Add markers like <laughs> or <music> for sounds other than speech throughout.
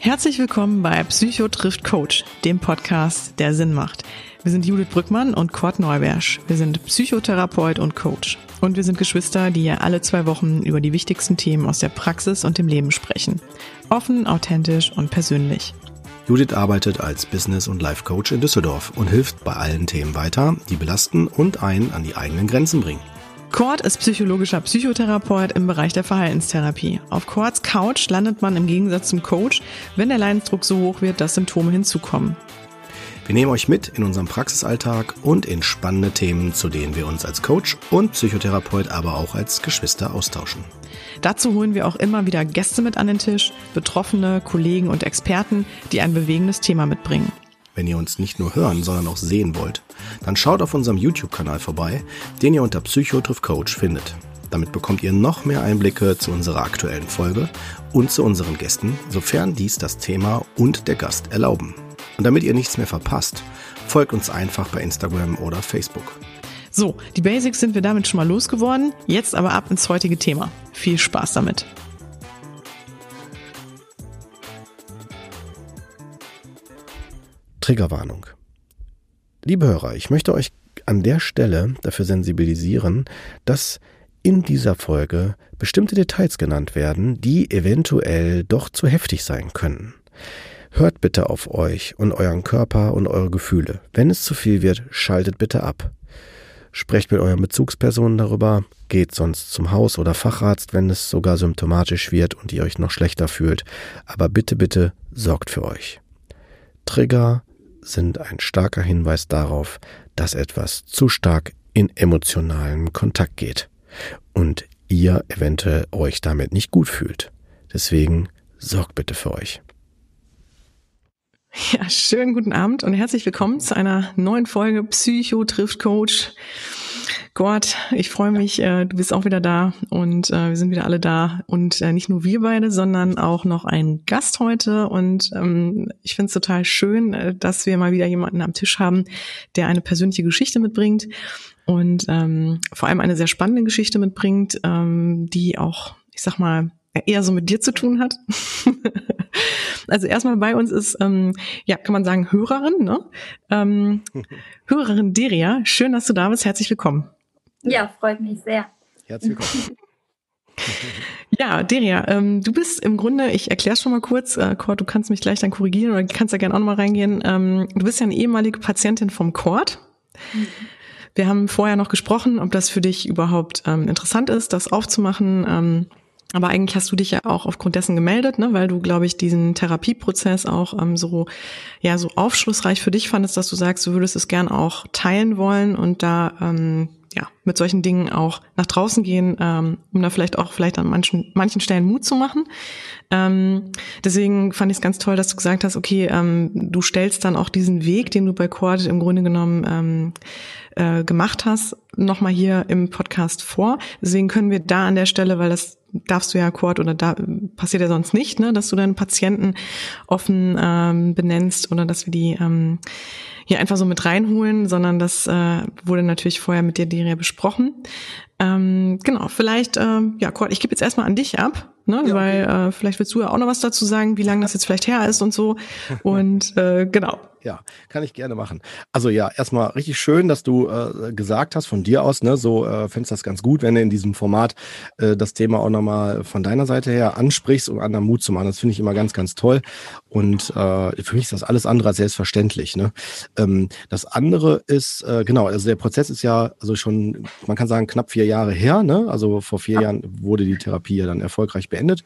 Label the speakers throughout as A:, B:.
A: Herzlich willkommen bei Psycho trifft Coach, dem Podcast, der Sinn macht. Wir sind Judith Brückmann und Kurt Neubersch. Wir sind Psychotherapeut und Coach. Und wir sind Geschwister, die alle zwei Wochen über die wichtigsten Themen aus der Praxis und dem Leben sprechen. Offen, authentisch und persönlich.
B: Judith arbeitet als Business- und Life-Coach in Düsseldorf und hilft bei allen Themen weiter, die belasten und einen an die eigenen Grenzen bringen.
A: Kurt ist psychologischer Psychotherapeut im Bereich der Verhaltenstherapie. Auf Kurts Couch landet man im Gegensatz zum Coach, wenn der Leidensdruck so hoch wird, dass Symptome hinzukommen.
B: Wir nehmen euch mit in unserem Praxisalltag und in spannende Themen, zu denen wir uns als Coach und Psychotherapeut, aber auch als Geschwister austauschen.
A: Dazu holen wir auch immer wieder Gäste mit an den Tisch, Betroffene, Kollegen und Experten, die ein bewegendes Thema mitbringen.
B: Wenn ihr uns nicht nur hören, sondern auch sehen wollt, dann schaut auf unserem YouTube-Kanal vorbei, den ihr unter Psychotriff Coach findet. Damit bekommt ihr noch mehr Einblicke zu unserer aktuellen Folge und zu unseren Gästen, sofern dies das Thema und der Gast erlauben. Und damit ihr nichts mehr verpasst, folgt uns einfach bei Instagram oder Facebook.
A: So, die Basics sind wir damit schon mal losgeworden. Jetzt aber ab ins heutige Thema. Viel Spaß damit.
B: Triggerwarnung. Liebe Hörer, ich möchte euch an der Stelle dafür sensibilisieren, dass in dieser Folge bestimmte Details genannt werden, die eventuell doch zu heftig sein können. Hört bitte auf euch und euren Körper und eure Gefühle. Wenn es zu viel wird, schaltet bitte ab. Sprecht mit euren Bezugspersonen darüber, geht sonst zum Haus- oder Facharzt, wenn es sogar symptomatisch wird und ihr euch noch schlechter fühlt. Aber bitte, bitte sorgt für euch. Trigger, sind ein starker Hinweis darauf, dass etwas zu stark in emotionalen Kontakt geht und ihr eventuell euch damit nicht gut fühlt. Deswegen sorgt bitte für euch.
A: Ja, schönen guten Abend und herzlich willkommen zu einer neuen Folge Psycho trifft Coach. Gott, ich freue mich, äh, du bist auch wieder da und äh, wir sind wieder alle da. Und äh, nicht nur wir beide, sondern auch noch ein Gast heute. Und ähm, ich finde es total schön, äh, dass wir mal wieder jemanden am Tisch haben, der eine persönliche Geschichte mitbringt und ähm, vor allem eine sehr spannende Geschichte mitbringt, ähm, die auch, ich sag mal, eher so mit dir zu tun hat. <laughs> also erstmal bei uns ist, ähm, ja, kann man sagen, Hörerin, ne? Ähm, <laughs> Hörerin Deria, schön, dass du da bist. Herzlich willkommen.
C: Ja, freut mich sehr.
B: Herzlich willkommen. <laughs>
A: Ja, Deria, ähm, du bist im Grunde, ich erkläre schon mal kurz, äh, Kurt, du kannst mich gleich dann korrigieren oder kannst da gerne auch nochmal reingehen. Ähm, du bist ja eine ehemalige Patientin vom Kurt. Mhm. Wir haben vorher noch gesprochen, ob das für dich überhaupt ähm, interessant ist, das aufzumachen. Aber eigentlich hast du dich ja auch aufgrund dessen gemeldet, ne, weil du, glaube ich, diesen Therapieprozess auch ähm, so, ja, so aufschlussreich für dich fandest, dass du sagst, du würdest es gern auch teilen wollen und da ähm, ja, mit solchen Dingen auch nach draußen gehen, ähm, um da vielleicht auch vielleicht an manchen, manchen Stellen Mut zu machen. Ähm, deswegen fand ich es ganz toll, dass du gesagt hast, okay, ähm, du stellst dann auch diesen Weg, den du bei Cord im Grunde genommen ähm, äh, gemacht hast, nochmal hier im Podcast vor. Deswegen können wir da an der Stelle, weil das darfst du ja Cord oder da passiert ja sonst nicht, ne, dass du deine Patienten offen ähm, benennst oder dass wir die ähm, hier einfach so mit reinholen, sondern das äh, wurde natürlich vorher mit dir, Deria, besprochen. Ähm, genau, vielleicht, äh, ja, Kurt, ich gebe jetzt erstmal an dich ab, ne, ja, okay. weil äh, vielleicht willst du ja auch noch was dazu sagen, wie lange das jetzt vielleicht her ist und so. <laughs> Und äh, genau.
B: Ja, kann ich gerne machen. Also ja, erstmal richtig schön, dass du äh, gesagt hast von dir aus, ne, so äh, fändest das ganz gut, wenn du in diesem Format äh, das Thema auch nochmal von deiner Seite her ansprichst, um anderen Mut zu machen. Das finde ich immer ganz, ganz toll. Und äh, für mich ist das alles andere als selbstverständlich. Ne? Ähm, das andere ist, äh, genau, also der Prozess ist ja also schon, man kann sagen, knapp vier Jahre her. Ne? Also vor vier ja. Jahren wurde die Therapie ja dann erfolgreich beendet.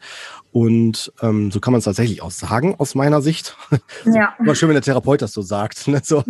B: Und ähm, so kann man es tatsächlich auch sagen, aus meiner Sicht. <laughs> Ja. Immer schön, wenn der Therapeut das das so sagt. <laughs> Ne? So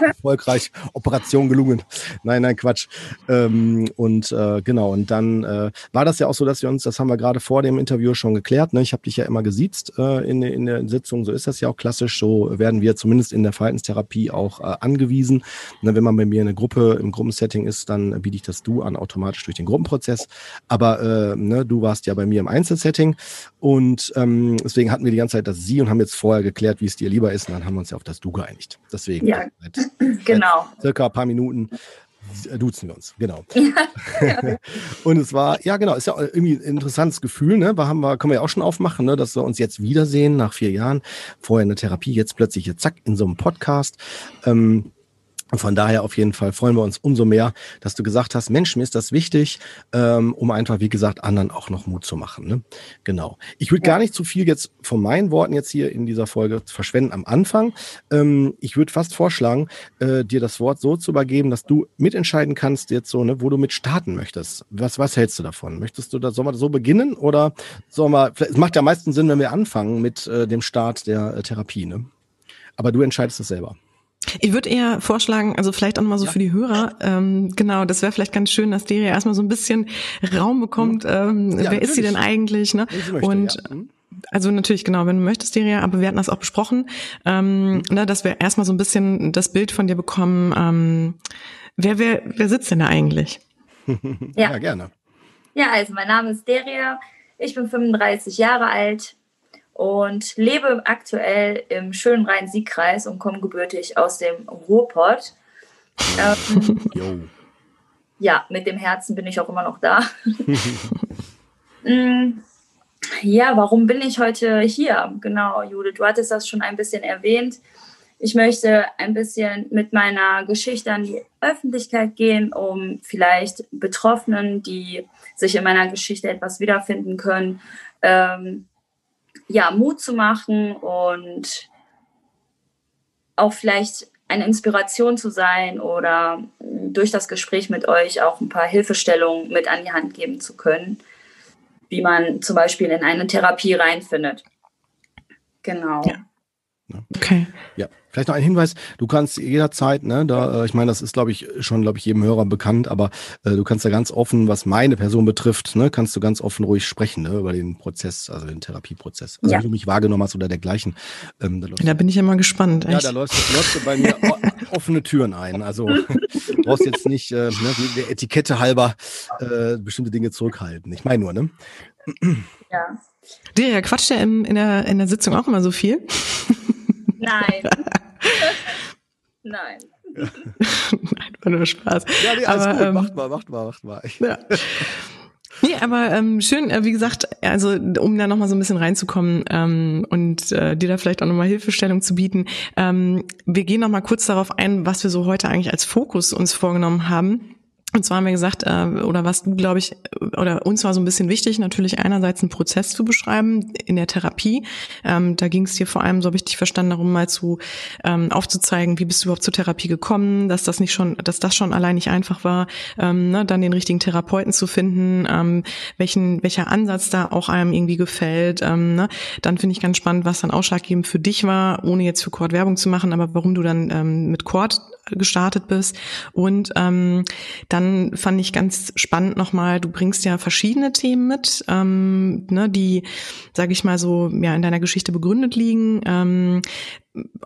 B: erfolgreich, Operation gelungen. Nein, nein, Quatsch. Ähm, und äh, genau, und dann äh, war das ja auch so, dass wir uns, das haben wir gerade vor dem Interview schon geklärt, ne? ich habe dich ja immer gesiezt äh, in, in der Sitzung, so ist das ja auch klassisch, so werden wir zumindest in der Verhaltenstherapie auch äh, angewiesen. Ne? Wenn man bei mir in einer Gruppe, im Gruppensetting ist, dann biete ich das Du an automatisch durch den Gruppenprozess. Aber äh, ne, du warst ja bei mir im Einzelsetting und ähm, deswegen hatten wir die ganze Zeit das Sie und haben jetzt vorher geklärt, wie es dir lieber ist und dann haben wir uns ja auf das Du geeinigt. Deswegen.
C: Ja, seit, <clears throat> genau.
B: Seit circa ein paar Minuten duzen wir uns, genau. <laughs> <laughs> und es war, ja genau, ist ja irgendwie ein interessantes Gefühl, ne? Wir haben wir, können wir ja auch schon aufmachen, ne? dass wir uns jetzt wiedersehen nach vier Jahren. Vorher eine Therapie, jetzt plötzlich, zack, in so einem Podcast. Ähm, von daher auf jeden Fall freuen wir uns umso mehr, dass du gesagt hast, Mensch, mir ist das wichtig, ähm, um einfach, wie gesagt, anderen auch noch Mut zu machen. Ne? Genau. Ich würde ja. gar nicht zu viel jetzt von meinen Worten jetzt hier in dieser Folge verschwenden am Anfang. Ähm, ich würde fast vorschlagen, äh, dir das Wort so zu übergeben, dass du mitentscheiden kannst jetzt so, ne, wo du mit starten möchtest. Was, was hältst du davon? Möchtest du da, sollen wir so beginnen oder sollen wir, es macht ja am meisten Sinn, wenn wir anfangen mit äh, dem Start der äh, Therapie, ne? Aber du entscheidest es selber.
A: Ich würde eher vorschlagen, also vielleicht auch mal so ja. für die Hörer, ähm, genau, das wäre vielleicht ganz schön, dass Deria erstmal so ein bisschen Raum bekommt. Mhm. Ähm, ja, wer natürlich. ist sie denn eigentlich? Ne? Möchte, und ja. mhm. Also natürlich, genau, wenn du möchtest, Deria, aber wir hatten das auch besprochen, ähm, mhm. ne, dass wir erstmal so ein bisschen das Bild von dir bekommen. Ähm, wer, wer, wer sitzt denn da eigentlich? <laughs>
C: ja. ja, gerne. Ja, also mein Name ist Deria, ich bin 35 Jahre alt, und lebe aktuell im schönen Rhein-Sieg-Kreis und komme gebürtig aus dem Ruhrpott. <laughs> Ähm, ja, mit dem Herzen bin ich auch immer noch da. <laughs> Mm, ja, warum bin ich heute hier? Genau, Jude, du hattest das schon ein bisschen erwähnt. Ich möchte ein bisschen mit meiner Geschichte an die Öffentlichkeit gehen, um vielleicht Betroffenen, die sich in meiner Geschichte etwas wiederfinden können, ähm, ja, Mut zu machen und auch vielleicht eine Inspiration zu sein oder durch das Gespräch mit euch auch ein paar Hilfestellungen mit an die Hand geben zu können, wie man zum Beispiel in eine Therapie reinfindet. Genau.
B: Ja. Okay. Ja, vielleicht noch ein Hinweis. Du kannst jederzeit, ne, da, äh, ich meine, das ist, glaube ich, schon, glaube ich, jedem Hörer bekannt, aber äh, du kannst da ganz offen, was meine Person betrifft, ne, kannst du ganz offen ruhig sprechen, ne, über den Prozess, also den Therapieprozess. Also, ja. wenn du mich wahrgenommen hast oder dergleichen.
A: Ähm, da, da bin ich immer gespannt.
B: Echt? Ja, da läufst, läufst du bei mir offene Türen ein. Also, du brauchst jetzt nicht äh, ne, der Etikette halber äh, bestimmte Dinge zurückhalten. Ich meine nur, ne?
A: Ja. Der quatscht ja in, in, der, in der Sitzung auch immer so viel.
C: Nein. <laughs> Nein.
A: Ja. <laughs> Nein, war nur Spaß.
B: Ja, nee, alles aber, gut. Ähm, macht mal, macht mal, macht mal. <laughs> Ja.
A: Nee, aber ähm, schön, äh, wie gesagt, also um da nochmal so ein bisschen reinzukommen ähm, und äh, dir da vielleicht auch nochmal Hilfestellung zu bieten. Ähm, wir gehen nochmal kurz darauf ein, was wir so heute eigentlich als Fokus uns vorgenommen haben. Und zwar haben wir gesagt, äh, oder was du, glaube ich, oder uns war so ein bisschen wichtig, natürlich einerseits einen Prozess zu beschreiben in der Therapie. Ähm, da ging es dir vor allem, so habe ich dich verstanden, darum mal zu ähm, aufzuzeigen, wie bist du überhaupt zur Therapie gekommen, dass das nicht schon, dass das schon allein nicht einfach war, ähm, ne, dann den richtigen Therapeuten zu finden, ähm, welchen, welcher Ansatz da auch einem irgendwie gefällt. Ähm, ne? Dann finde ich ganz spannend, was dann ausschlaggebend für dich war, ohne jetzt für Cord Werbung zu machen, aber warum du dann ähm, mit Cord gestartet bist. Und ähm, dann fand ich ganz spannend nochmal, du bringst ja verschiedene Themen mit, ähm, ne, die, sage ich mal so, ja, in deiner Geschichte begründet liegen. Ähm,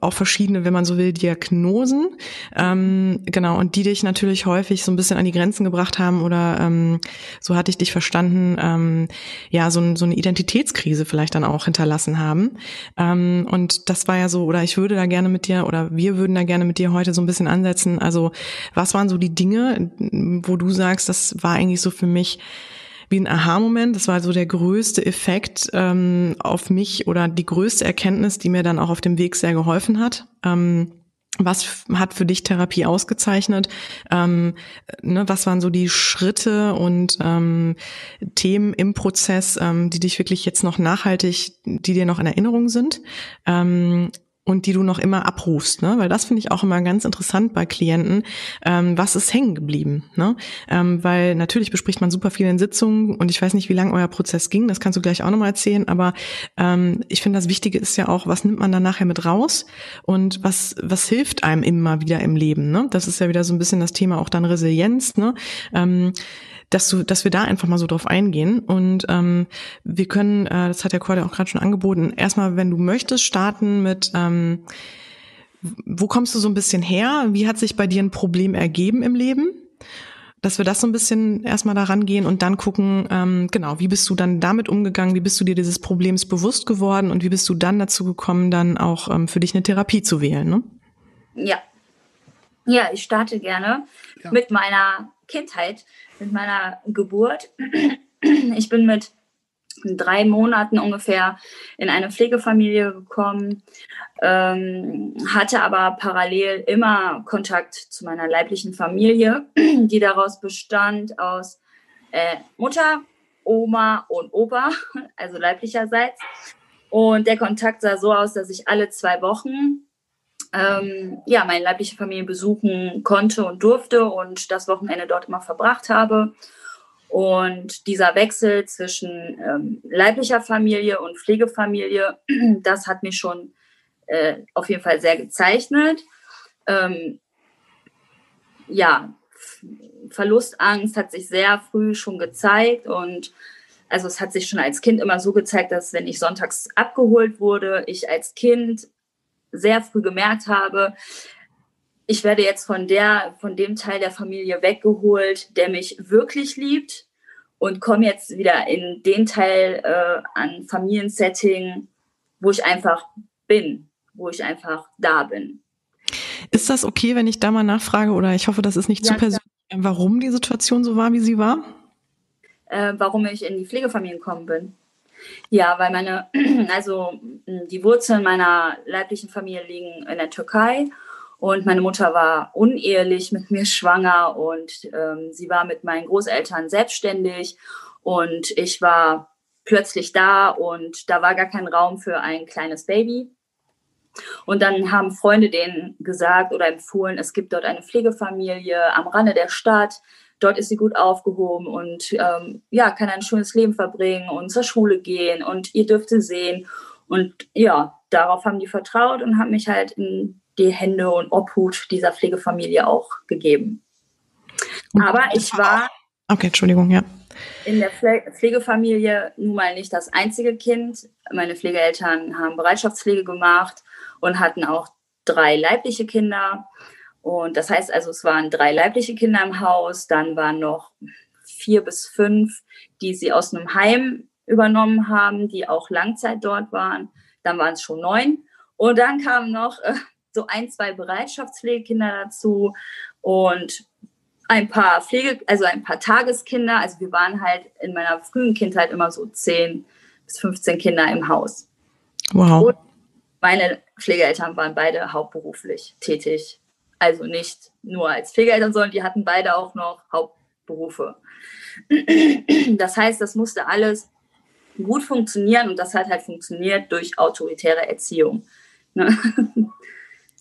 A: auch verschiedene, wenn man so will, Diagnosen, ähm, genau, und die dich natürlich häufig so ein bisschen an die Grenzen gebracht haben oder ähm, so hatte ich dich verstanden, ähm, ja, so, so eine Identitätskrise vielleicht dann auch hinterlassen haben. Ähm, und das war ja so, oder ich würde da gerne mit dir, oder wir würden da gerne mit dir heute so ein bisschen ansetzen. Also, was waren so die Dinge, wo du sagst, das war eigentlich so für mich wie ein Aha-Moment. Das war so der größte Effekt ähm, auf mich oder die größte Erkenntnis, die mir dann auch auf dem Weg sehr geholfen hat. Ähm, was hat für dich Therapie ausgezeichnet? Ähm, ne, was waren so die Schritte und ähm, Themen im Prozess, ähm, die dich wirklich jetzt noch nachhaltig, die dir noch in Erinnerung sind? Und die du noch immer abrufst, ne? Weil das finde ich auch immer ganz interessant bei Klienten. Ähm, was ist hängen geblieben? Ne? Ähm, weil natürlich bespricht man super viel in Sitzungen und ich weiß nicht, wie lange euer Prozess ging. Das kannst du gleich auch nochmal erzählen. Aber ähm, ich finde, das Wichtige ist ja auch, was nimmt man dann nachher mit raus und was was hilft einem immer wieder im Leben? Ne? Das ist ja wieder so ein bisschen das Thema auch dann Resilienz. Ne? Ähm, dass du, dass wir da einfach mal so drauf eingehen. Und ähm, wir können, äh, das hat der Corda auch gerade schon angeboten, erstmal, wenn du möchtest, starten mit ähm, wo kommst du so ein bisschen her? Wie hat sich bei dir ein Problem ergeben im Leben? Dass wir das so ein bisschen erstmal daran gehen und dann gucken, ähm, genau, wie bist du dann damit umgegangen? Wie bist du dir dieses Problems bewusst geworden und wie bist du dann dazu gekommen, dann auch ähm, für dich eine Therapie zu wählen? Ne?
C: Ja. Ja, ich starte gerne ja. mit meiner Kindheit mit meiner Geburt. <clears throat> Ich bin mit drei Monaten ungefähr in eine Pflegefamilie gekommen, ähm, hatte aber parallel immer Kontakt zu meiner leiblichen Familie, <clears throat> die daraus bestand aus äh, Mutter, Oma und Opa, <laughs> also leiblicherseits. Und der Kontakt sah so aus, dass ich alle zwei Wochen ähm, ja, meine leibliche Familie besuchen konnte und durfte und das Wochenende dort immer verbracht habe. Und dieser Wechsel zwischen ähm, leiblicher Familie und Pflegefamilie, <clears throat> das hat mich schon äh, auf jeden Fall sehr gezeichnet. Ähm, ja, Verlustangst hat sich sehr früh schon gezeigt und also es hat sich schon als Kind immer so gezeigt, dass wenn ich sonntags abgeholt wurde, ich als Kind sehr früh gemerkt habe, ich werde jetzt von der, von dem Teil der Familie weggeholt, der mich wirklich liebt und komme jetzt wieder in den Teil äh, an Familiensetting, wo ich einfach bin, wo ich einfach da bin.
A: Ist das okay, wenn ich da mal nachfrage oder ich hoffe, das ist nicht ja, zu persönlich, warum die Situation so war, wie sie war?
C: Äh, warum ich in die Pflegefamilie gekommen bin. Ja, weil meine, <clears throat> also die Wurzeln meiner leiblichen Familie liegen in der Türkei. Und meine Mutter war unehelich mit mir schwanger und ähm, sie war mit meinen Großeltern selbstständig. Und ich war plötzlich da und da war gar kein Raum für ein kleines Baby. Und dann haben Freunde denen gesagt oder empfohlen, es gibt dort eine Pflegefamilie am Rande der Stadt dort ist sie gut aufgehoben und ähm, ja, kann ein schönes Leben verbringen und zur Schule gehen und ihr dürft sie sehen. Und ja, darauf haben die vertraut und haben mich halt in die Hände und Obhut dieser Pflegefamilie auch gegeben. Aber ich war.
A: Okay, Entschuldigung, ja.
C: In der Pflegefamilie nun mal nicht das einzige Kind. Meine Pflegeeltern haben Bereitschaftspflege gemacht und hatten auch drei leibliche Kinder. Und das heißt also, es waren drei leibliche Kinder im Haus, dann waren noch vier bis fünf, die sie aus einem Heim übernommen haben, die auch Langzeit dort waren. Dann waren es schon neun. Und dann kamen noch äh, so ein, zwei Bereitschaftspflegekinder dazu und ein paar Pflege, also ein paar Tageskinder. Also wir waren halt in meiner frühen Kindheit immer so zehn bis 15 Kinder im Haus.
A: Wow. Und
C: meine Pflegeeltern waren beide hauptberuflich tätig also nicht nur als Pflegeeltern, sondern die hatten beide auch noch Hauptberufe. Das heißt, das musste alles gut funktionieren und das hat halt funktioniert durch autoritäre Erziehung. Ne? <laughs>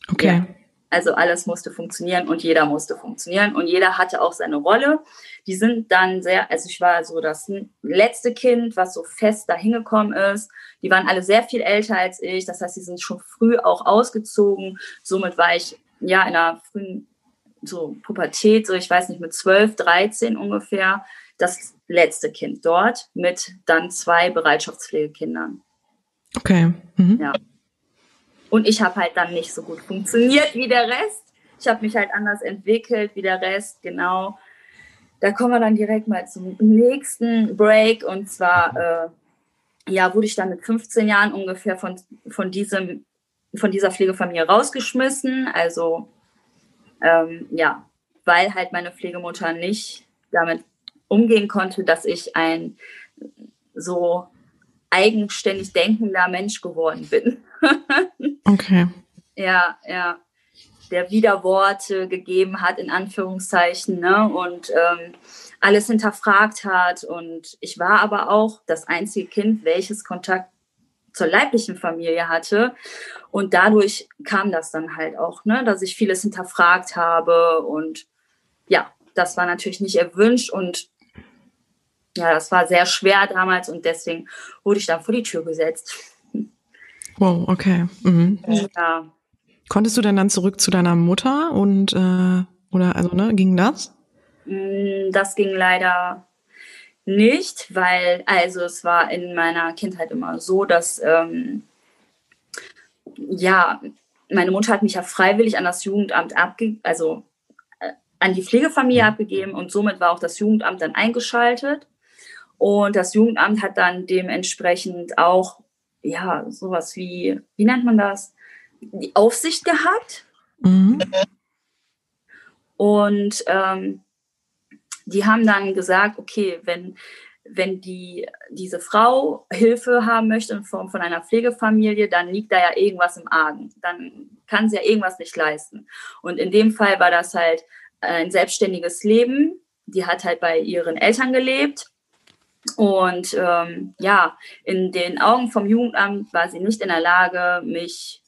A: Okay. Ja,
C: also alles musste funktionieren und jeder musste funktionieren und jeder hatte auch seine Rolle. Die sind dann sehr, also ich war so das letzte Kind, was so fest dahin gekommen ist. Die waren alle sehr viel älter als ich. Das heißt, sie sind schon früh auch ausgezogen. Somit war ich ja, in einer frühen so Pubertät, so ich weiß nicht, mit 12, 13 ungefähr, das letzte Kind dort mit dann zwei Bereitschaftspflegekindern.
A: Okay. Mhm.
C: Ja. Und ich habe halt dann nicht so gut funktioniert wie der Rest. Ich habe mich halt anders entwickelt wie der Rest, genau. Da kommen wir dann direkt mal zum nächsten Break. Und zwar, äh, ja, wurde ich dann mit 15 Jahren ungefähr von, von diesem von dieser Pflegefamilie rausgeschmissen. Also ähm, ja, weil halt meine Pflegemutter nicht damit umgehen konnte, dass ich ein so eigenständig denkender Mensch geworden bin. <laughs>
A: okay.
C: Ja, ja. Der Widerworte gegeben hat, in Anführungszeichen, ne? Und ähm, alles hinterfragt hat. Und ich war aber auch das einzige Kind, welches Kontakt zur leiblichen Familie hatte. Und dadurch kam das dann halt auch, ne, dass ich vieles hinterfragt habe. Und ja, das war natürlich nicht erwünscht. Und ja, das war sehr schwer damals. Und deswegen wurde ich dann vor die Tür gesetzt.
A: Wow, okay. Mhm. Ja. Konntest du denn dann zurück zu deiner Mutter und äh, oder also ne, ging das?
C: Mm, das ging leider nicht, weil also es war in meiner Kindheit immer so, dass ähm, ja meine Mutter hat mich ja freiwillig an das Jugendamt abgegeben, also äh, an die Pflegefamilie mhm. abgegeben und somit war auch das Jugendamt dann eingeschaltet und das Jugendamt hat dann dementsprechend auch ja sowas wie wie nennt man das die Aufsicht gehabt mhm. und ähm, die haben dann gesagt, okay, wenn, wenn die, diese Frau Hilfe haben möchte in Form von einer Pflegefamilie, dann liegt da ja irgendwas im Argen. Dann kann sie ja irgendwas nicht leisten. Und in dem Fall war das halt ein selbstständiges Leben. Die hat halt bei ihren Eltern gelebt. Und ähm, ja, in den Augen vom Jugendamt war sie nicht in der Lage, mich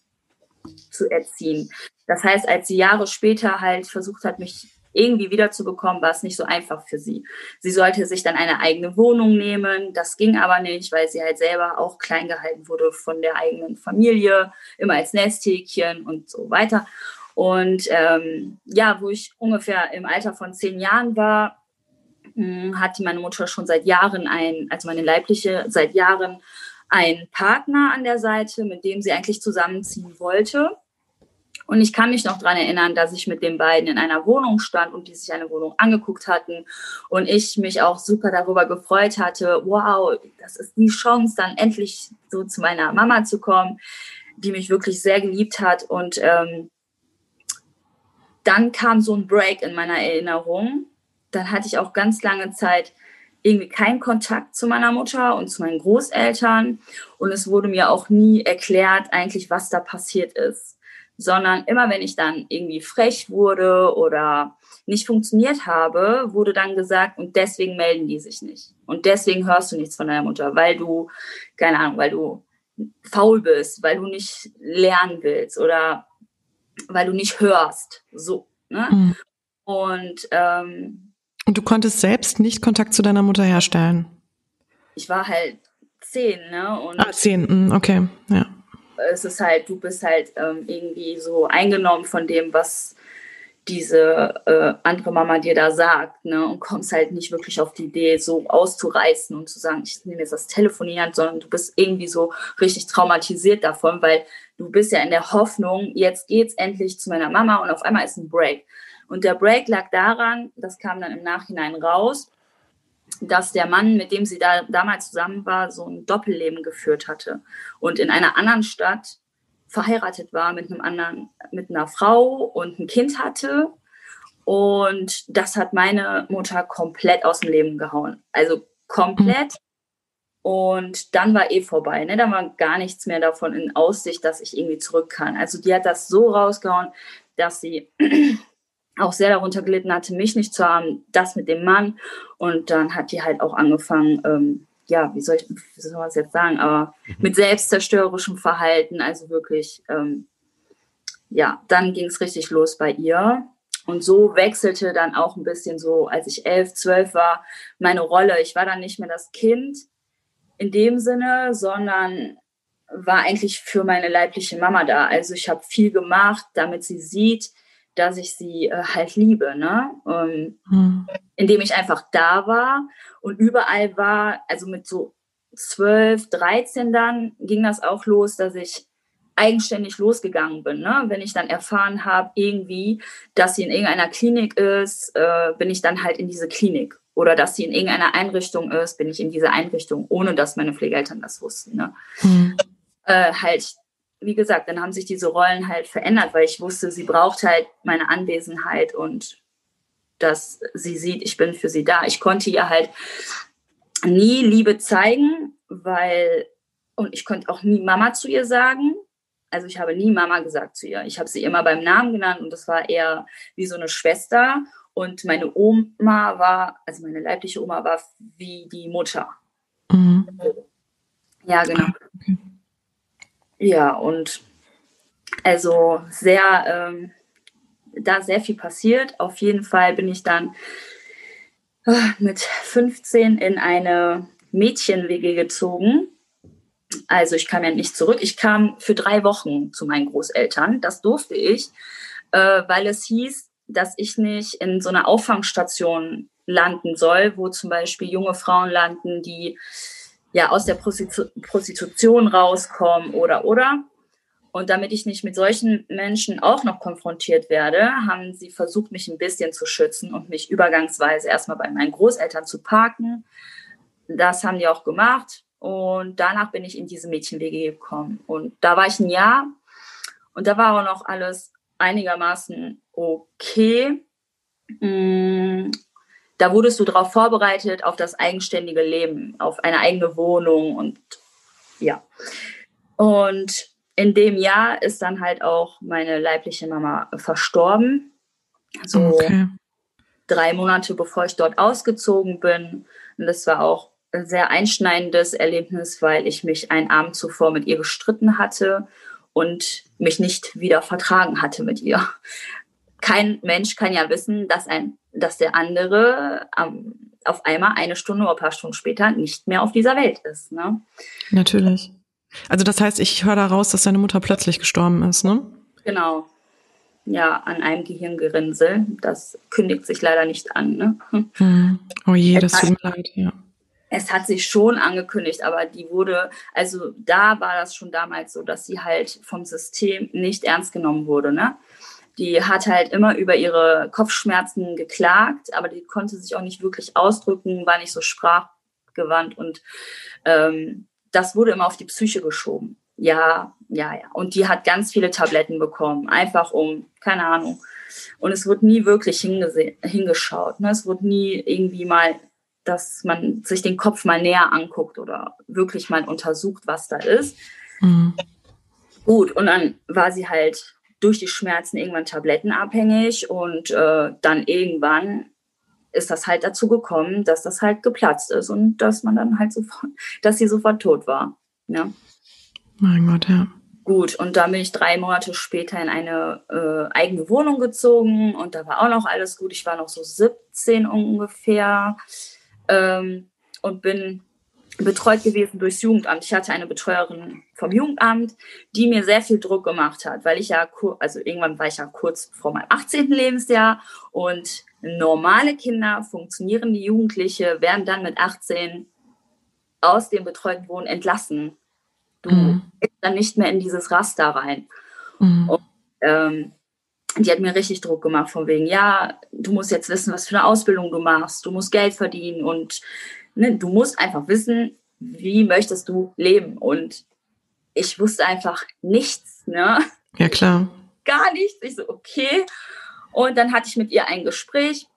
C: zu erziehen. Das heißt, als sie Jahre später halt versucht hat, mich irgendwie wiederzubekommen, war es nicht so einfach für sie. Sie sollte sich dann eine eigene Wohnung nehmen. Das ging aber nicht, weil sie halt selber auch klein gehalten wurde von der eigenen Familie, immer als Nesthäkchen und so weiter. Und ähm, ja, wo ich ungefähr im Alter von zehn Jahren war, hm, hatte meine Mutter schon seit Jahren ein, also meine leibliche, seit Jahren einen Partner an der Seite, mit dem sie eigentlich zusammenziehen wollte. Und ich kann mich noch daran erinnern, dass ich mit den beiden in einer Wohnung stand und die sich eine Wohnung angeguckt hatten. Und ich mich auch super darüber gefreut hatte, wow, das ist die Chance, dann endlich so zu meiner Mama zu kommen, die mich wirklich sehr geliebt hat. Und ähm, dann kam so ein Break in meiner Erinnerung. Dann hatte ich auch ganz lange Zeit irgendwie keinen Kontakt zu meiner Mutter und zu meinen Großeltern. Und es wurde mir auch nie erklärt, eigentlich, was da passiert ist sondern immer wenn ich dann irgendwie frech wurde oder nicht funktioniert habe, wurde dann gesagt, und deswegen melden die sich nicht. Und deswegen hörst du nichts von deiner Mutter, weil du, keine Ahnung, weil du faul bist, weil du nicht lernen willst oder weil du nicht hörst. So. Ne? Mhm. Und, ähm,
A: und du konntest selbst nicht Kontakt zu deiner Mutter herstellen?
C: Ich war halt zehn, ne?
A: Und ah, zehn, mhm, okay, ja
C: es ist halt, du bist halt ähm, irgendwie so eingenommen von dem, was diese äh, andere Mama dir da sagt, ne? Und kommst halt nicht wirklich auf die Idee, so auszureißen und zu sagen, ich nehme jetzt das Telefon sondern du bist irgendwie so richtig traumatisiert davon, weil du bist ja in der Hoffnung, jetzt geht's endlich zu meiner Mama und auf einmal ist ein Break. Und der Break lag daran, das kam dann im Nachhinein raus, dass der Mann, mit dem sie da damals zusammen war, so ein Doppelleben geführt hatte und in einer anderen Stadt verheiratet war mit einem anderen, mit einer Frau und ein Kind hatte. Und das hat meine Mutter komplett aus dem Leben gehauen. Also komplett. Und dann war eh vorbei. Ne? Da war gar nichts mehr davon in Aussicht, dass ich irgendwie zurück kann. Also die hat das so rausgehauen, dass sie auch sehr darunter gelitten hatte, mich nicht zu haben, das mit dem Mann. Und dann hat die halt auch angefangen, ähm, ja, wie soll ich, wie soll man es jetzt sagen, aber mhm. mit selbstzerstörerischem Verhalten, also wirklich, ähm, ja, dann ging es richtig los bei ihr. Und so wechselte dann auch ein bisschen so, als ich elf, zwölf war, meine Rolle. Ich war dann nicht mehr das Kind in dem Sinne, sondern war eigentlich für meine leibliche Mama da. Also ich habe viel gemacht, damit sie sieht, dass ich sie äh, halt liebe, ne? Ähm, hm. Indem ich einfach da war und überall war, also mit so 12, 13 dann ging das auch los, dass ich eigenständig losgegangen bin. Ne? Wenn ich dann erfahren habe, irgendwie, dass sie in irgendeiner Klinik ist, äh, bin ich dann halt in diese Klinik. Oder dass sie in irgendeiner Einrichtung ist, bin ich in diese Einrichtung, ohne dass meine Pflegeeltern das wussten. Ne? Hm. Äh, halt wie gesagt, dann haben sich diese Rollen halt verändert, weil ich wusste, sie braucht halt meine Anwesenheit und dass sie sieht, ich bin für sie da. Ich konnte ihr halt nie Liebe zeigen, weil, und ich konnte auch nie Mama zu ihr sagen. Also ich habe nie Mama gesagt zu ihr. Ich habe sie immer beim Namen genannt und das war eher wie so eine Schwester. Und meine Oma war, also meine leibliche Oma war wie die Mutter. Mhm. Ja, genau. Ja, und Also sehr, ähm, da sehr viel passiert. Auf jeden Fall bin ich dann äh, mit 15 in eine Mädchen-WG gezogen. Also ich kam ja nicht zurück. Ich kam für drei Wochen zu meinen Großeltern. Das durfte ich, äh, weil es hieß, dass ich nicht in so einer Auffangstation landen soll, wo zum Beispiel junge Frauen landen, die ja aus der Prostitu Prostitution rauskommen oder oder. Und damit ich nicht mit solchen Menschen auch noch konfrontiert werde, haben sie versucht, mich ein bisschen zu schützen und mich übergangsweise erstmal bei meinen Großeltern zu parken. Das haben die auch gemacht. Und danach bin ich in diese Mädchen-WG gekommen. Und da war ich ein Jahr und da war auch noch alles einigermaßen okay. Da wurdest du darauf vorbereitet, auf das eigenständige Leben, auf eine eigene Wohnung und ja. Und in dem Jahr ist dann halt auch meine leibliche Mama verstorben. So okay. drei Monate bevor ich dort ausgezogen bin. Und das war auch ein sehr einschneidendes Erlebnis, weil ich mich einen Abend zuvor mit ihr gestritten hatte und mich nicht wieder vertragen hatte mit ihr. Kein Mensch kann ja wissen, dass ein dass der andere ähm, auf einmal eine Stunde oder ein paar Stunden später nicht mehr auf dieser Welt ist. Ne?
A: Natürlich. Also das heißt, ich höre daraus, dass deine Mutter plötzlich gestorben ist, ne?
C: Genau. Ja, an einem Gehirngerinnsel. Das kündigt sich leider nicht an. Ne?
A: Hm. Oh je, das tut mir leid, ja.
C: Es hat sich schon angekündigt, aber die wurde, also da war das schon damals so, dass sie halt vom System nicht ernst genommen wurde. Ne? Die hat halt immer über ihre Kopfschmerzen geklagt, aber die konnte sich auch nicht wirklich ausdrücken, war nicht so sprachgewandt und ähm, das wurde immer auf die Psyche geschoben. Ja, ja, ja. Und die hat ganz viele Tabletten bekommen, einfach um, keine Ahnung. Und es wird nie wirklich hingeschaut. Ne? Es wird nie irgendwie mal, dass man sich den Kopf mal näher anguckt oder wirklich mal untersucht, was da ist. Mhm. Gut, und dann war sie halt durch die Schmerzen irgendwann tablettenabhängig und äh, dann irgendwann ist das halt dazu gekommen, dass das halt geplatzt ist und dass man dann halt sofort, <laughs> dass sie sofort tot war. Ja.
A: Mein Gott, ja.
C: Gut, und dann bin ich drei Monate später in eine äh, eigene Wohnung gezogen und da war auch noch alles gut. Ich war noch so 17 ungefähr ähm, und bin betreut gewesen durchs Jugendamt. Ich hatte eine Betreuerin vom Jugendamt, die mir sehr viel Druck gemacht hat, weil ich ja, also irgendwann war ich ja kurz vor meinem 18. Lebensjahr und normale Kinder, funktionierende Jugendliche werden dann mit 18 aus dem betreuten Wohnen entlassen. Du mhm. bist dann nicht mehr in dieses Raster rein. Mhm. Und, ähm, die hat mir richtig Druck gemacht, von wegen, ja, du musst jetzt wissen, was für eine Ausbildung du machst, du musst Geld verdienen und ne, du musst einfach wissen, wie möchtest du leben. Und ich wusste einfach nichts. Ne?
A: Ja, klar.
C: Gar nichts. Ich so, okay. Und dann hatte ich mit ihr ein Gespräch,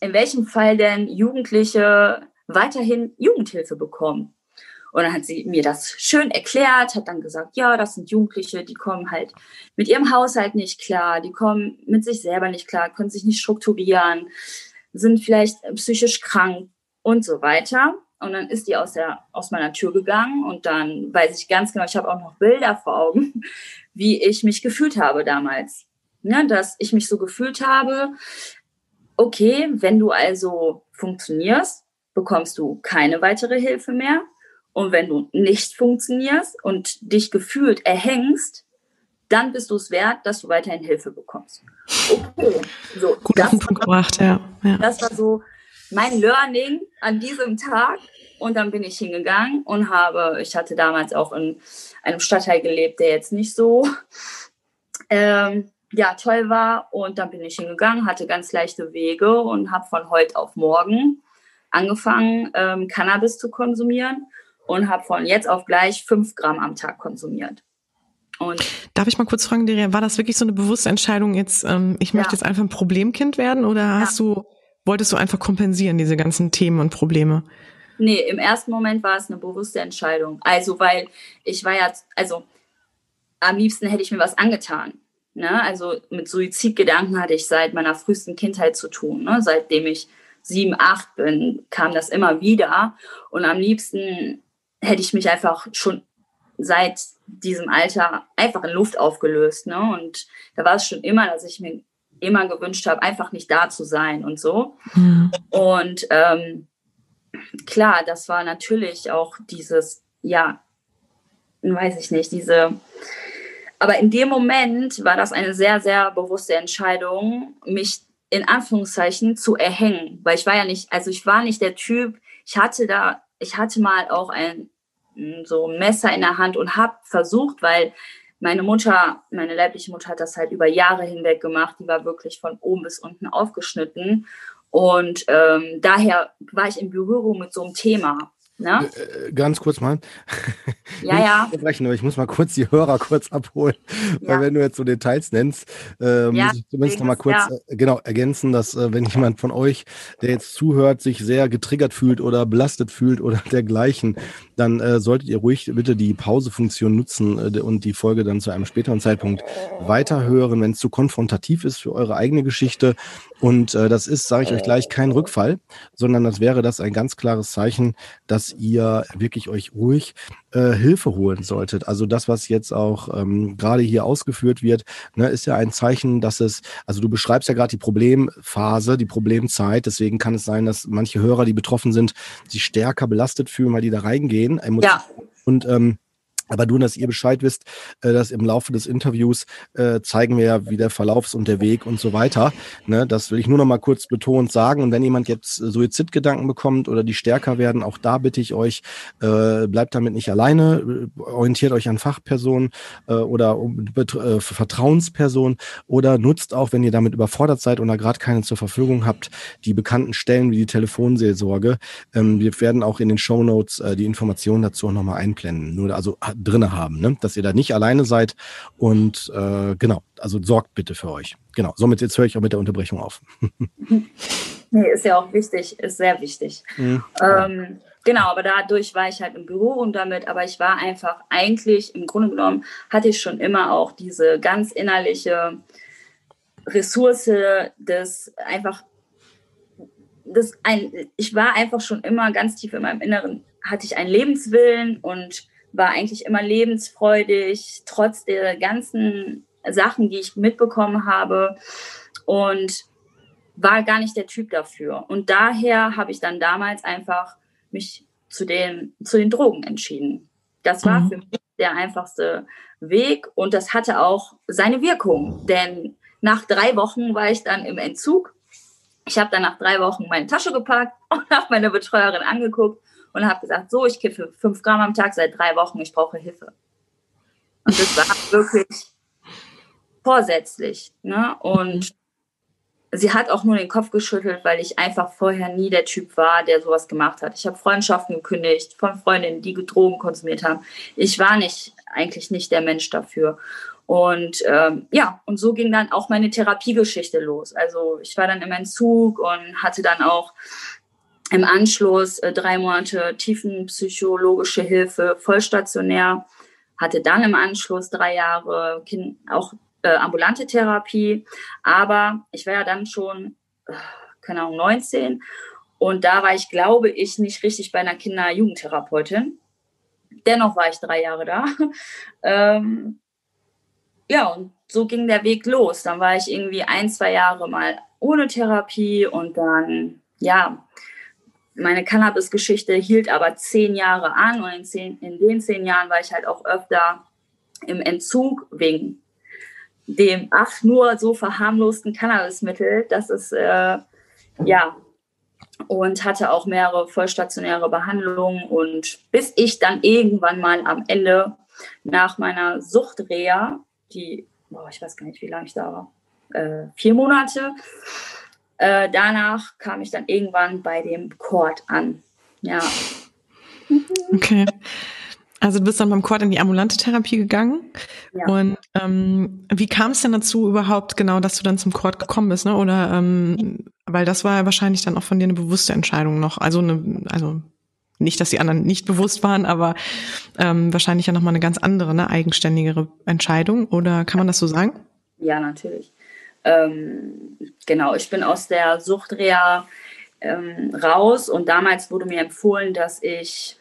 C: in welchem Fall denn Jugendliche weiterhin Jugendhilfe bekommen. Und dann hat sie mir das schön erklärt, hat dann gesagt, ja, das sind Jugendliche, die kommen halt mit ihrem Haushalt nicht klar, die kommen mit sich selber nicht klar, können sich nicht strukturieren, sind vielleicht psychisch krank, und so weiter. Und dann ist die aus, der, aus meiner Tür gegangen und dann weiß ich ganz genau, ich habe auch noch Bilder vor Augen, <laughs> wie ich mich gefühlt habe damals. Ne, dass ich mich so gefühlt habe, okay, wenn du also funktionierst, bekommst du keine weitere Hilfe mehr. Und wenn du nicht funktionierst und dich gefühlt erhängst, dann bist du es wert, dass du weiterhin Hilfe bekommst. Okay,
A: so. Gut auf den Punkt gebracht, ja. ja.
C: Das war so mein Learning an diesem Tag. Und dann bin ich hingegangen und habe, ich hatte damals auch in einem Stadtteil gelebt, der jetzt nicht so ähm, ja, toll war. Und dann bin ich hingegangen, hatte ganz leichte Wege und habe von heute auf morgen angefangen, ähm, Cannabis zu konsumieren und habe von jetzt auf gleich fünf Gramm am Tag konsumiert.
A: Und Darf ich mal kurz fragen, Deria, war das wirklich so eine bewusste Entscheidung jetzt, ähm, ich möchte ja. jetzt einfach ein Problemkind werden oder hast ja. du wolltest du einfach kompensieren, diese ganzen Themen und Probleme?
C: Nee, im ersten Moment war es eine bewusste Entscheidung. Also, weil ich war ja, also am liebsten hätte ich mir was angetan. Ne? Also mit Suizidgedanken hatte ich seit meiner frühesten Kindheit zu tun. Ne? Seitdem ich sieben, acht bin, kam das immer wieder. Und am liebsten hätte ich mich einfach schon seit diesem Alter einfach in Luft aufgelöst. Ne? Und da war es schon immer, dass ich mir immer gewünscht habe, einfach nicht da zu sein und so. Mhm. Und ähm, klar, das war natürlich auch dieses, ja, weiß ich nicht, diese, aber in dem Moment war das eine sehr, sehr bewusste Entscheidung, mich in Anführungszeichen zu erhängen, weil ich war ja nicht, also ich war nicht der Typ, ich hatte da, ich hatte mal auch ein so ein Messer in der Hand und habe versucht, weil meine Mutter, meine leibliche Mutter hat das halt über Jahre hinweg gemacht. Die war wirklich von oben bis unten aufgeschnitten. Und ähm, daher war ich in Berührung mit so einem Thema. Ne?
B: Äh, ganz kurz mal.
C: Ja, <laughs> ja.
B: Ich muss mal kurz die Hörer kurz abholen, ja. weil wenn du jetzt so Details nennst, äh, ja, muss ich zumindest noch mal kurz ja. äh, genau ergänzen, dass äh, wenn jemand von euch, der jetzt zuhört, sich sehr getriggert fühlt oder belastet fühlt oder <laughs> dergleichen, dann äh, solltet ihr ruhig bitte die Pausefunktion nutzen äh, und die Folge dann zu einem späteren Zeitpunkt weiterhören, wenn es zu konfrontativ ist für eure eigene Geschichte. Und das ist, sage ich euch gleich, kein Rückfall, sondern das wäre das ein ganz klares Zeichen, dass ihr wirklich euch ruhig äh, Hilfe holen solltet. Also das, was jetzt auch ähm, gerade hier ausgeführt wird, ne, ist ja ein Zeichen, dass es, also du beschreibst ja gerade die Problemphase, die Problemzeit. Deswegen kann es sein, dass manche Hörer, die betroffen sind, sich stärker belastet fühlen, weil die da reingehen.
C: Ja.
B: Und ähm, aber nur, dass ihr Bescheid wisst, äh, dass im Laufe des Interviews äh, zeigen wir ja, wie der Verlauf ist und der Weg und so weiter. Ne, das will ich nur noch mal kurz betont sagen. Und wenn jemand jetzt Suizidgedanken bekommt oder die stärker werden, auch da bitte ich euch, äh, bleibt damit nicht alleine, orientiert euch an Fachpersonen oder Vertrauenspersonen oder nutzt auch, wenn ihr damit überfordert seid oder gerade keine zur Verfügung habt, die bekannten Stellen wie die Telefonseelsorge. Ähm, wir werden auch in den Show Notes die Informationen dazu noch mal einblenden. Nur also drinne haben, ne? dass ihr da nicht alleine seid und äh, genau, also sorgt bitte für euch. Genau, somit jetzt höre ich auch mit der Unterbrechung auf. <laughs>
C: nee, ist ja auch wichtig, ist sehr wichtig. Mhm. Ähm, genau, aber dadurch war ich halt im Büro und damit, aber ich war einfach eigentlich, im Grunde genommen, hatte ich schon immer auch diese ganz innerliche Ressource des einfach, das ein, ich war einfach schon immer ganz tief in meinem Inneren, hatte ich einen Lebenswillen und war eigentlich immer lebensfreudig, trotz der ganzen Sachen, die ich mitbekommen habe und war gar nicht der Typ dafür. Und daher habe ich dann damals einfach mich zu den, zu den Drogen entschieden. Das war mhm. für mich der einfachste Weg und das hatte auch seine Wirkung, denn nach drei Wochen war ich dann im Entzug. Ich habe dann nach drei Wochen meine Tasche gepackt und <laughs> habe meine Betreuerin angeguckt und habe gesagt, so, ich kiffe fünf Gramm am Tag seit drei Wochen, ich brauche Hilfe. Und das war <laughs> wirklich vorsätzlich. Ne? Und sie hat auch nur den Kopf geschüttelt, weil ich einfach vorher nie der Typ war, der sowas gemacht hat. Ich habe Freundschaften gekündigt von Freundinnen, die Drogen konsumiert haben. Ich war nicht eigentlich nicht der Mensch dafür. Und ähm, ja, und so ging dann auch meine Therapiegeschichte los. Also ich war dann im Entzug und hatte dann auch im Anschluss äh, drei Monate tiefenpsychologische Hilfe vollstationär, hatte dann im Anschluss drei Jahre kind, auch äh, ambulante Therapie. Aber ich war ja dann schon, äh, keine Ahnung, 19 und da war ich, glaube ich, nicht richtig bei einer Kinder-Jugendtherapeutin. Dennoch war ich drei Jahre da. <laughs> ähm, ja, und so ging der Weg los. Dann war ich irgendwie ein, zwei Jahre mal ohne Therapie und dann, ja, meine Cannabis-Geschichte hielt aber zehn Jahre an und in, zehn, in den zehn Jahren war ich halt auch öfter im Entzug wegen dem ach nur so verharmlosten Cannabismittel. Das ist äh, ja und hatte auch mehrere vollstationäre Behandlungen und bis ich dann irgendwann mal am Ende nach meiner Suchtreha, die, boah, ich weiß gar nicht, wie lange ich da war, äh, vier Monate, äh, danach kam ich dann irgendwann bei dem Chord an. Ja.
A: Okay. Also du bist dann beim Chord in die ambulante Therapie gegangen. Ja. Und ähm, wie kam es denn dazu überhaupt genau, dass du dann zum Chord gekommen bist, ne? Oder ähm, weil das war ja wahrscheinlich dann auch von dir eine bewusste Entscheidung noch. Also eine, also nicht, dass die anderen nicht bewusst waren, aber ähm, wahrscheinlich ja nochmal eine ganz andere, ne, eigenständigere Entscheidung. Oder kann man das so sagen?
C: Ja, natürlich. Ähm, genau, ich bin aus der Suchtreha ähm, raus und damals wurde mir empfohlen, dass ich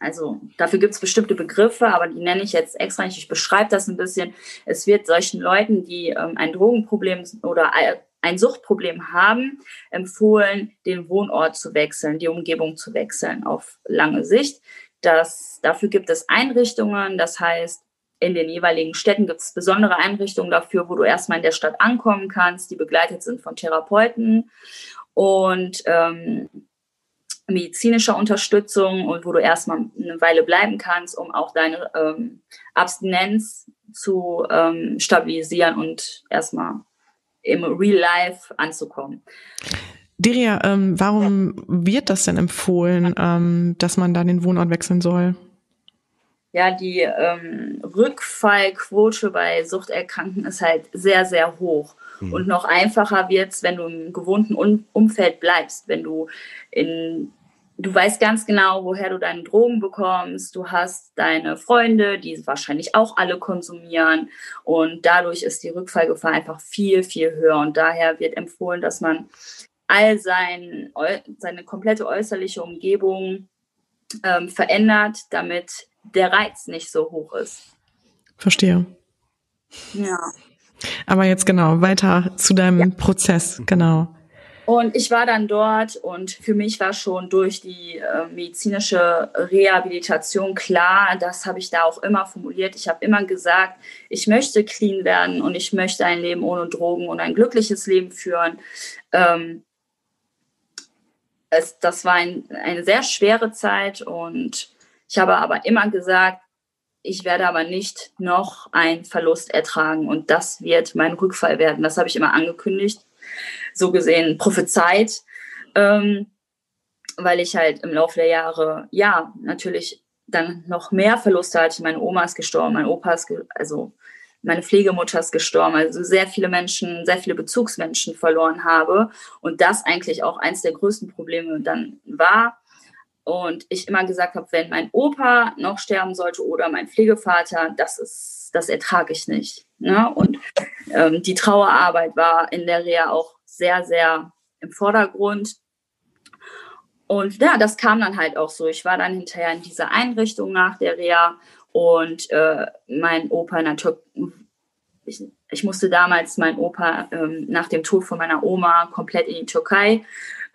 C: also dafür gibt es bestimmte Begriffe, aber die nenne ich jetzt extra nicht. Ich beschreibe das ein bisschen. Es wird solchen Leuten, die ähm, ein Drogenproblem oder ein Suchtproblem haben, empfohlen, den Wohnort zu wechseln, die Umgebung zu wechseln auf lange Sicht. Das, dafür gibt es Einrichtungen, das heißt, in den jeweiligen Städten gibt es besondere Einrichtungen dafür, wo du erstmal in der Stadt ankommen kannst, die begleitet sind von Therapeuten. Und ähm, medizinischer Unterstützung und wo du erstmal eine Weile bleiben kannst, um auch deine ähm, Abstinenz zu ähm, stabilisieren und erstmal im Real Life anzukommen.
A: Diria, ähm, warum wird das denn empfohlen, ähm, dass man da den Wohnort wechseln soll?
C: Ja, die ähm, Rückfallquote bei Suchterkrankten ist halt sehr, sehr hoch. Mhm. Und noch einfacher wird es, wenn du im gewohnten Umfeld bleibst, wenn du in du weißt ganz genau, woher du deine Drogen bekommst. Du hast deine Freunde, die wahrscheinlich auch alle konsumieren. Und dadurch ist die Rückfallgefahr einfach viel, viel höher. Und daher wird empfohlen, dass man all sein, seine komplette äußerliche Umgebung ähm, verändert, damit der Reiz nicht so hoch ist.
A: Verstehe.
C: Ja.
A: Aber jetzt genau, weiter zu deinem ja. Prozess, genau.
C: Und ich war dann dort und für mich war schon durch die äh, medizinische Rehabilitation klar, das habe ich da auch immer formuliert. Ich habe immer gesagt, ich möchte clean werden und ich möchte ein Leben ohne Drogen und ein glückliches Leben führen. Ähm, es, das war ein, eine sehr schwere Zeit und ich habe aber immer gesagt, ich werde aber nicht noch einen Verlust ertragen und das wird mein Rückfall werden. Das habe ich immer angekündigt so gesehen prophezeit, ähm, weil ich halt im Laufe der Jahre, ja, natürlich dann noch mehr Verluste hatte. Meine Oma ist gestorben, mein Opa ist, also meine Pflegemutter ist gestorben, also sehr viele Menschen, sehr viele Bezugsmenschen verloren habe und das eigentlich auch eins der größten Probleme dann war. Und ich immer gesagt habe, wenn mein Opa noch sterben sollte oder mein Pflegevater, das ist, das ertrage ich nicht. Ne? Und ähm, die Trauerarbeit war in der Reha auch sehr, sehr im Vordergrund. Und ja, das kam dann halt auch so. Ich war dann hinterher in dieser Einrichtung nach der Reha und äh, mein Opa natürlich, ich, musste damals meinen Opa ähm, nach dem Tod von meiner Oma komplett in die Türkei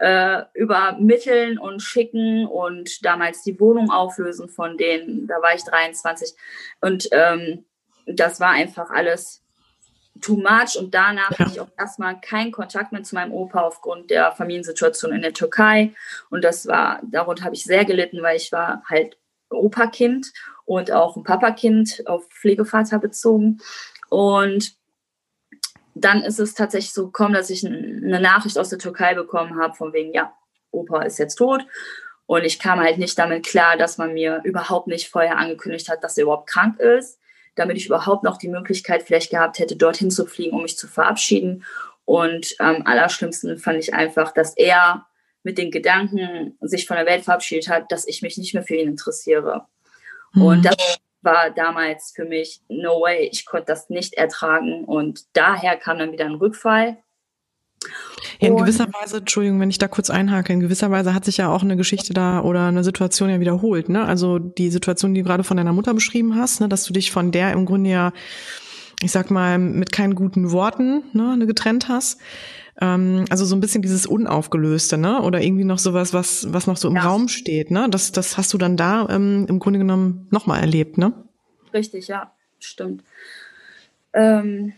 C: äh, übermitteln und schicken und damals die Wohnung auflösen von denen. Da war ich 23 und ähm, das war einfach alles too much und danach ja. hatte ich auch erstmal keinen Kontakt mehr zu meinem Opa aufgrund der Familiensituation in der Türkei und das war, darunter habe ich sehr gelitten, weil ich war halt Opa-Kind und auch ein Papa-Kind auf Pflegevater bezogen und dann ist es tatsächlich so gekommen, dass ich eine Nachricht aus der Türkei bekommen habe, von wegen, ja, Opa ist jetzt tot. Und ich kam halt nicht damit klar, dass man mir überhaupt nicht vorher angekündigt hat, dass er überhaupt krank ist damit ich überhaupt noch die Möglichkeit vielleicht gehabt hätte, dorthin zu fliegen, um mich zu verabschieden. Und am ähm, allerschlimmsten fand ich einfach, dass er mit den Gedanken sich von der Welt verabschiedet hat, dass ich mich nicht mehr für ihn interessiere. Mhm. Und das war damals für mich no way. Ich konnte das nicht ertragen. Und daher kam dann wieder ein Rückfall.
A: Ja, in gewisser Weise, Entschuldigung, wenn ich da kurz einhake, in gewisser Weise hat sich ja auch eine Geschichte da oder eine Situation ja wiederholt, ne? Also die Situation, die du gerade von deiner Mutter beschrieben hast, ne, dass du dich von der im Grunde ja, ich sag mal, mit keinen guten Worten ne, getrennt hast. Ähm, also so ein bisschen dieses Unaufgelöste, ne? Oder irgendwie noch sowas, was, was noch so im ja. Raum steht, ne? Das, das hast du dann da ähm, im Grunde genommen nochmal erlebt, ne?
C: Richtig, ja, stimmt. Ähm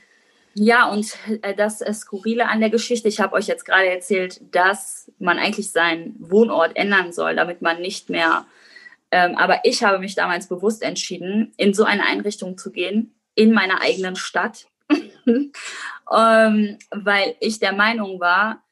C: ja, und äh, das Skurrile an der Geschichte, ich habe euch jetzt gerade erzählt, dass man eigentlich seinen Wohnort ändern soll, damit man nicht mehr, ähm, aber ich habe mich damals bewusst entschieden, in so eine Einrichtung zu gehen, in meiner eigenen Stadt, <laughs> ähm, weil ich der Meinung war,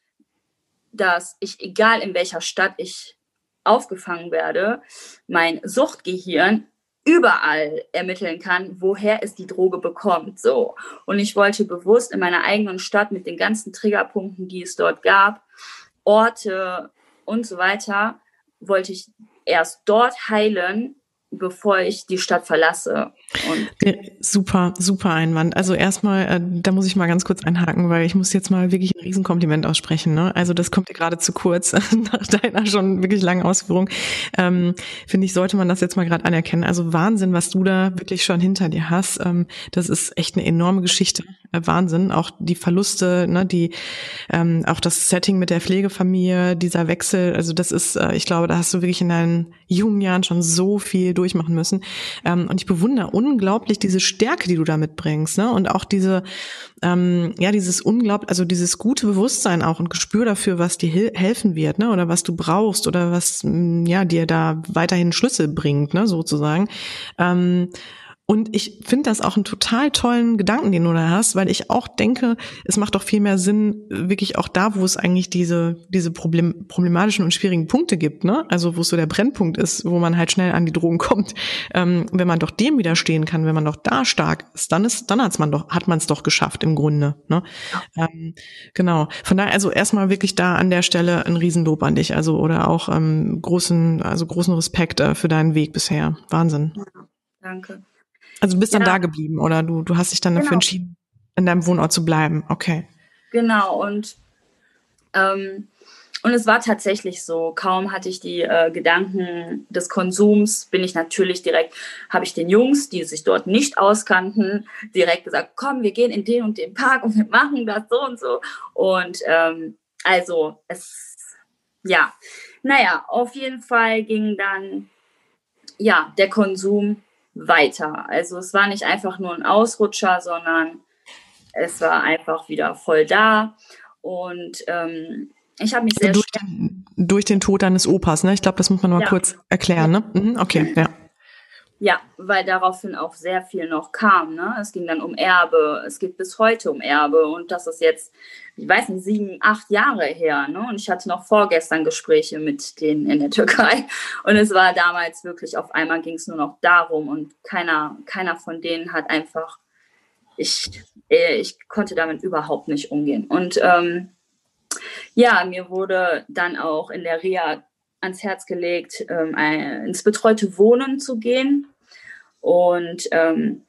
C: dass ich, egal in welcher Stadt ich aufgefangen werde, mein Suchtgehirn überall ermitteln kann, woher es die Droge bekommt. So. Und ich wollte bewusst in meiner eigenen Stadt mit den ganzen Triggerpunkten, die es dort gab, Orte und so weiter, wollte ich erst dort heilen, bevor ich die Stadt verlasse.
A: Und super, super Einwand. Also erstmal, äh, da muss ich mal ganz kurz einhaken, weil ich muss jetzt mal wirklich ein Riesenkompliment aussprechen. Ne? Also das kommt dir gerade zu kurz <laughs> nach deiner schon wirklich langen Ausführung. Ähm, Finde ich, sollte man das jetzt mal gerade anerkennen. Also Wahnsinn, was du da wirklich schon hinter dir hast. Ähm, das ist echt eine enorme Geschichte. Äh, Wahnsinn. Auch die Verluste, ne, die, ähm, auch das Setting mit der Pflegefamilie, dieser Wechsel. Also das ist, äh, ich glaube, da hast du wirklich in deinen jungen Jahren schon so viel durchmachen müssen. Ähm, und ich bewundere unglaublich diese Stärke, die du da mitbringst, ne? Und auch diese, ähm, ja, dieses unglaublich, also dieses gute Bewusstsein auch und Gespür dafür, was dir helfen wird, ne? Oder was du brauchst oder was, mm, ja, dir da weiterhin Schlüssel bringt, ne? Sozusagen. Ähm, und ich finde das auch einen total tollen Gedanken, den du da hast, weil ich auch denke, es macht doch viel mehr Sinn, wirklich auch da, wo es eigentlich diese, diese Problem, problematischen und schwierigen Punkte gibt, ne? Also wo es so der Brennpunkt ist, wo man halt schnell an die Drogen kommt. Ähm, wenn man doch dem widerstehen kann, wenn man doch da stark ist, dann ist, dann hat's man doch, hat man es doch geschafft im Grunde. Ne? Ja. Ähm, genau. Von daher, also erstmal wirklich da an der Stelle ein Riesenlob an dich. Also oder auch ähm, großen, also großen Respekt äh, für deinen Weg bisher. Wahnsinn.
C: Ja, danke.
A: Also du bist ja. dann da geblieben oder du, du hast dich dann dafür genau. entschieden, in deinem Wohnort zu bleiben. Okay.
C: Genau, und, ähm, und es war tatsächlich so. Kaum hatte ich die äh, Gedanken des Konsums, bin ich natürlich direkt, habe ich den Jungs, die sich dort nicht auskannten, direkt gesagt, komm, wir gehen in den und den Park und wir machen das so und so. Und ähm, also es, ja, naja, auf jeden Fall ging dann ja der Konsum weiter. Also es war nicht einfach nur ein Ausrutscher, sondern es war einfach wieder voll da. Und ähm, ich habe mich sehr
A: durch den, durch den Tod deines Opas, ne? Ich glaube, das muss man mal ja. kurz erklären, ne? Mhm, okay, ja.
C: Ja, weil daraufhin auch sehr viel noch kam. Ne? Es ging dann um Erbe, es geht bis heute um Erbe und das ist jetzt, ich weiß nicht, sieben, acht Jahre her. Ne? Und ich hatte noch vorgestern Gespräche mit denen in der <laughs> Türkei und es war damals wirklich, auf einmal ging es nur noch darum und keiner, keiner von denen hat einfach, ich, äh, ich konnte damit überhaupt nicht umgehen. Und ähm, ja, mir wurde dann auch in der Reha ans Herz gelegt, ähm, ins betreute Wohnen zu gehen. Und ähm,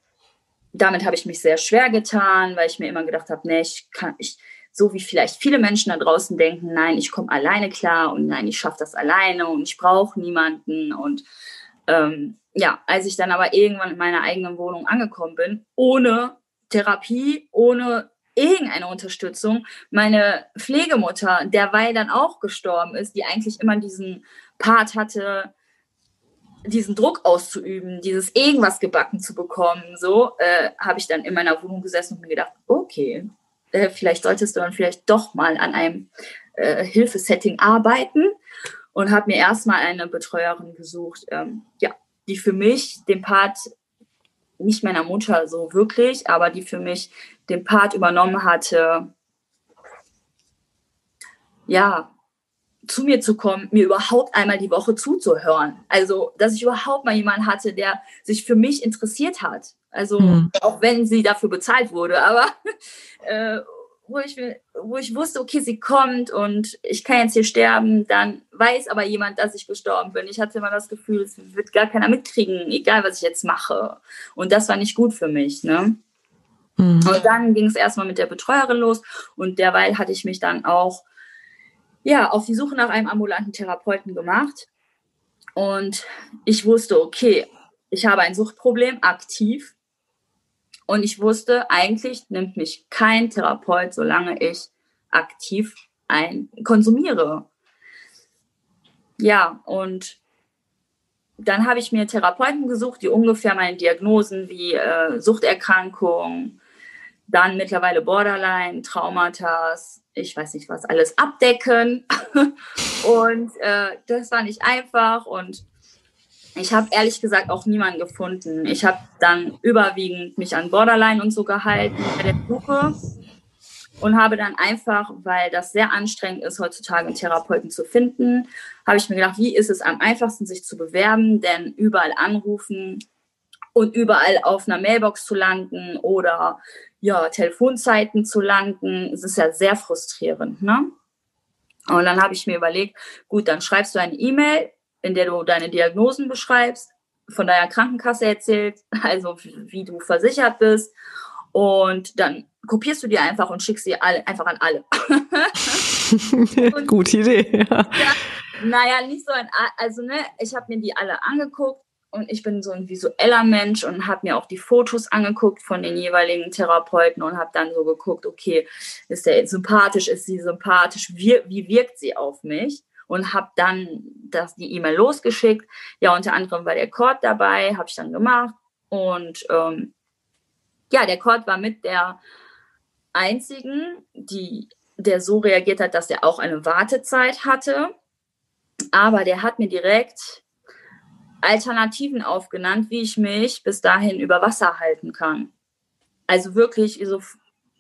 C: damit habe ich mich sehr schwer getan, weil ich mir immer gedacht habe, nee, ich kann, ich, so wie vielleicht viele Menschen da draußen denken, nein, ich komme alleine klar und nein, ich schaffe das alleine und ich brauche niemanden. Und ähm, ja, als ich dann aber irgendwann in meiner eigenen Wohnung angekommen bin, ohne Therapie, ohne irgendeine Unterstützung, meine Pflegemutter, derweil dann auch gestorben ist, die eigentlich immer diesen Part hatte, diesen Druck auszuüben, dieses irgendwas gebacken zu bekommen, so äh, habe ich dann in meiner Wohnung gesessen und mir gedacht, okay, äh, vielleicht solltest du dann vielleicht doch mal an einem äh, Hilfesetting arbeiten und habe mir erstmal eine Betreuerin gesucht, ähm, ja, die für mich den Part nicht meiner Mutter so wirklich, aber die für mich den Part übernommen hatte, ja, zu mir zu kommen, mir überhaupt einmal die Woche zuzuhören. Also, dass ich überhaupt mal jemanden hatte, der sich für mich interessiert hat. Also, mhm. auch wenn sie dafür bezahlt wurde, aber <laughs> äh, wo, ich, wo ich wusste, okay, sie kommt und ich kann jetzt hier sterben, dann weiß aber jemand, dass ich gestorben bin. Ich hatte immer das Gefühl, es wird gar keiner mitkriegen, egal was ich jetzt mache. Und das war nicht gut für mich. Ne? Mhm. Und dann ging es erstmal mit der Betreuerin los und derweil hatte ich mich dann auch ja, auf die Suche nach einem ambulanten Therapeuten gemacht. Und ich wusste, okay, ich habe ein Suchtproblem aktiv. Und ich wusste, eigentlich nimmt mich kein Therapeut, solange ich aktiv ein konsumiere. Ja, und dann habe ich mir Therapeuten gesucht, die ungefähr meine Diagnosen wie äh, Suchterkrankung, dann mittlerweile Borderline, Traumata, ich weiß nicht was, alles abdecken. <laughs> und äh, das war nicht einfach und ich habe ehrlich gesagt auch niemanden gefunden. Ich habe dann überwiegend mich an Borderline und so gehalten bei der Suche und habe dann einfach, weil das sehr anstrengend ist, heutzutage einen Therapeuten zu finden, habe ich mir gedacht, wie ist es am einfachsten, sich zu bewerben, denn überall anrufen und überall auf einer Mailbox zu landen oder ja, Telefonzeiten zu landen. Es ist ja sehr frustrierend. Ne? Und dann habe ich mir überlegt, gut, dann schreibst du eine E-Mail, in der du deine Diagnosen beschreibst von deiner Krankenkasse erzählt, <laughs> also wie du versichert bist. Und dann kopierst du die einfach und schickst sie alle, einfach an alle. <laughs>
A: Gute Idee, ja. ja.
C: Naja, nicht so ein, also ne, ich habe mir die alle angeguckt und ich bin so ein visueller Mensch und habe mir auch die Fotos angeguckt von den jeweiligen Therapeuten und habe dann so geguckt, okay, ist der sympathisch, ist sie sympathisch, wie, wie wirkt sie auf mich? Und habe dann das, die E-Mail losgeschickt. Ja, unter anderem war der Cord dabei, habe ich dann gemacht. Und ähm, ja, der Cord war mit der einzigen, die, der so reagiert hat, dass er auch eine Wartezeit hatte. Aber der hat mir direkt Alternativen aufgenannt, wie ich mich bis dahin über Wasser halten kann. Also wirklich so,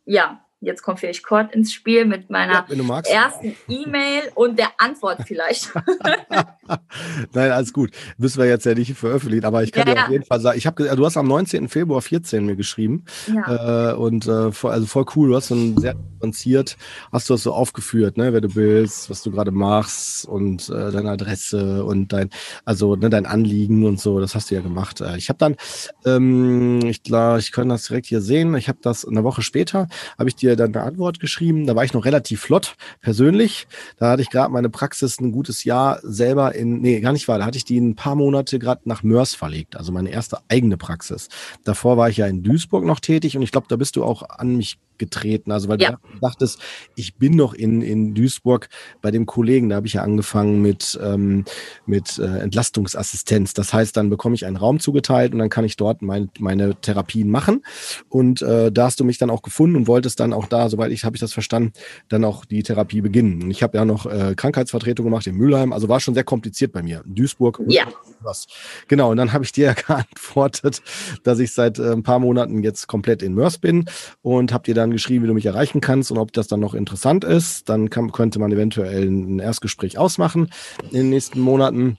C: ja, Jetzt kommt vielleicht Kurt ins Spiel mit meiner ja, ersten E-Mail und der Antwort vielleicht. <laughs>
B: Nein, alles gut. Müssen wir jetzt ja nicht veröffentlichen, aber ich kann ja, dir auf jeden Fall sagen, ich habe, du hast am 19. Februar 14 mir geschrieben ja. äh, und äh, voll, also voll cool. Du hast dann sehr differenziert, hast du das so aufgeführt, ne, wer du bist, was du gerade machst und äh, deine Adresse und dein, also ne, dein Anliegen und so. Das hast du ja gemacht. Äh, ich habe dann, ähm, ich glaube, ich kann das direkt hier sehen. Ich habe das eine Woche später, habe ich dir dann eine Antwort geschrieben. Da war ich noch relativ flott, persönlich. Da hatte ich gerade meine Praxis ein gutes Jahr selber in, nee, gar nicht wahr, da hatte ich die ein paar Monate gerade nach Mörs verlegt, also meine erste eigene Praxis. Davor war ich ja in Duisburg noch tätig und ich glaube, da bist du auch an mich getreten. Also weil ja. du dachtest, ich bin noch in, in Duisburg bei dem Kollegen, da habe ich ja angefangen mit, ähm, mit äh, Entlastungsassistenz. Das heißt, dann bekomme ich einen Raum zugeteilt und dann kann ich dort mein, meine Therapien machen. Und äh, da hast du mich dann auch gefunden und wolltest dann auch da, soweit ich habe ich das verstanden, dann auch die Therapie beginnen. Und ich habe ja noch äh, Krankheitsvertretung gemacht in Mülheim, also war schon sehr kompliziert bei mir. Duisburg.
C: Ja.
B: Was. Genau, und dann habe ich dir ja <laughs> geantwortet, dass ich seit äh, ein paar Monaten jetzt komplett in Mörs bin und habe dir dann dann geschrieben, wie du mich erreichen kannst und ob das dann noch interessant ist. Dann kann, könnte man eventuell ein Erstgespräch ausmachen in den nächsten Monaten.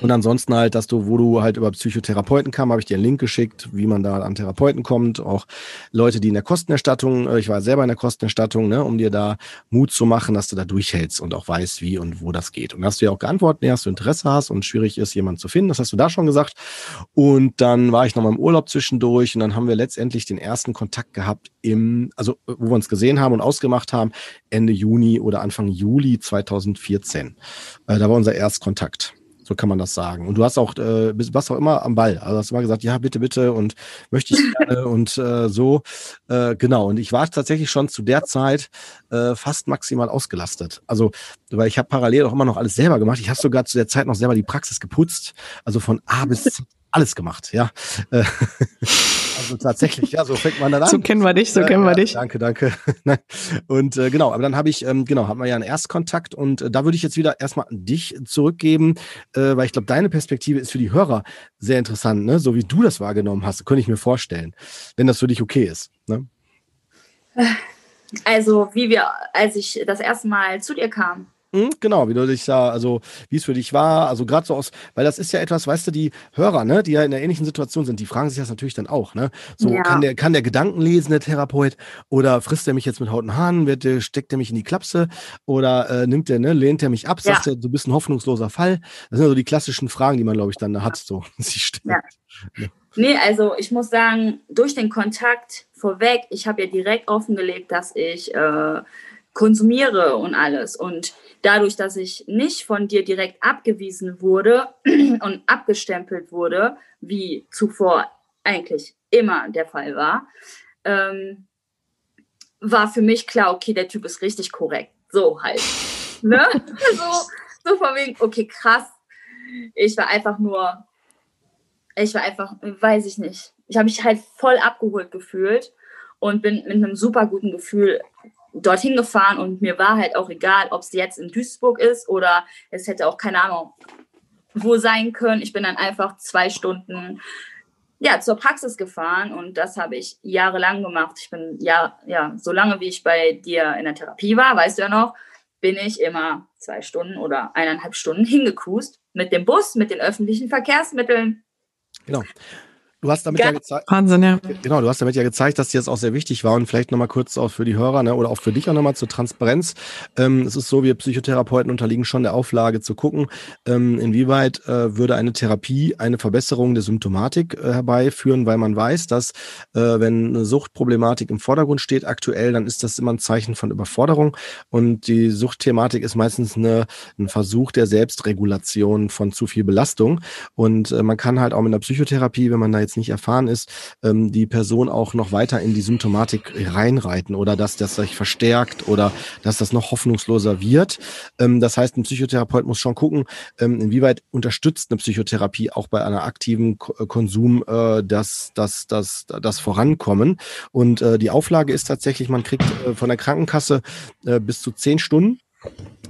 B: Und ansonsten halt, dass du, wo du halt über Psychotherapeuten kam, habe ich dir einen Link geschickt, wie man da an Therapeuten kommt. Auch Leute, die in der Kostenerstattung, äh, ich war selber in der Kostenerstattung, ne, um dir da Mut zu machen, dass du da durchhältst und auch weißt, wie und wo das geht. Und hast du ja auch geantwortet, nee, hast du Interesse hast und schwierig ist, jemanden zu finden. Das hast du da schon gesagt. Und dann war ich noch mal im Urlaub zwischendurch und dann haben wir letztendlich den ersten Kontakt gehabt im, also wo wir uns gesehen haben und ausgemacht haben, Ende Juni oder Anfang Juli 2014. Äh, da war unser Erstkontakt. So kann man das sagen. Und du hast auch, äh, bist, warst auch immer am Ball. Also hast immer gesagt, ja, bitte, bitte und möchte ich gerne <laughs> und äh, so. Äh, genau. Und ich war tatsächlich schon zu der Zeit äh, fast maximal ausgelastet. Also, weil ich habe parallel auch immer noch alles selber gemacht. Ich habe sogar zu der Zeit noch selber die Praxis geputzt. Also von A bis Z <laughs> alles gemacht, ja. <laughs> Äh, also tatsächlich, ja, so fängt man dann an.
A: So kennen wir dich, so kennen wir dich.
B: Danke, danke. <laughs> und äh, genau, aber dann habe ich, ähm, genau, haben wir ja einen Erstkontakt und äh, da würde ich jetzt wieder erstmal an dich zurückgeben, äh, weil ich glaube, deine Perspektive ist für die Hörer sehr interessant, ne? So wie du das wahrgenommen hast, könnte ich mir vorstellen, wenn das für dich okay ist. Ne?
C: Also, wie wir, als ich das erste Mal zu dir kam,
B: genau, wie du dich da, also wie es für dich war, also gerade so aus, weil das ist ja etwas, weißt du, die Hörer, ne, die ja in einer ähnlichen Situation sind, die fragen sich das natürlich dann auch, ne? So, ja. kann der, kann der Gedanken lesen, der Therapeut, oder frisst er mich jetzt mit Haut und Haaren, wird der, steckt er mich in die Klapse oder äh, nimmt der, ne, lehnt er mich ab, sagt ja. er, du bist ein hoffnungsloser Fall. Das sind so die klassischen Fragen, die man, glaube ich, dann hat, so <laughs> sich stellt.
C: Ja. Nee, also ich muss sagen, durch den Kontakt vorweg, ich habe ja direkt offengelegt, dass ich äh, konsumiere und alles. Und dadurch, dass ich nicht von dir direkt abgewiesen wurde <clears throat> und abgestempelt wurde, wie zuvor eigentlich immer der Fall war, ähm, war für mich klar, okay, der Typ ist richtig korrekt. So halt. ne? <laughs> so, so von wegen, okay, krass. Ich war einfach nur, ich war einfach, weiß ich nicht. Ich habe mich halt voll abgeholt gefühlt und bin mit einem super guten Gefühl dorthin gefahren und mir war halt auch egal, ob es jetzt in Duisburg ist oder es hätte auch keine Ahnung wo sein können. Ich bin dann einfach zwei Stunden ja, zur Praxis gefahren und das habe ich jahrelang gemacht. Ich bin ja, ja, so lange wie ich bei dir in der Therapie war, weißt du ja noch, bin ich immer zwei Stunden oder eineinhalb Stunden hingekust mit dem Bus, mit den öffentlichen Verkehrsmitteln.
B: Genau. Du hast damit ja gezeigt.
A: Wahnsinn, ja.
B: Genau, du hast damit ja gezeigt, dass dir das auch sehr wichtig war und vielleicht nochmal kurz auch für die Hörer ne, oder auch für dich auch nochmal zur Transparenz. Ähm, es ist so, wir Psychotherapeuten unterliegen schon der Auflage zu gucken, ähm, inwieweit äh, würde eine Therapie eine Verbesserung der Symptomatik äh, herbeiführen, weil man weiß, dass äh, wenn eine Suchtproblematik im Vordergrund steht aktuell, dann ist das immer ein Zeichen von Überforderung und die Suchtthematik ist meistens eine, ein Versuch der Selbstregulation von zu viel Belastung und äh, man kann halt auch mit einer Psychotherapie, wenn man da jetzt nicht erfahren ist, ähm, die Person auch noch weiter in die Symptomatik reinreiten oder dass das sich verstärkt oder dass das noch hoffnungsloser wird. Ähm, das heißt, ein Psychotherapeut muss schon gucken, ähm, inwieweit unterstützt eine Psychotherapie auch bei einer aktiven Ko Konsum äh, das, das, das, das Vorankommen. Und äh, die Auflage ist tatsächlich, man kriegt äh, von der Krankenkasse äh, bis zu zehn Stunden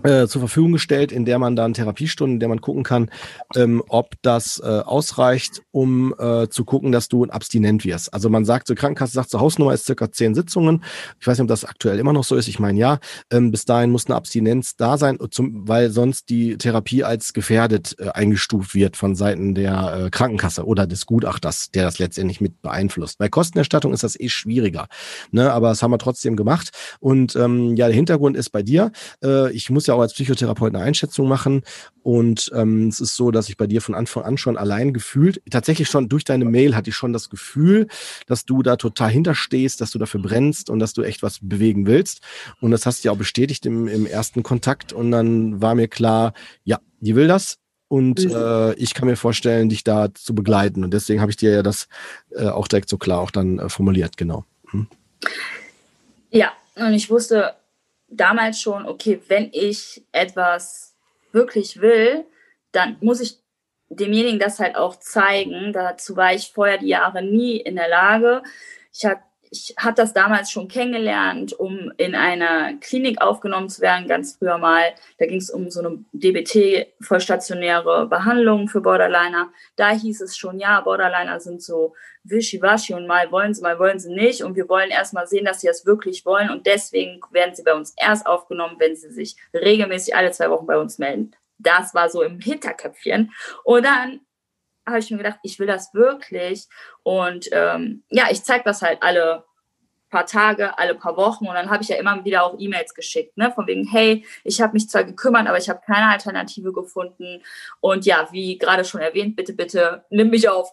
B: äh, zur Verfügung gestellt, in der man dann Therapiestunden, in der man gucken kann, ähm, ob das äh, ausreicht, um äh, zu gucken, dass du abstinent wirst. Also man sagt, zur Krankenkasse sagt, zur Hausnummer ist circa zehn Sitzungen. Ich weiß nicht, ob das aktuell immer noch so ist. Ich meine, ja, ähm, bis dahin muss eine Abstinenz da sein, zum, weil sonst die Therapie als gefährdet äh, eingestuft wird von Seiten der äh, Krankenkasse oder des Gutachters, der das letztendlich mit beeinflusst. Bei Kostenerstattung ist das eh schwieriger. Ne? Aber das haben wir trotzdem gemacht. Und ähm, ja, der Hintergrund ist bei dir. Äh, ich muss ja auch als Psychotherapeut eine Einschätzung machen. Und ähm, es ist so, dass ich bei dir von Anfang an schon allein gefühlt, tatsächlich schon durch deine Mail hatte ich schon das Gefühl, dass du da total hinterstehst, dass du dafür brennst und dass du echt was bewegen willst. Und das hast du ja auch bestätigt im, im ersten Kontakt. Und dann war mir klar, ja, die will das. Und mhm. äh, ich kann mir vorstellen, dich da zu begleiten. Und deswegen habe ich dir ja das äh, auch direkt so klar auch dann äh, formuliert, genau. Hm.
C: Ja, und ich wusste, damals schon, okay, wenn ich etwas wirklich will, dann muss ich demjenigen das halt auch zeigen. Dazu war ich vorher die Jahre nie in der Lage. Ich hatte ich habe das damals schon kennengelernt, um in einer Klinik aufgenommen zu werden, ganz früher mal. Da ging es um so eine DBT-vollstationäre Behandlung für Borderliner. Da hieß es schon, ja, Borderliner sind so wischiwaschi und mal wollen sie, mal wollen sie nicht. Und wir wollen erst mal sehen, dass sie das wirklich wollen. Und deswegen werden sie bei uns erst aufgenommen, wenn sie sich regelmäßig alle zwei Wochen bei uns melden. Das war so im Hinterköpfchen. Und dann habe ich mir gedacht, ich will das wirklich. Und ähm, ja, ich zeige das halt alle paar Tage, alle paar Wochen und dann habe ich ja immer wieder auch E-Mails geschickt, ne, von wegen, hey, ich habe mich zwar gekümmert, aber ich habe keine Alternative gefunden und ja, wie gerade schon erwähnt, bitte, bitte, nimm mich auf.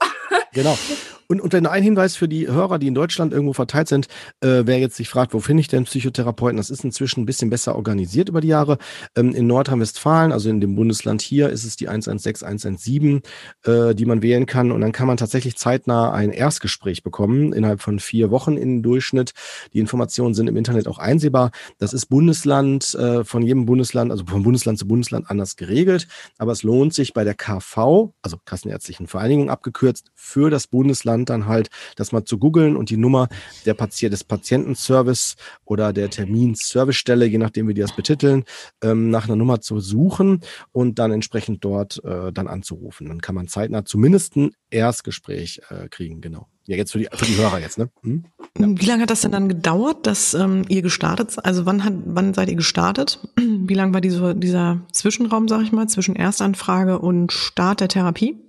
B: Genau. <laughs> Und, und ein Hinweis für die Hörer, die in Deutschland irgendwo verteilt sind, äh, wer jetzt sich fragt, wo finde ich denn Psychotherapeuten? Das ist inzwischen ein bisschen besser organisiert über die Jahre. Ähm, in Nordrhein-Westfalen, also in dem Bundesland hier, ist es die 116, 117, äh, die man wählen kann. Und dann kann man tatsächlich zeitnah ein Erstgespräch bekommen, innerhalb von vier Wochen im Durchschnitt. Die Informationen sind im Internet auch einsehbar. Das ist Bundesland, äh, von jedem Bundesland, also von Bundesland zu Bundesland anders geregelt. Aber es lohnt sich bei der KV, also Kassenärztlichen Vereinigung abgekürzt, für das Bundesland Land dann halt, das mal zu googeln und die Nummer der Patient, des Patientenservice oder der Terminservicestelle, je nachdem wie die das betiteln, ähm, nach einer Nummer zu suchen und dann entsprechend dort äh, dann anzurufen. Dann kann man zeitnah zumindest ein Erstgespräch äh, kriegen, genau. Ja, jetzt für die, für die Hörer jetzt, ne? Hm?
A: Wie lange hat das denn dann gedauert, dass ähm, ihr gestartet seid? Also wann, hat, wann seid ihr gestartet? Wie lang war diese, dieser Zwischenraum, sag ich mal, zwischen Erstanfrage und Start der Therapie?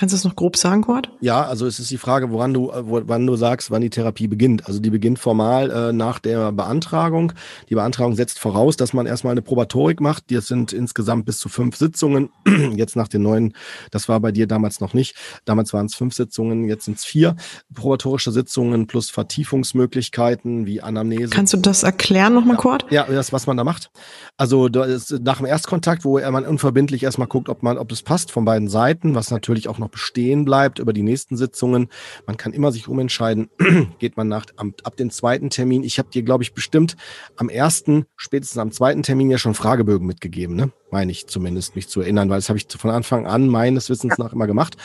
A: Kannst du es noch grob sagen, Kurt?
B: Ja, also es ist die Frage, woran du, wann du sagst, wann die Therapie beginnt. Also die beginnt formal äh, nach der Beantragung. Die Beantragung setzt voraus, dass man erstmal eine Probatorik macht. Das sind insgesamt bis zu fünf Sitzungen. <clears throat> Jetzt nach den neuen, das war bei dir damals noch nicht. Damals waren es fünf Sitzungen, jetzt sind es vier probatorische Sitzungen plus Vertiefungsmöglichkeiten wie Anamnese.
A: Kannst du das erklären nochmal,
B: ja.
A: Kurt?
B: Ja, das, was man da macht. Also nach dem Erstkontakt, wo man unverbindlich erstmal guckt, ob man, ob es passt von beiden Seiten, was natürlich auch noch bestehen bleibt über die nächsten Sitzungen. Man kann immer sich umentscheiden, <clears throat> geht man nach, ab, ab dem zweiten Termin. Ich habe dir, glaube ich, bestimmt am ersten, spätestens am zweiten Termin ja schon Fragebögen mitgegeben, ne? Meine ich zumindest, mich zu erinnern, weil das habe ich von Anfang an meines Wissens nach immer gemacht,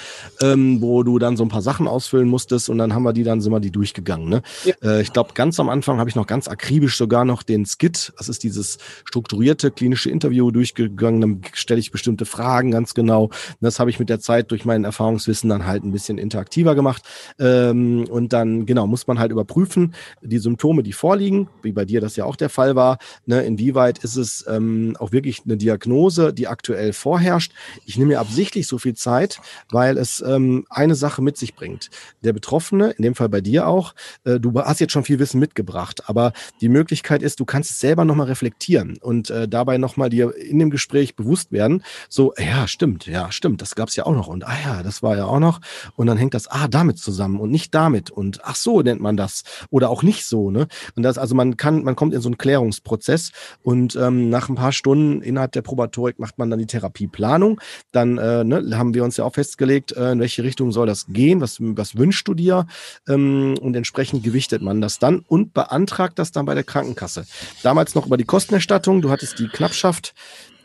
B: ähm, wo du dann so ein paar Sachen ausfüllen musstest und dann haben wir die dann, sind wir die durchgegangen. Ne? Ja. Äh, ich glaube, ganz am Anfang habe ich noch ganz akribisch sogar noch den Skit, das ist dieses strukturierte klinische Interview durchgegangen, dann stelle ich bestimmte Fragen ganz genau. Und das habe ich mit der Zeit durch mein Erfahrungswissen dann halt ein bisschen interaktiver gemacht. Ähm, und dann, genau, muss man halt überprüfen, die Symptome, die vorliegen, wie bei dir das ja auch der Fall war, ne, inwieweit ist es ähm, auch wirklich eine Diagnose, Diagnose, die aktuell vorherrscht. Ich nehme mir absichtlich so viel Zeit, weil es ähm, eine Sache mit sich bringt. Der Betroffene, in dem Fall bei dir auch, äh, du hast jetzt schon viel Wissen mitgebracht, aber die Möglichkeit ist, du kannst es selber nochmal reflektieren und äh, dabei nochmal dir in dem Gespräch bewusst werden, so, ja, stimmt, ja, stimmt, das gab es ja auch noch und ah ja, das war ja auch noch und dann hängt das, ah, damit zusammen und nicht damit und ach so nennt man das oder auch nicht so, ne? Und das, also man kann, man kommt in so einen Klärungsprozess und ähm, nach ein paar Stunden innerhalb der Probatorik macht man dann die Therapieplanung. Dann äh, ne, haben wir uns ja auch festgelegt, äh, in welche Richtung soll das gehen, was, was wünschst du dir ähm, und entsprechend gewichtet man das dann und beantragt das dann bei der Krankenkasse. Damals noch über die Kostenerstattung, du hattest die Knappschaft.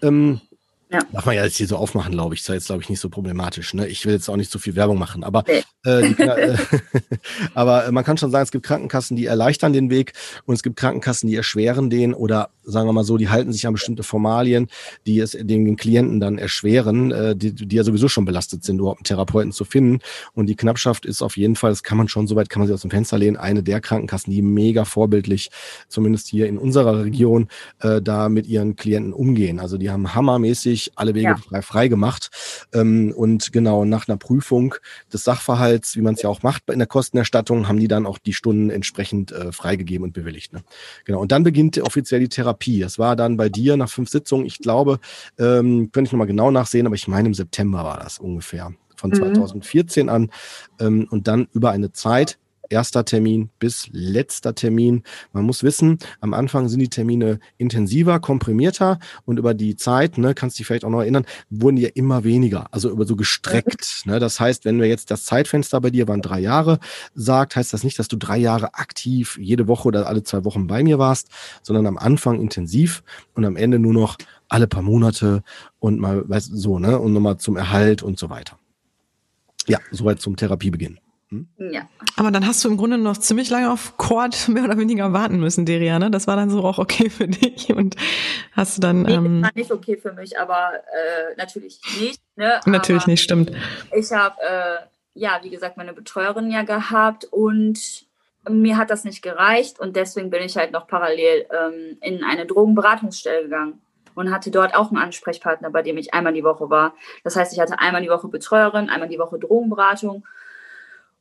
B: Ähm, ja. Darf man ja jetzt hier so aufmachen, glaube ich. Ist ja jetzt, glaube ich, nicht so problematisch. Ne? Ich will jetzt auch nicht so viel Werbung machen, aber, nee. äh, die, <laughs> äh, <laughs> aber man kann schon sagen, es gibt Krankenkassen, die erleichtern den Weg und es gibt Krankenkassen, die erschweren den oder sagen wir mal so, die halten sich an bestimmte Formalien, die es den Klienten dann erschweren, äh, die, die ja sowieso schon belastet sind, überhaupt einen Therapeuten zu finden. Und die Knappschaft ist auf jeden Fall, das kann man schon, soweit kann man sich aus dem Fenster lehnen, eine der Krankenkassen, die mega vorbildlich, zumindest hier in unserer Region, äh, da mit ihren Klienten umgehen. Also die haben hammermäßig wirklich alle Wege ja. frei, frei gemacht. Ähm, und genau nach einer Prüfung des Sachverhalts, wie man es ja auch macht in der Kostenerstattung, haben die dann auch die Stunden entsprechend äh, freigegeben und bewilligt. Ne? Genau. Und dann beginnt offiziell die Therapie. Das war dann bei dir nach fünf Sitzungen, ich glaube, ähm, könnte ich nochmal genau nachsehen, aber ich meine im September war das ungefähr von 2014 mhm. an ähm, und dann über eine Zeit erster Termin bis letzter Termin. Man muss wissen, am Anfang sind die Termine intensiver, komprimierter und über die Zeit, ne, kannst du dich vielleicht auch noch erinnern, wurden die ja immer weniger, also über so gestreckt. Ne? Das heißt, wenn wir jetzt das Zeitfenster bei dir waren drei Jahre sagt, heißt das nicht, dass du drei Jahre aktiv jede Woche oder alle zwei Wochen bei mir warst, sondern am Anfang intensiv und am Ende nur noch alle paar Monate und mal, weißt so, ne, und nochmal zum Erhalt und so weiter. Ja, soweit zum Therapiebeginn.
A: Hm? Ja. Aber dann hast du im Grunde noch ziemlich lange auf Cord <laughs> mehr oder weniger warten müssen, Deria, ne? Das war dann so auch okay für dich und hast du dann.
C: Nee, ähm, war nicht okay für mich, aber äh, natürlich nicht. Ne?
A: Natürlich aber nicht, stimmt.
C: Ich habe, äh, ja, wie gesagt, meine Betreuerin ja gehabt und mir hat das nicht gereicht und deswegen bin ich halt noch parallel ähm, in eine Drogenberatungsstelle gegangen und hatte dort auch einen Ansprechpartner, bei dem ich einmal die Woche war. Das heißt, ich hatte einmal die Woche Betreuerin, einmal die Woche Drogenberatung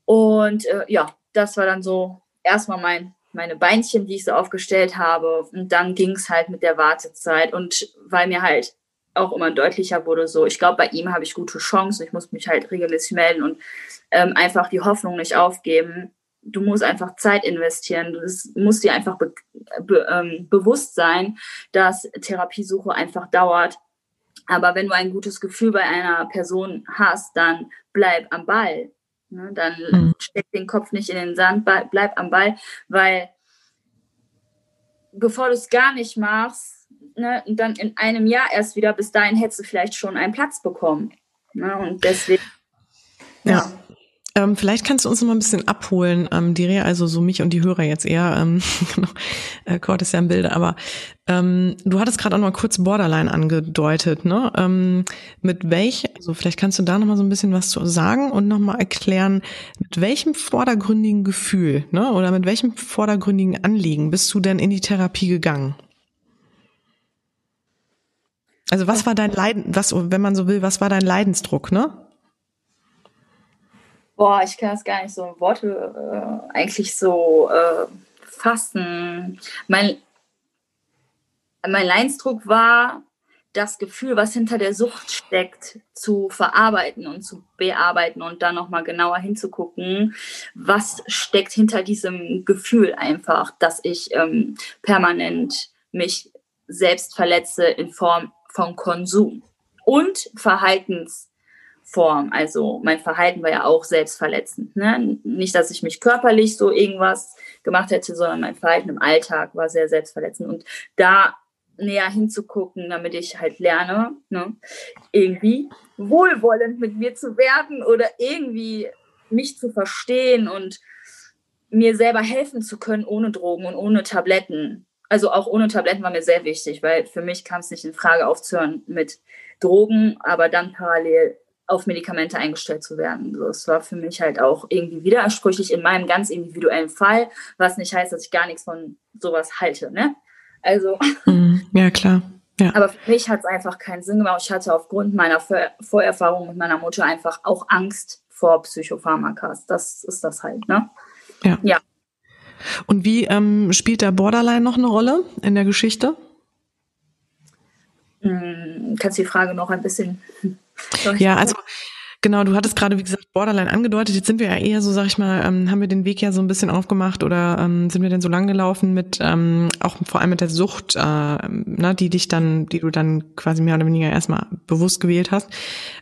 C: und äh, ja, das war dann so erstmal mein, meine Beinchen, die ich so aufgestellt habe. Und dann ging es halt mit der Wartezeit. Und weil mir halt auch immer deutlicher wurde, so, ich glaube, bei ihm habe ich gute Chancen. Ich muss mich halt regelmäßig melden und ähm, einfach die Hoffnung nicht aufgeben. Du musst einfach Zeit investieren. Du musst dir einfach be be ähm, bewusst sein, dass Therapiesuche einfach dauert. Aber wenn du ein gutes Gefühl bei einer Person hast, dann bleib am Ball. Ne, dann mhm. steck den Kopf nicht in den Sand, bleib am Ball, weil bevor du es gar nicht machst, ne, und dann in einem Jahr erst wieder, bis dahin hättest du vielleicht schon einen Platz bekommen. Ne, und deswegen.
A: ja. ja. Ähm, vielleicht kannst du uns noch mal ein bisschen abholen, ähm, Diria, also so mich und die Hörer jetzt eher, ähm, <laughs> genau, äh, ist ja im Bilde, aber ähm, du hattest gerade auch noch mal kurz Borderline angedeutet, ne? Ähm, mit welch, also vielleicht kannst du da noch mal so ein bisschen was zu sagen und noch mal erklären, mit welchem vordergründigen Gefühl, ne? Oder mit welchem vordergründigen Anliegen bist du denn in die Therapie gegangen? Also was war dein Leiden, was, wenn man so will, was war dein Leidensdruck, ne?
C: Boah, ich kann das gar nicht so in Worte äh, eigentlich so äh, fassen. Mein, mein Leinsdruck war, das Gefühl, was hinter der Sucht steckt, zu verarbeiten und zu bearbeiten und dann nochmal genauer hinzugucken, was steckt hinter diesem Gefühl einfach, dass ich ähm, permanent mich selbst verletze in Form von Konsum und Verhaltens Form. Also mein Verhalten war ja auch selbstverletzend. Ne? Nicht, dass ich mich körperlich so irgendwas gemacht hätte, sondern mein Verhalten im Alltag war sehr selbstverletzend. Und da näher hinzugucken, damit ich halt lerne, ne? irgendwie wohlwollend mit mir zu werden oder irgendwie mich zu verstehen und mir selber helfen zu können ohne Drogen und ohne Tabletten. Also auch ohne Tabletten war mir sehr wichtig, weil für mich kam es nicht in Frage aufzuhören mit Drogen, aber dann parallel auf Medikamente eingestellt zu werden. So, das war für mich halt auch irgendwie widersprüchlich in meinem ganz individuellen Fall, was nicht heißt, dass ich gar nichts von sowas halte. Ne? Also. <laughs>
A: Mhm. Ja, klar.
C: Ja. Aber für mich hat es einfach keinen Sinn gemacht. Ich hatte aufgrund meiner Vorerfahrung mit meiner Mutter einfach auch Angst vor Psychopharmakas. Das ist das halt, ne?
A: Ja. ja. Und wie ähm, spielt der Borderline noch eine Rolle in der Geschichte?
C: Hm, kannst du die Frage noch ein bisschen.
A: Ja, also Genau, du hattest gerade, wie gesagt, Borderline angedeutet. Jetzt sind wir ja eher so, sag ich mal, ähm, haben wir den Weg ja so ein bisschen aufgemacht oder ähm, sind wir denn so lang gelaufen mit, ähm, auch vor allem mit der Sucht, äh, ne, die dich dann, die du dann quasi mehr oder weniger erstmal bewusst gewählt hast,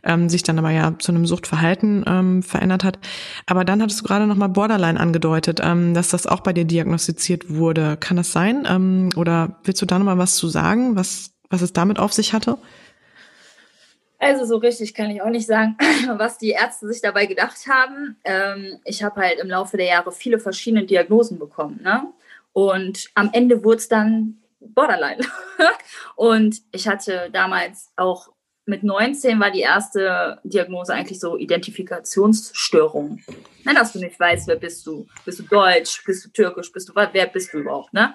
A: ähm, sich dann aber ja zu einem Suchtverhalten ähm, verändert hat. Aber dann hattest du gerade nochmal Borderline angedeutet, ähm, dass das auch bei dir diagnostiziert wurde. Kann das sein? Ähm, oder willst du da nochmal was zu sagen, was, was es damit auf sich hatte?
C: Also so richtig kann ich auch nicht sagen, <laughs> was die Ärzte sich dabei gedacht haben. Ähm, ich habe halt im Laufe der Jahre viele verschiedene Diagnosen bekommen. Ne? Und am Ende wurde es dann Borderline. <laughs> und ich hatte damals auch mit 19 war die erste Diagnose eigentlich so Identifikationsstörung. Ne, dass du nicht weißt, wer bist du? Bist du deutsch? Bist du türkisch? Bist du wer bist du überhaupt? Ne?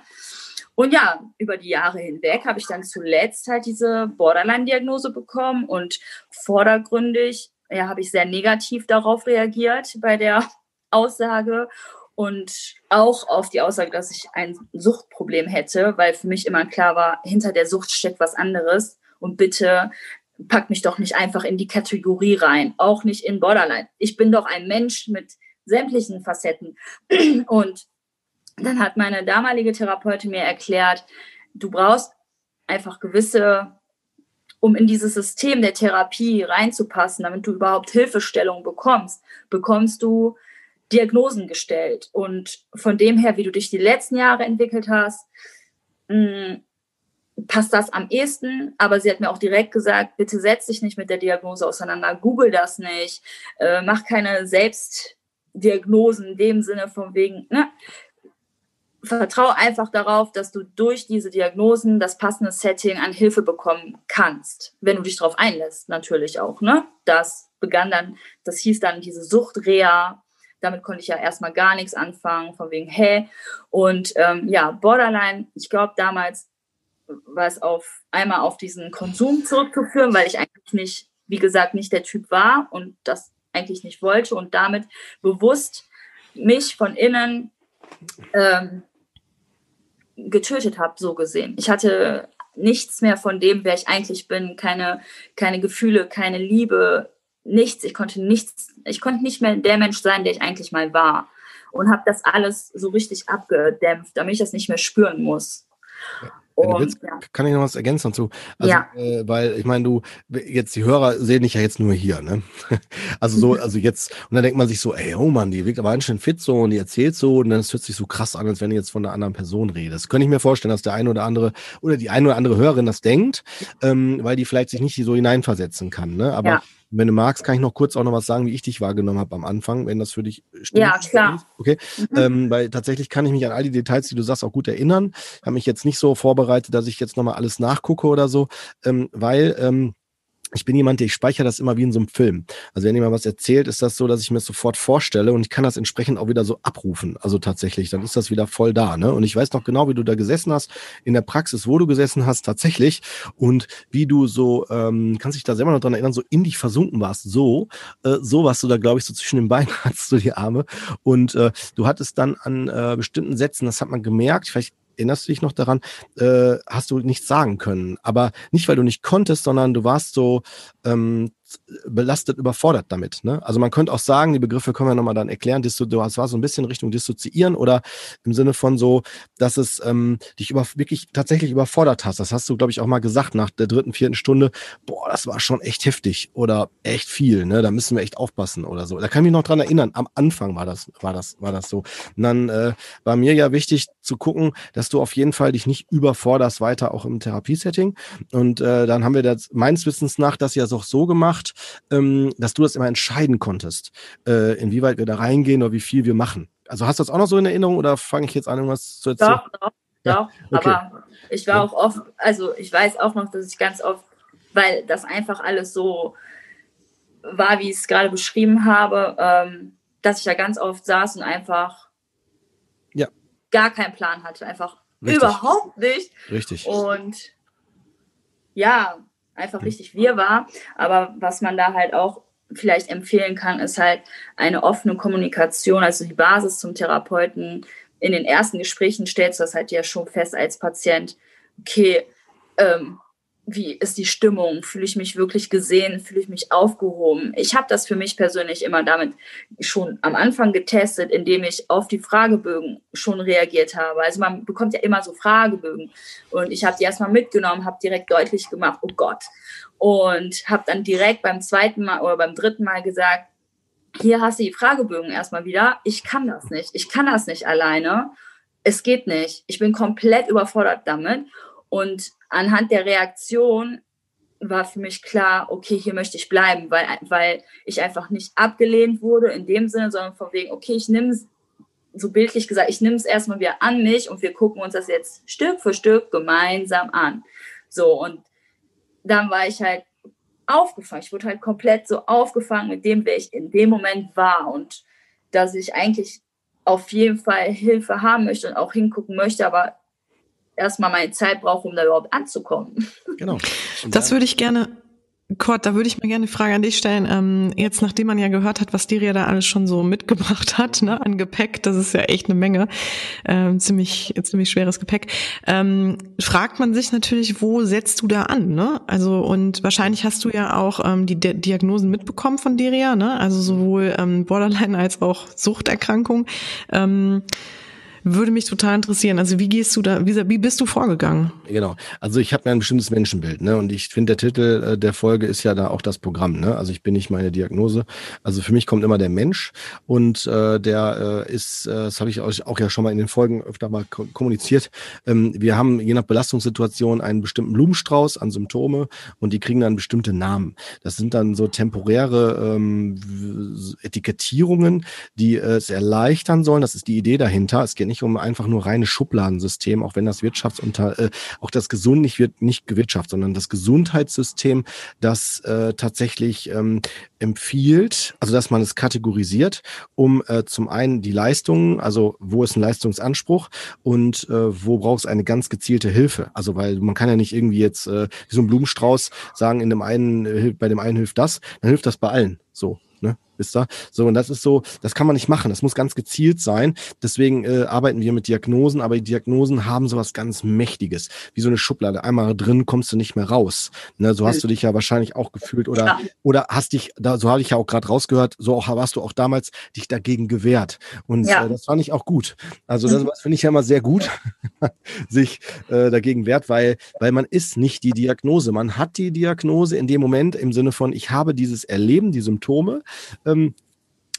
C: Und ja, über die Jahre hinweg habe ich dann zuletzt halt diese Borderline-Diagnose bekommen und vordergründig ja, habe ich sehr negativ darauf reagiert bei der <laughs> Aussage und auch auf die Aussage, dass ich ein Suchtproblem hätte, weil für mich immer klar war, hinter der Sucht steckt was anderes und bitte pack mich doch nicht einfach in die Kategorie rein, auch nicht in Borderline. Ich bin doch ein Mensch mit sämtlichen Facetten <clears throat> und dann hat meine damalige Therapeutin mir erklärt, du brauchst einfach gewisse, um in dieses System der Therapie reinzupassen, damit du überhaupt Hilfestellung bekommst, bekommst du Diagnosen gestellt. Und von dem her, wie du dich die letzten Jahre entwickelt hast, mh, mm, passt das am ehesten. Aber sie hat mir auch direkt gesagt, bitte setz dich nicht mit der Diagnose auseinander, google das nicht, äh, mach keine Selbstdiagnosen in dem Sinne von wegen, ne? Vertraue einfach darauf, dass du durch diese Diagnosen das passende Setting an Hilfe bekommen kannst, wenn du dich darauf einlässt, natürlich auch. Ne? Das begann dann, das hieß dann diese Suchtreha. Damit konnte ich ja erstmal gar nichts anfangen, von wegen, hä? Und ähm, ja, Borderline, ich glaube damals war es auf einmal auf diesen Konsum zurückzuführen, weil ich eigentlich nicht, wie gesagt, nicht der Typ war und das eigentlich nicht wollte und damit bewusst mich von innen ähm, getötet habe, so gesehen. Ich hatte nichts mehr von dem, wer ich eigentlich bin, keine, keine Gefühle, keine Liebe, nichts. Ich konnte nichts, ich konnte nicht mehr der Mensch sein, der ich eigentlich mal war. Und habe das alles so richtig abgedämpft, damit ich das nicht mehr spüren muss.
B: Wenn du willst, ja. kann ich noch was ergänzen dazu. Also, ja. Äh, weil ich meine, du, jetzt die Hörer sehen dich ja jetzt nur hier, ne? <laughs> Also so, also jetzt, und dann denkt man sich so, ey, oh Mann, die wirkt aber ganz schön fit so und die erzählt so und dann es hört sich so krass an, als wenn du jetzt von einer anderen Person redest. Könnte ich mir vorstellen, dass der eine oder andere oder die eine oder andere Hörerin das denkt, ähm, weil die vielleicht sich nicht so hineinversetzen kann, ne? Aber ja wenn du magst, kann ich noch kurz auch noch was sagen, wie ich dich wahrgenommen habe am Anfang, wenn das für dich
C: stimmt. Ja, klar.
B: Okay. Mhm. Ähm, weil tatsächlich kann ich mich an all die Details, die du sagst, auch gut erinnern. Ich habe mich jetzt nicht so vorbereitet, dass ich jetzt nochmal alles nachgucke oder so, ähm, weil ähm, ich bin jemand, der ich speichere das immer wie in so einem Film. Also wenn jemand was erzählt, ist das so, dass ich mir sofort vorstelle und ich kann das entsprechend auch wieder so abrufen. Also tatsächlich, dann ist das wieder voll da. Ne? Und ich weiß noch genau, wie du da gesessen hast, in der Praxis, wo du gesessen hast, tatsächlich. Und wie du so, ähm, kannst dich da selber noch dran erinnern, so in dich versunken warst. So, äh, so was du da, glaube ich, so zwischen den Beinen <laughs> hattest, so die Arme. Und äh, du hattest dann an äh, bestimmten Sätzen, das hat man gemerkt, vielleicht erinnerst du dich noch daran, äh, hast du nichts sagen können. Aber nicht, weil du nicht konntest, sondern du warst so ähm, belastet, überfordert damit. Ne? Also man könnte auch sagen, die Begriffe können wir nochmal dann erklären, das war so ein bisschen Richtung dissoziieren oder im Sinne von so, dass es ähm, dich über, wirklich tatsächlich überfordert hast. Das hast du, glaube ich, auch mal gesagt nach der dritten, vierten Stunde, boah, das war schon echt heftig oder echt viel, ne? Da müssen wir echt aufpassen oder so. Da kann ich mich noch dran erinnern, am Anfang war das, war das, war das so. Und dann äh, war mir ja wichtig zu gucken, dass du auf jeden Fall dich nicht überforderst weiter auch im Therapiesetting. Und äh, dann haben wir das meines Wissens nach das ja auch so gemacht, gemacht, ähm, dass du das immer entscheiden konntest, äh, inwieweit wir da reingehen oder wie viel wir machen. Also hast du das auch noch so in Erinnerung oder fange ich jetzt an, irgendwas zu erzählen?
C: Doch, doch, ja? doch. Okay. Aber ich war auch oft, also ich weiß auch noch, dass ich ganz oft, weil das einfach alles so war, wie ich es gerade beschrieben habe, ähm, dass ich da ganz oft saß und einfach
B: ja.
C: gar keinen Plan hatte, einfach Richtig. überhaupt nicht.
B: Richtig.
C: Und ja, einfach richtig wir war. Aber was man da halt auch vielleicht empfehlen kann, ist halt eine offene Kommunikation, also die Basis zum Therapeuten. In den ersten Gesprächen stellst du das halt ja schon fest als Patient, okay, ähm, wie ist die Stimmung? Fühle ich mich wirklich gesehen? Fühle ich mich aufgehoben? Ich habe das für mich persönlich immer damit schon am Anfang getestet, indem ich auf die Fragebögen schon reagiert habe. Also man bekommt ja immer so Fragebögen und ich habe die erstmal mitgenommen, habe direkt deutlich gemacht, oh Gott. Und habe dann direkt beim zweiten Mal oder beim dritten Mal gesagt, hier hast du die Fragebögen erstmal wieder. Ich kann das nicht. Ich kann das nicht alleine. Es geht nicht. Ich bin komplett überfordert damit. Und anhand der Reaktion war für mich klar, okay, hier möchte ich bleiben, weil, weil ich einfach nicht abgelehnt wurde in dem Sinne, sondern von wegen, okay, ich nehme es, so bildlich gesagt, ich nehme es erstmal wieder an mich und wir gucken uns das jetzt Stück für Stück gemeinsam an. So, und dann war ich halt aufgefangen. Ich wurde halt komplett so aufgefangen mit dem, wer ich in dem Moment war und dass ich eigentlich auf jeden Fall Hilfe haben möchte und auch hingucken möchte, aber erstmal meine Zeit brauche, um da überhaupt anzukommen.
A: Genau. <laughs> das würde ich gerne, Kurt, da würde ich mir gerne eine Frage an dich stellen. Ähm, jetzt, nachdem man ja gehört hat, was Diria da alles schon so mitgebracht <laughs> hat, ne, an Gepäck, das ist ja echt eine Menge, ähm, ziemlich, ziemlich schweres Gepäck, ähm, fragt man sich natürlich, wo setzt du da an, ne? Also, und wahrscheinlich hast du ja auch ähm, die Di Diagnosen mitbekommen von Diria, ne? Also sowohl ähm, Borderline als auch Suchterkrankung. Ähm, würde mich total interessieren. Also wie gehst du da, wie, wie bist du vorgegangen?
B: Genau. Also ich habe ja ein bestimmtes Menschenbild, ne? Und ich finde, der Titel äh, der Folge ist ja da auch das Programm, ne? Also ich bin nicht meine Diagnose. Also für mich kommt immer der Mensch und äh, der äh, ist, äh, das habe ich euch auch ja schon mal in den Folgen öfter mal kommuniziert. Ähm, wir haben je nach Belastungssituation einen bestimmten Blumenstrauß an Symptome und die kriegen dann bestimmte Namen. Das sind dann so temporäre ähm, Etikettierungen, die äh, es erleichtern sollen. Das ist die Idee dahinter. Es geht nicht um einfach nur reine Schubladensystem, auch wenn das Wirtschaftsunter, äh, auch das Gesund nicht wird nicht gewirtschaftet, sondern das Gesundheitssystem, das äh, tatsächlich ähm, empfiehlt, also dass man es kategorisiert, um äh, zum einen die Leistungen, also wo ist ein Leistungsanspruch und äh, wo braucht es eine ganz gezielte Hilfe. Also weil man kann ja nicht irgendwie jetzt äh, wie so ein Blumenstrauß sagen, in dem einen bei dem einen hilft das, dann hilft das bei allen. So ne? Wisst ihr? So, und das ist so, das kann man nicht machen. Das muss ganz gezielt sein. Deswegen äh, arbeiten wir mit Diagnosen, aber die Diagnosen haben sowas ganz Mächtiges. Wie so eine Schublade. Einmal drin kommst du nicht mehr raus. Ne? So hast du dich ja wahrscheinlich auch gefühlt oder, ja. oder hast dich, da, so habe ich ja auch gerade rausgehört, so auch warst du auch damals dich dagegen gewehrt. Und ja. äh, das fand ich auch gut. Also das, das finde ich ja immer sehr gut, <laughs> sich äh, dagegen wehrt, weil, weil man ist nicht die Diagnose. Man hat die Diagnose in dem Moment im Sinne von, ich habe dieses Erleben, die Symptome ähm,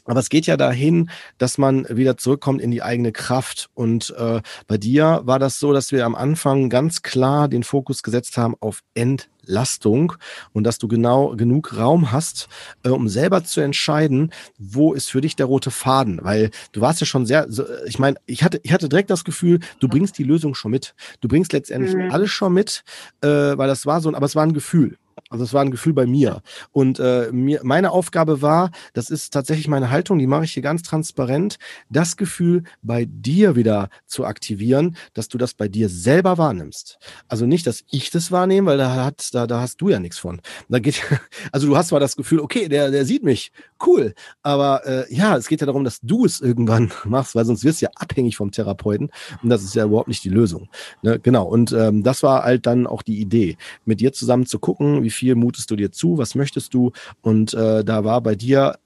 B: aber es geht ja dahin, dass man wieder zurückkommt in die eigene Kraft. Und äh, bei dir war das so, dass wir am Anfang ganz klar den Fokus gesetzt haben auf Entlastung und dass du genau genug Raum hast, äh, um selber zu entscheiden, wo ist für dich der rote Faden. Weil du warst ja schon sehr, so, ich meine, ich hatte, ich hatte direkt das Gefühl, du bringst die Lösung schon mit. Du bringst letztendlich mhm. alles schon mit, äh, weil das war so, aber es war ein Gefühl. Also es war ein Gefühl bei mir. Und äh, mir, meine Aufgabe war, das ist tatsächlich meine Haltung, die mache ich hier ganz transparent, das Gefühl bei dir wieder zu aktivieren, dass du das bei dir selber wahrnimmst. Also nicht, dass ich das wahrnehme, weil da, hat, da, da hast du ja nichts von. Da geht, <laughs> also du hast zwar das Gefühl, okay, der, der sieht mich, cool. Aber äh, ja, es geht ja darum, dass du es irgendwann <laughs> machst, weil sonst wirst du ja abhängig vom Therapeuten. Und das ist ja überhaupt nicht die Lösung. Ne? Genau. Und ähm, das war halt dann auch die Idee, mit dir zusammen zu gucken, wie viel mutest du dir zu, was möchtest du. Und äh, da war bei dir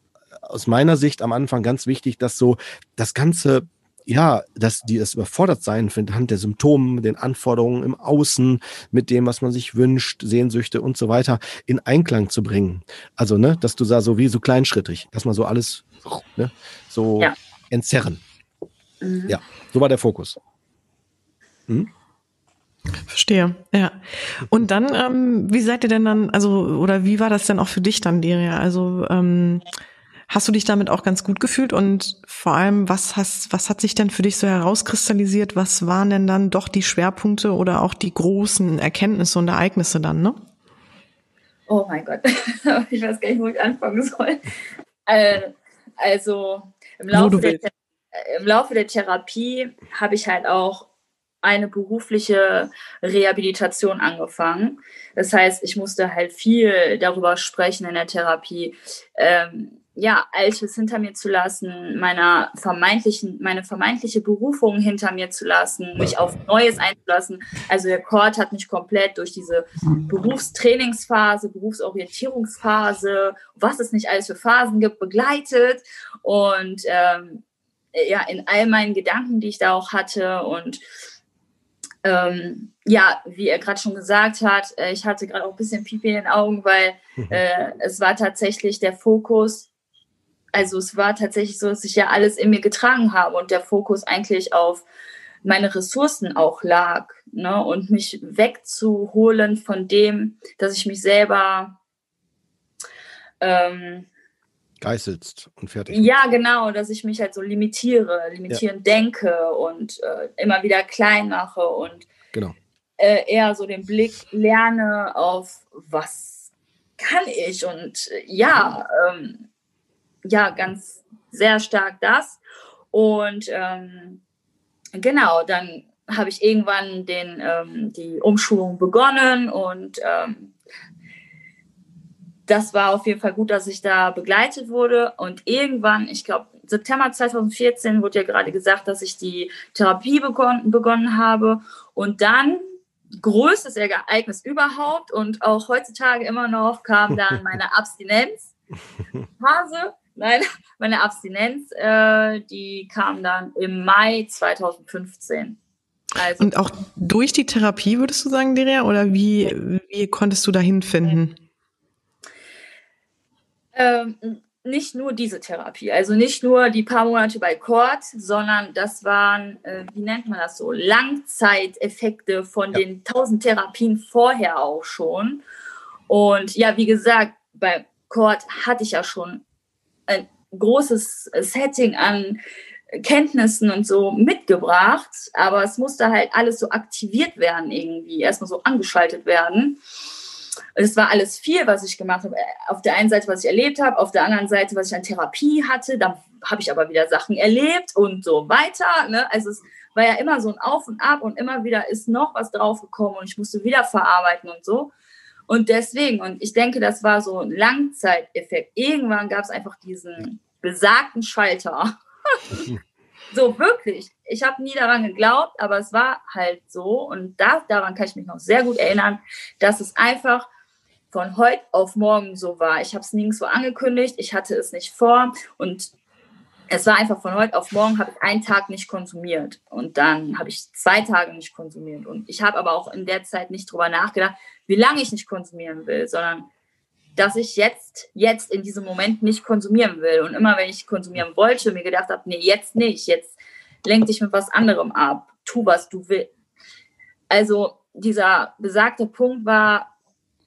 B: aus meiner Sicht am Anfang ganz wichtig, dass so das ganze ja, dass die es überfordert sein anhand der Symptome, den Anforderungen im Außen, mit dem, was man sich wünscht, Sehnsüchte und so weiter, in Einklang zu bringen. Also, ne, dass du da so wie so kleinschrittig, dass man so alles ne, so ja. entzerren. Mhm. Ja, so war der Fokus.
A: Hm? Verstehe, ja. Und dann, ähm, wie seid ihr denn dann, also, oder wie war das denn auch für dich dann, Deria? Also, ähm, hast du dich damit auch ganz gut gefühlt und vor allem, was hast, was hat sich denn für dich so herauskristallisiert? Was waren denn dann doch die Schwerpunkte oder auch die großen Erkenntnisse und Ereignisse dann, ne?
C: Oh mein Gott, <laughs> ich weiß gar nicht, wo ich anfangen soll. Äh, also im Laufe, der, im Laufe der Therapie habe ich halt auch eine berufliche Rehabilitation angefangen. Das heißt, ich musste halt viel darüber sprechen in der Therapie, ähm, ja, Altes hinter mir zu lassen, meiner vermeintlichen, meine vermeintliche Berufung hinter mir zu lassen, mich auf Neues einzulassen. Also der Kord hat mich komplett durch diese Berufstrainingsphase, Berufsorientierungsphase, was es nicht alles für Phasen gibt, begleitet. Und ähm, ja, in all meinen Gedanken, die ich da auch hatte und ähm, ja, wie er gerade schon gesagt hat, äh, ich hatte gerade auch ein bisschen Pipi in den Augen, weil mhm. äh, es war tatsächlich der Fokus, also es war tatsächlich so, dass ich ja alles in mir getragen habe und der Fokus eigentlich auf meine Ressourcen auch lag ne? und mich wegzuholen von dem, dass ich mich selber ähm,
B: geißelst und fertig.
C: Ja, genau, dass ich mich halt so limitiere, limitieren ja. denke und äh, immer wieder klein mache und
B: genau.
C: äh, eher so den Blick lerne auf was kann ich und äh, ja, ähm, ja, ganz sehr stark das. Und ähm, genau, dann habe ich irgendwann den, ähm, die Umschulung begonnen und ähm, das war auf jeden Fall gut, dass ich da begleitet wurde. Und irgendwann, ich glaube, September 2014 wurde ja gerade gesagt, dass ich die Therapie begonnen, begonnen habe. Und dann, größtes Ereignis überhaupt und auch heutzutage immer noch, kam dann <laughs> meine Abstinenzphase. Nein, <laughs> meine Abstinenz, äh, die kam dann im Mai 2015.
A: Also, und auch durch die Therapie, würdest du sagen, Deria? Oder wie, wie konntest du dahin finden?
C: Ähm, nicht nur diese Therapie, also nicht nur die paar Monate bei Kord, sondern das waren, äh, wie nennt man das so, Langzeiteffekte von ja. den tausend Therapien vorher auch schon. Und ja, wie gesagt, bei Kord hatte ich ja schon ein großes Setting an Kenntnissen und so mitgebracht, aber es musste halt alles so aktiviert werden irgendwie, erstmal so angeschaltet werden es war alles viel, was ich gemacht habe. Auf der einen Seite, was ich erlebt habe, auf der anderen Seite, was ich an Therapie hatte. Dann habe ich aber wieder Sachen erlebt und so weiter. Ne? Also es war ja immer so ein Auf und Ab und immer wieder ist noch was draufgekommen und ich musste wieder verarbeiten und so. Und deswegen, und ich denke, das war so ein Langzeiteffekt. Irgendwann gab es einfach diesen besagten Schalter. <laughs> so wirklich. Ich habe nie daran geglaubt, aber es war halt so. Und da, daran kann ich mich noch sehr gut erinnern, dass es einfach von heute auf morgen so war. Ich habe es nirgendwo angekündigt, ich hatte es nicht vor und es war einfach von heute auf morgen, habe ich einen Tag nicht konsumiert und dann habe ich zwei Tage nicht konsumiert. Und ich habe aber auch in der Zeit nicht drüber nachgedacht, wie lange ich nicht konsumieren will, sondern dass ich jetzt, jetzt in diesem Moment nicht konsumieren will. Und immer wenn ich konsumieren wollte, mir gedacht habe, nee, jetzt nicht, jetzt lenk dich mit was anderem ab, tu, was du willst. Also dieser besagte Punkt war,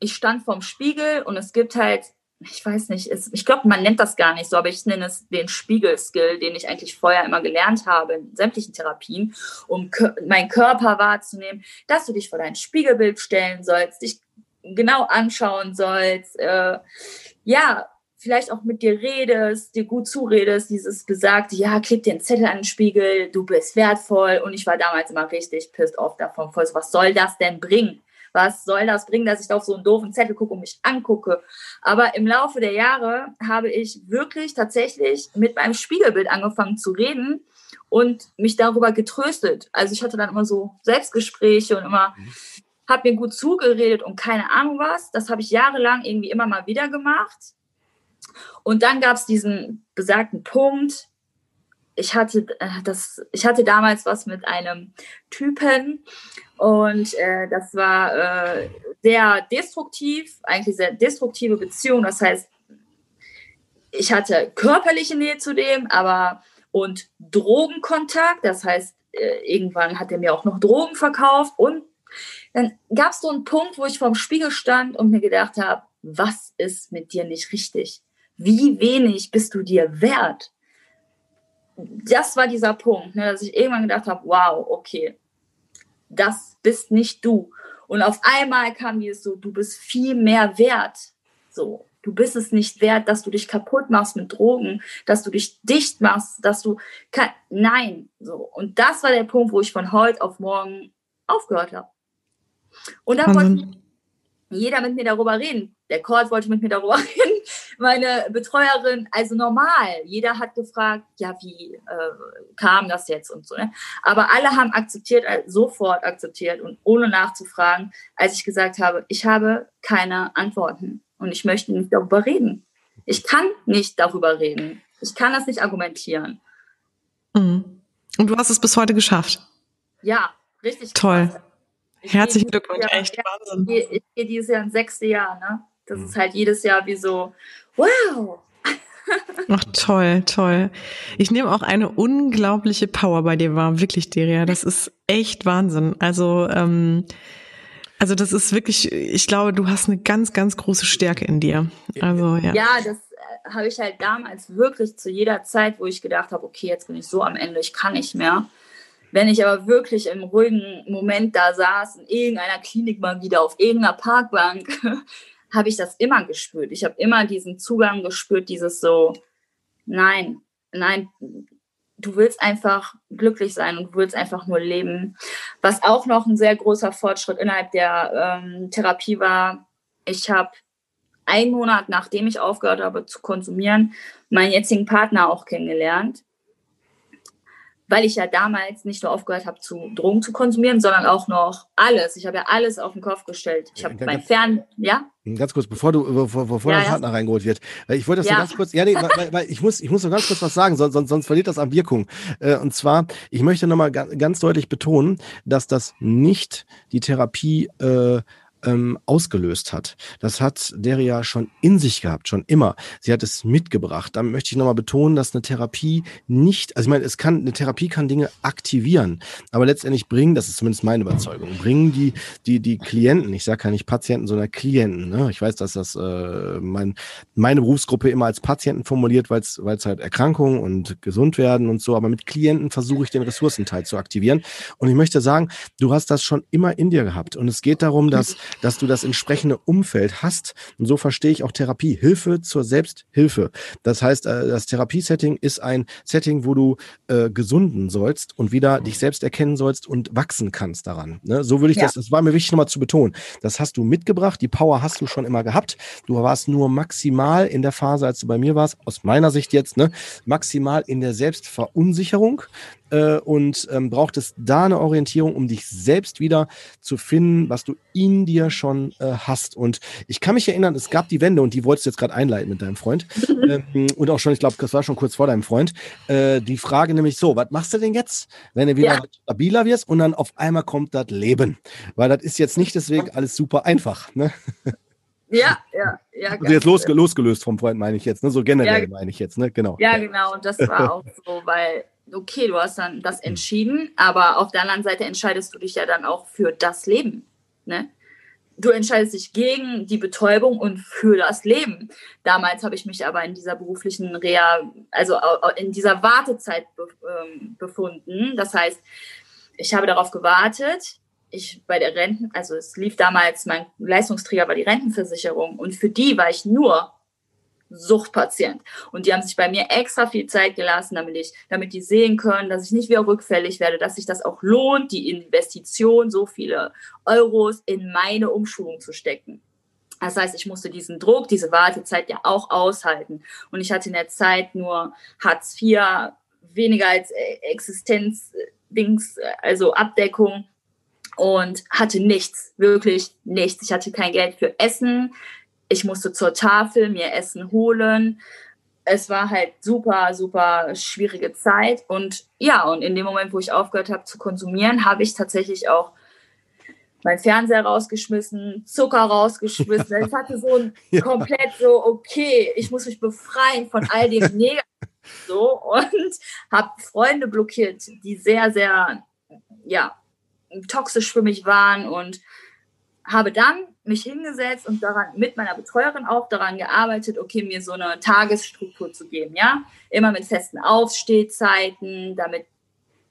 C: ich stand vorm Spiegel und es gibt halt, ich weiß nicht, es, ich glaube, man nennt das gar nicht so, aber ich nenne es den Spiegelskill, den ich eigentlich vorher immer gelernt habe in sämtlichen Therapien, um meinen Körper wahrzunehmen, dass du dich vor dein Spiegelbild stellen sollst, dich genau anschauen sollst, äh, ja, vielleicht auch mit dir redest, dir gut zuredest, dieses besagte, ja, klick dir einen Zettel an den Spiegel, du bist wertvoll und ich war damals immer richtig pissed off davon, voll so, was soll das denn bringen? Was soll das bringen, dass ich auf so einen doofen Zettel gucke und mich angucke. Aber im Laufe der Jahre habe ich wirklich tatsächlich mit meinem Spiegelbild angefangen zu reden und mich darüber getröstet. Also ich hatte dann immer so Selbstgespräche und immer habe mir gut zugeredet und keine Ahnung was. Das habe ich jahrelang irgendwie immer mal wieder gemacht. Und dann gab es diesen besagten Punkt, ich hatte äh, das, ich hatte damals was mit einem Typen und äh, das war äh, sehr destruktiv, eigentlich sehr destruktive Beziehung. Das heißt, ich hatte körperliche Nähe zu dem, aber und Drogenkontakt. Das heißt, äh, irgendwann hat er mir auch noch Drogen verkauft und dann gab es so einen Punkt, wo ich vorm Spiegel stand und mir gedacht habe, was ist mit dir nicht richtig? Wie wenig bist du dir wert? Das war dieser Punkt, ne, dass ich irgendwann gedacht habe, wow, okay, das bist nicht du. Und auf einmal kam dieses so, du bist viel mehr wert. So, Du bist es nicht wert, dass du dich kaputt machst mit Drogen, dass du dich dicht machst, dass du nein, so. Und das war der Punkt, wo ich von heute auf morgen aufgehört habe. Und dann wollte jeder mit mir darüber reden. Der Court wollte mit mir darüber <laughs> reden. Meine Betreuerin, also normal. Jeder hat gefragt, ja, wie äh, kam das jetzt und so. Ne? Aber alle haben akzeptiert, äh, sofort akzeptiert und ohne nachzufragen, als ich gesagt habe, ich habe keine Antworten und ich möchte nicht darüber reden. Ich kann nicht darüber reden. Ich kann das nicht argumentieren.
A: Mhm. Und du hast es bis heute geschafft.
C: Ja, richtig.
A: Toll. Herzlichen Glückwunsch, echt Wahnsinn.
C: Ich gehe, ich gehe dieses Jahr ins sechste Jahr, ne? Das mhm. ist halt jedes Jahr wie so, wow. <laughs>
A: Ach, toll, toll. Ich nehme auch eine unglaubliche Power bei dir wahr, wirklich, Deria. Das ist echt Wahnsinn. Also, ähm, also das ist wirklich, ich glaube, du hast eine ganz, ganz große Stärke in dir. Also ja.
C: Ja, das äh, habe ich halt damals wirklich zu jeder Zeit, wo ich gedacht habe, okay, jetzt bin ich so am Ende, ich kann nicht mehr. Wenn ich aber wirklich im ruhigen Moment da saß, in irgendeiner Klinik mal wieder auf irgendeiner Parkbank, <laughs> habe ich das immer gespürt. Ich habe immer diesen Zugang gespürt, dieses so, nein, nein, du willst einfach glücklich sein und du willst einfach nur leben. Was auch noch ein sehr großer Fortschritt innerhalb der ähm, Therapie war, ich habe einen Monat, nachdem ich aufgehört habe zu konsumieren, meinen jetzigen Partner auch kennengelernt weil ich ja damals nicht nur aufgehört habe, zu Drogen zu konsumieren, sondern auch noch alles. Ich habe ja alles auf den Kopf gestellt. Ich habe mein Fern, ja?
B: Ganz kurz, bevor du, bevor, bevor ja, dein Partner ja. reingeholt wird. Ich wollte das ja. so ganz kurz, ja, nee, weil, weil, ich muss, ich muss noch ganz kurz was sagen, sonst, sonst, sonst verliert das an Wirkung. Äh, und zwar, ich möchte nochmal ganz deutlich betonen, dass das nicht die Therapie, äh, ähm, ausgelöst hat. Das hat Deria schon in sich gehabt, schon immer. Sie hat es mitgebracht. Dann möchte ich nochmal betonen, dass eine Therapie nicht, also ich meine, es kann, eine Therapie kann Dinge aktivieren, aber letztendlich bringen, das ist zumindest meine Überzeugung, bringen die, die, die Klienten, ich sage ja nicht Patienten, sondern Klienten. Ne? Ich weiß, dass das äh, mein, meine Berufsgruppe immer als Patienten formuliert, weil es halt Erkrankungen und gesund werden und so, aber mit Klienten versuche ich den Ressourcenteil zu aktivieren. Und ich möchte sagen, du hast das schon immer in dir gehabt. Und es geht darum, dass dass du das entsprechende Umfeld hast. Und so verstehe ich auch Therapie. Hilfe zur Selbsthilfe. Das heißt, äh, das Therapiesetting ist ein Setting, wo du äh, gesunden sollst und wieder dich selbst erkennen sollst und wachsen kannst daran. Ne? So würde ich ja. das, das war mir wichtig nochmal zu betonen. Das hast du mitgebracht, die Power hast du schon immer gehabt. Du warst nur maximal in der Phase, als du bei mir warst, aus meiner Sicht jetzt, ne, maximal in der Selbstverunsicherung äh, und ähm, braucht es da eine Orientierung, um dich selbst wieder zu finden, was du in dir schon äh, hast. Und ich kann mich erinnern, es gab die Wende und die wolltest du jetzt gerade einleiten mit deinem Freund. <laughs> ähm, und auch schon, ich glaube, das war schon kurz vor deinem Freund. Äh, die Frage nämlich so, was machst du denn jetzt, wenn du wieder ja. stabiler wirst und dann auf einmal kommt das Leben? Weil das ist jetzt nicht deswegen alles super einfach. Ne? <laughs>
C: Ja, ja, ja.
B: Also jetzt losge losgelöst vom Freund meine ich jetzt, ne? So generell ja, meine ich jetzt, ne? Genau.
C: Ja, genau. Und das war auch so, weil okay, du hast dann das hm. entschieden, aber auf der anderen Seite entscheidest du dich ja dann auch für das Leben. Ne? Du entscheidest dich gegen die Betäubung und für das Leben. Damals habe ich mich aber in dieser beruflichen Reha, also in dieser Wartezeit ähm, befunden. Das heißt, ich habe darauf gewartet. Ich bei der Renten, also es lief damals, mein Leistungsträger war die Rentenversicherung und für die war ich nur Suchtpatient. Und die haben sich bei mir extra viel Zeit gelassen, damit ich, damit die sehen können, dass ich nicht wieder rückfällig werde, dass sich das auch lohnt, die Investition, so viele Euros in meine Umschulung zu stecken. Das heißt, ich musste diesen Druck, diese Wartezeit ja auch aushalten. Und ich hatte in der Zeit nur Hartz IV, weniger als Existenzdings, also Abdeckung und hatte nichts, wirklich nichts. Ich hatte kein Geld für Essen, ich musste zur Tafel mir Essen holen. Es war halt super, super schwierige Zeit. Und ja, und in dem Moment, wo ich aufgehört habe zu konsumieren, habe ich tatsächlich auch mein Fernseher rausgeschmissen, Zucker rausgeschmissen. <laughs> Ich hatte so ein ja. komplett so, okay, ich muss mich befreien von all dem <laughs> Negativen so und habe Freunde blockiert, die sehr, sehr, ja, toxisch für mich waren und habe dann mich hingesetzt und daran mit meiner Betreuerin auch daran gearbeitet, okay, mir so eine Tagesstruktur zu geben, ja, immer mit festen Aufstehzeiten, damit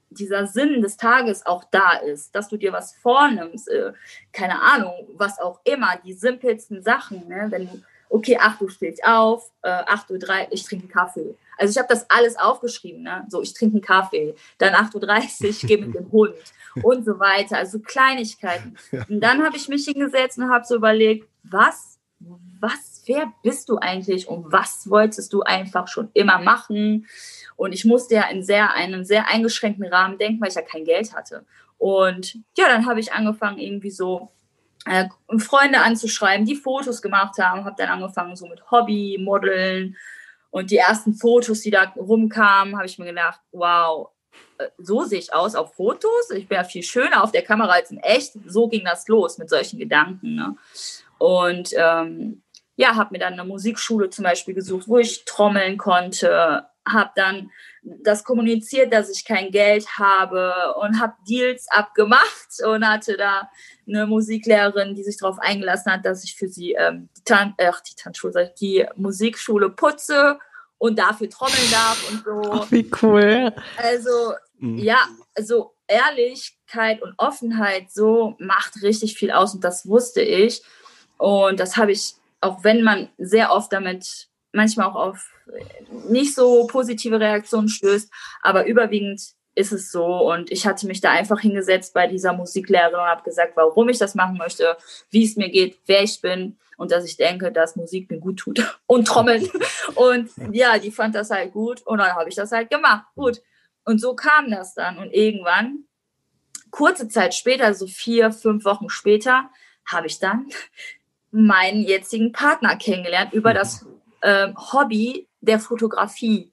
C: dieser Sinn des Tages auch da ist, dass du dir was vornimmst, äh, keine Ahnung, was auch immer, die simpelsten Sachen, ne? wenn du okay, 8 Uhr stehe ich auf, äh, 8 Uhr 3, ich trinke Kaffee. Also ich habe das alles aufgeschrieben, ne? so ich trinke einen Kaffee, dann 8.30 Uhr, ich gehe mit dem <laughs> Hund und so weiter, also Kleinigkeiten. Ja. Und dann habe ich mich hingesetzt und habe so überlegt, was, was, wer bist du eigentlich und was wolltest du einfach schon immer machen? Und ich musste ja in sehr, einem sehr eingeschränkten Rahmen denken, weil ich ja kein Geld hatte. Und ja, dann habe ich angefangen, irgendwie so äh, Freunde anzuschreiben, die Fotos gemacht haben, habe dann angefangen so mit Hobby, Modeln und die ersten Fotos, die da rumkamen, habe ich mir gedacht, wow, äh, so sehe ich aus auf Fotos. Ich bin ja viel schöner auf der Kamera als in echt. So ging das los mit solchen Gedanken. Ne? Und ähm, ja, habe mir dann eine Musikschule zum Beispiel gesucht, wo ich trommeln konnte, habe dann das kommuniziert, dass ich kein Geld habe und habe Deals abgemacht und hatte da eine Musiklehrerin, die sich darauf eingelassen hat, dass ich für sie ähm, die, Tan ach, die Tanzschule, die Musikschule putze und dafür trommeln darf und so.
A: Ach, wie cool.
C: Also mhm. ja, also Ehrlichkeit und Offenheit so macht richtig viel aus und das wusste ich und das habe ich, auch wenn man sehr oft damit manchmal auch auf nicht so positive Reaktionen stößt, aber überwiegend ist es so. Und ich hatte mich da einfach hingesetzt bei dieser Musiklehrerin und habe gesagt, warum ich das machen möchte, wie es mir geht, wer ich bin und dass ich denke, dass Musik mir gut tut <laughs> und Trommeln. <laughs> Und ja, die fand das halt gut und dann habe ich das halt gemacht. Gut. Und so kam das dann. Und irgendwann, kurze Zeit später, so vier, fünf Wochen später, habe ich dann meinen jetzigen Partner kennengelernt über das äh, Hobby der Fotografie.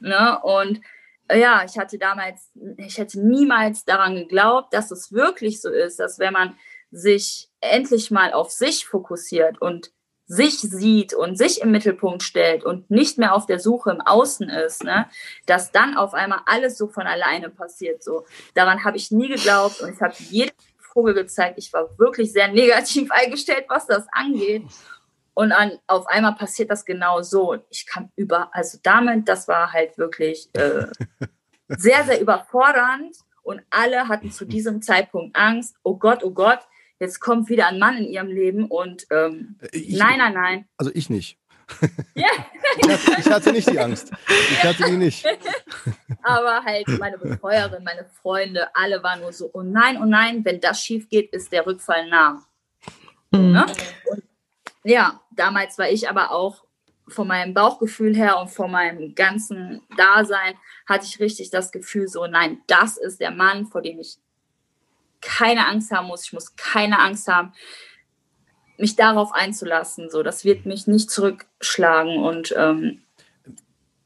C: Ne? Und äh, ja, ich hatte damals, ich hätte niemals daran geglaubt, dass es wirklich so ist, dass wenn man sich endlich mal auf sich fokussiert und sich sieht und sich im Mittelpunkt stellt und nicht mehr auf der Suche im Außen ist, ne, dass dann auf einmal alles so von alleine passiert. So, daran habe ich nie geglaubt und ich habe jedem Vogel gezeigt. Ich war wirklich sehr negativ <laughs> eingestellt, was das angeht. Und an, auf einmal passiert das genau so. Ich kam über, also damit, das war halt wirklich äh, <laughs> sehr, sehr überfordernd. Und alle hatten zu diesem Zeitpunkt Angst, oh Gott, oh Gott, jetzt kommt wieder ein Mann in ihrem Leben und ähm, ich, nein, nein, nein.
B: Also ich nicht. Ja. ich, hatte, nicht die Angst. Ich hatte die nicht. <laughs>
C: Aber halt meine Betreuerin, meine Freunde, alle waren nur so, oh nein, oh nein, wenn das schief geht, ist der Rückfall nah. Mhm. Ne? Und ja, damals war ich aber auch von meinem Bauchgefühl her und von meinem ganzen Dasein hatte ich richtig das Gefühl, so nein, das ist der Mann, vor dem ich keine Angst haben muss. Ich muss keine Angst haben, mich darauf einzulassen. So, das wird mich nicht zurückschlagen und ähm,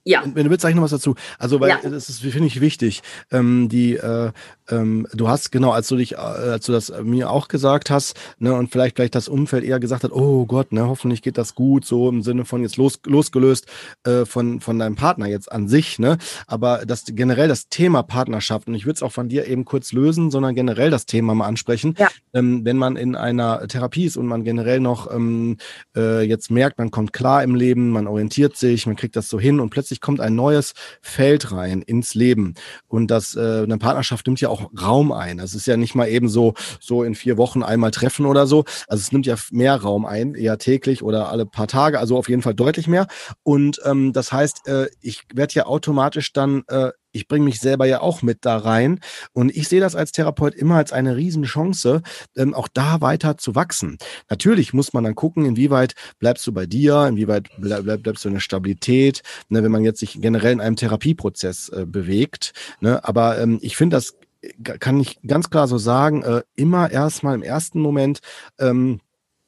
B: ja. Wenn du willst, sag ich noch was dazu. Also, weil ja. das ist, finde ich, wichtig. Ähm, die, äh, ähm, du hast, genau, als du dich, äh, als du das mir auch gesagt hast, ne, und vielleicht vielleicht das Umfeld eher gesagt hat, oh Gott, ne, hoffentlich geht das gut, so im Sinne von jetzt los, losgelöst äh, von, von deinem Partner jetzt an sich, ne? Aber das generell das Thema Partnerschaft, und ich würde es auch von dir eben kurz lösen, sondern generell das Thema mal ansprechen. Ja. Ähm, wenn man in einer Therapie ist und man generell noch ähm, äh, jetzt merkt, man kommt klar im Leben, man orientiert sich, man kriegt das so hin und plötzlich plötzlich kommt ein neues Feld rein ins Leben. Und das, äh, eine Partnerschaft nimmt ja auch Raum ein. Das ist ja nicht mal eben so, so in vier Wochen einmal treffen oder so. Also es nimmt ja mehr Raum ein, eher täglich oder alle paar Tage, also auf jeden Fall deutlich mehr. Und ähm, das heißt, äh, ich werde ja automatisch dann äh, ich bringe mich selber ja auch mit da rein. Und ich sehe das als Therapeut immer als eine Riesenchance, ähm, auch da weiter zu wachsen. Natürlich muss man dann gucken, inwieweit bleibst du bei dir, inwieweit bleib, bleibst du in der Stabilität, ne, wenn man jetzt sich generell in einem Therapieprozess äh, bewegt. Ne? Aber ähm, ich finde das kann ich ganz klar so sagen, äh, immer erstmal im ersten Moment ähm,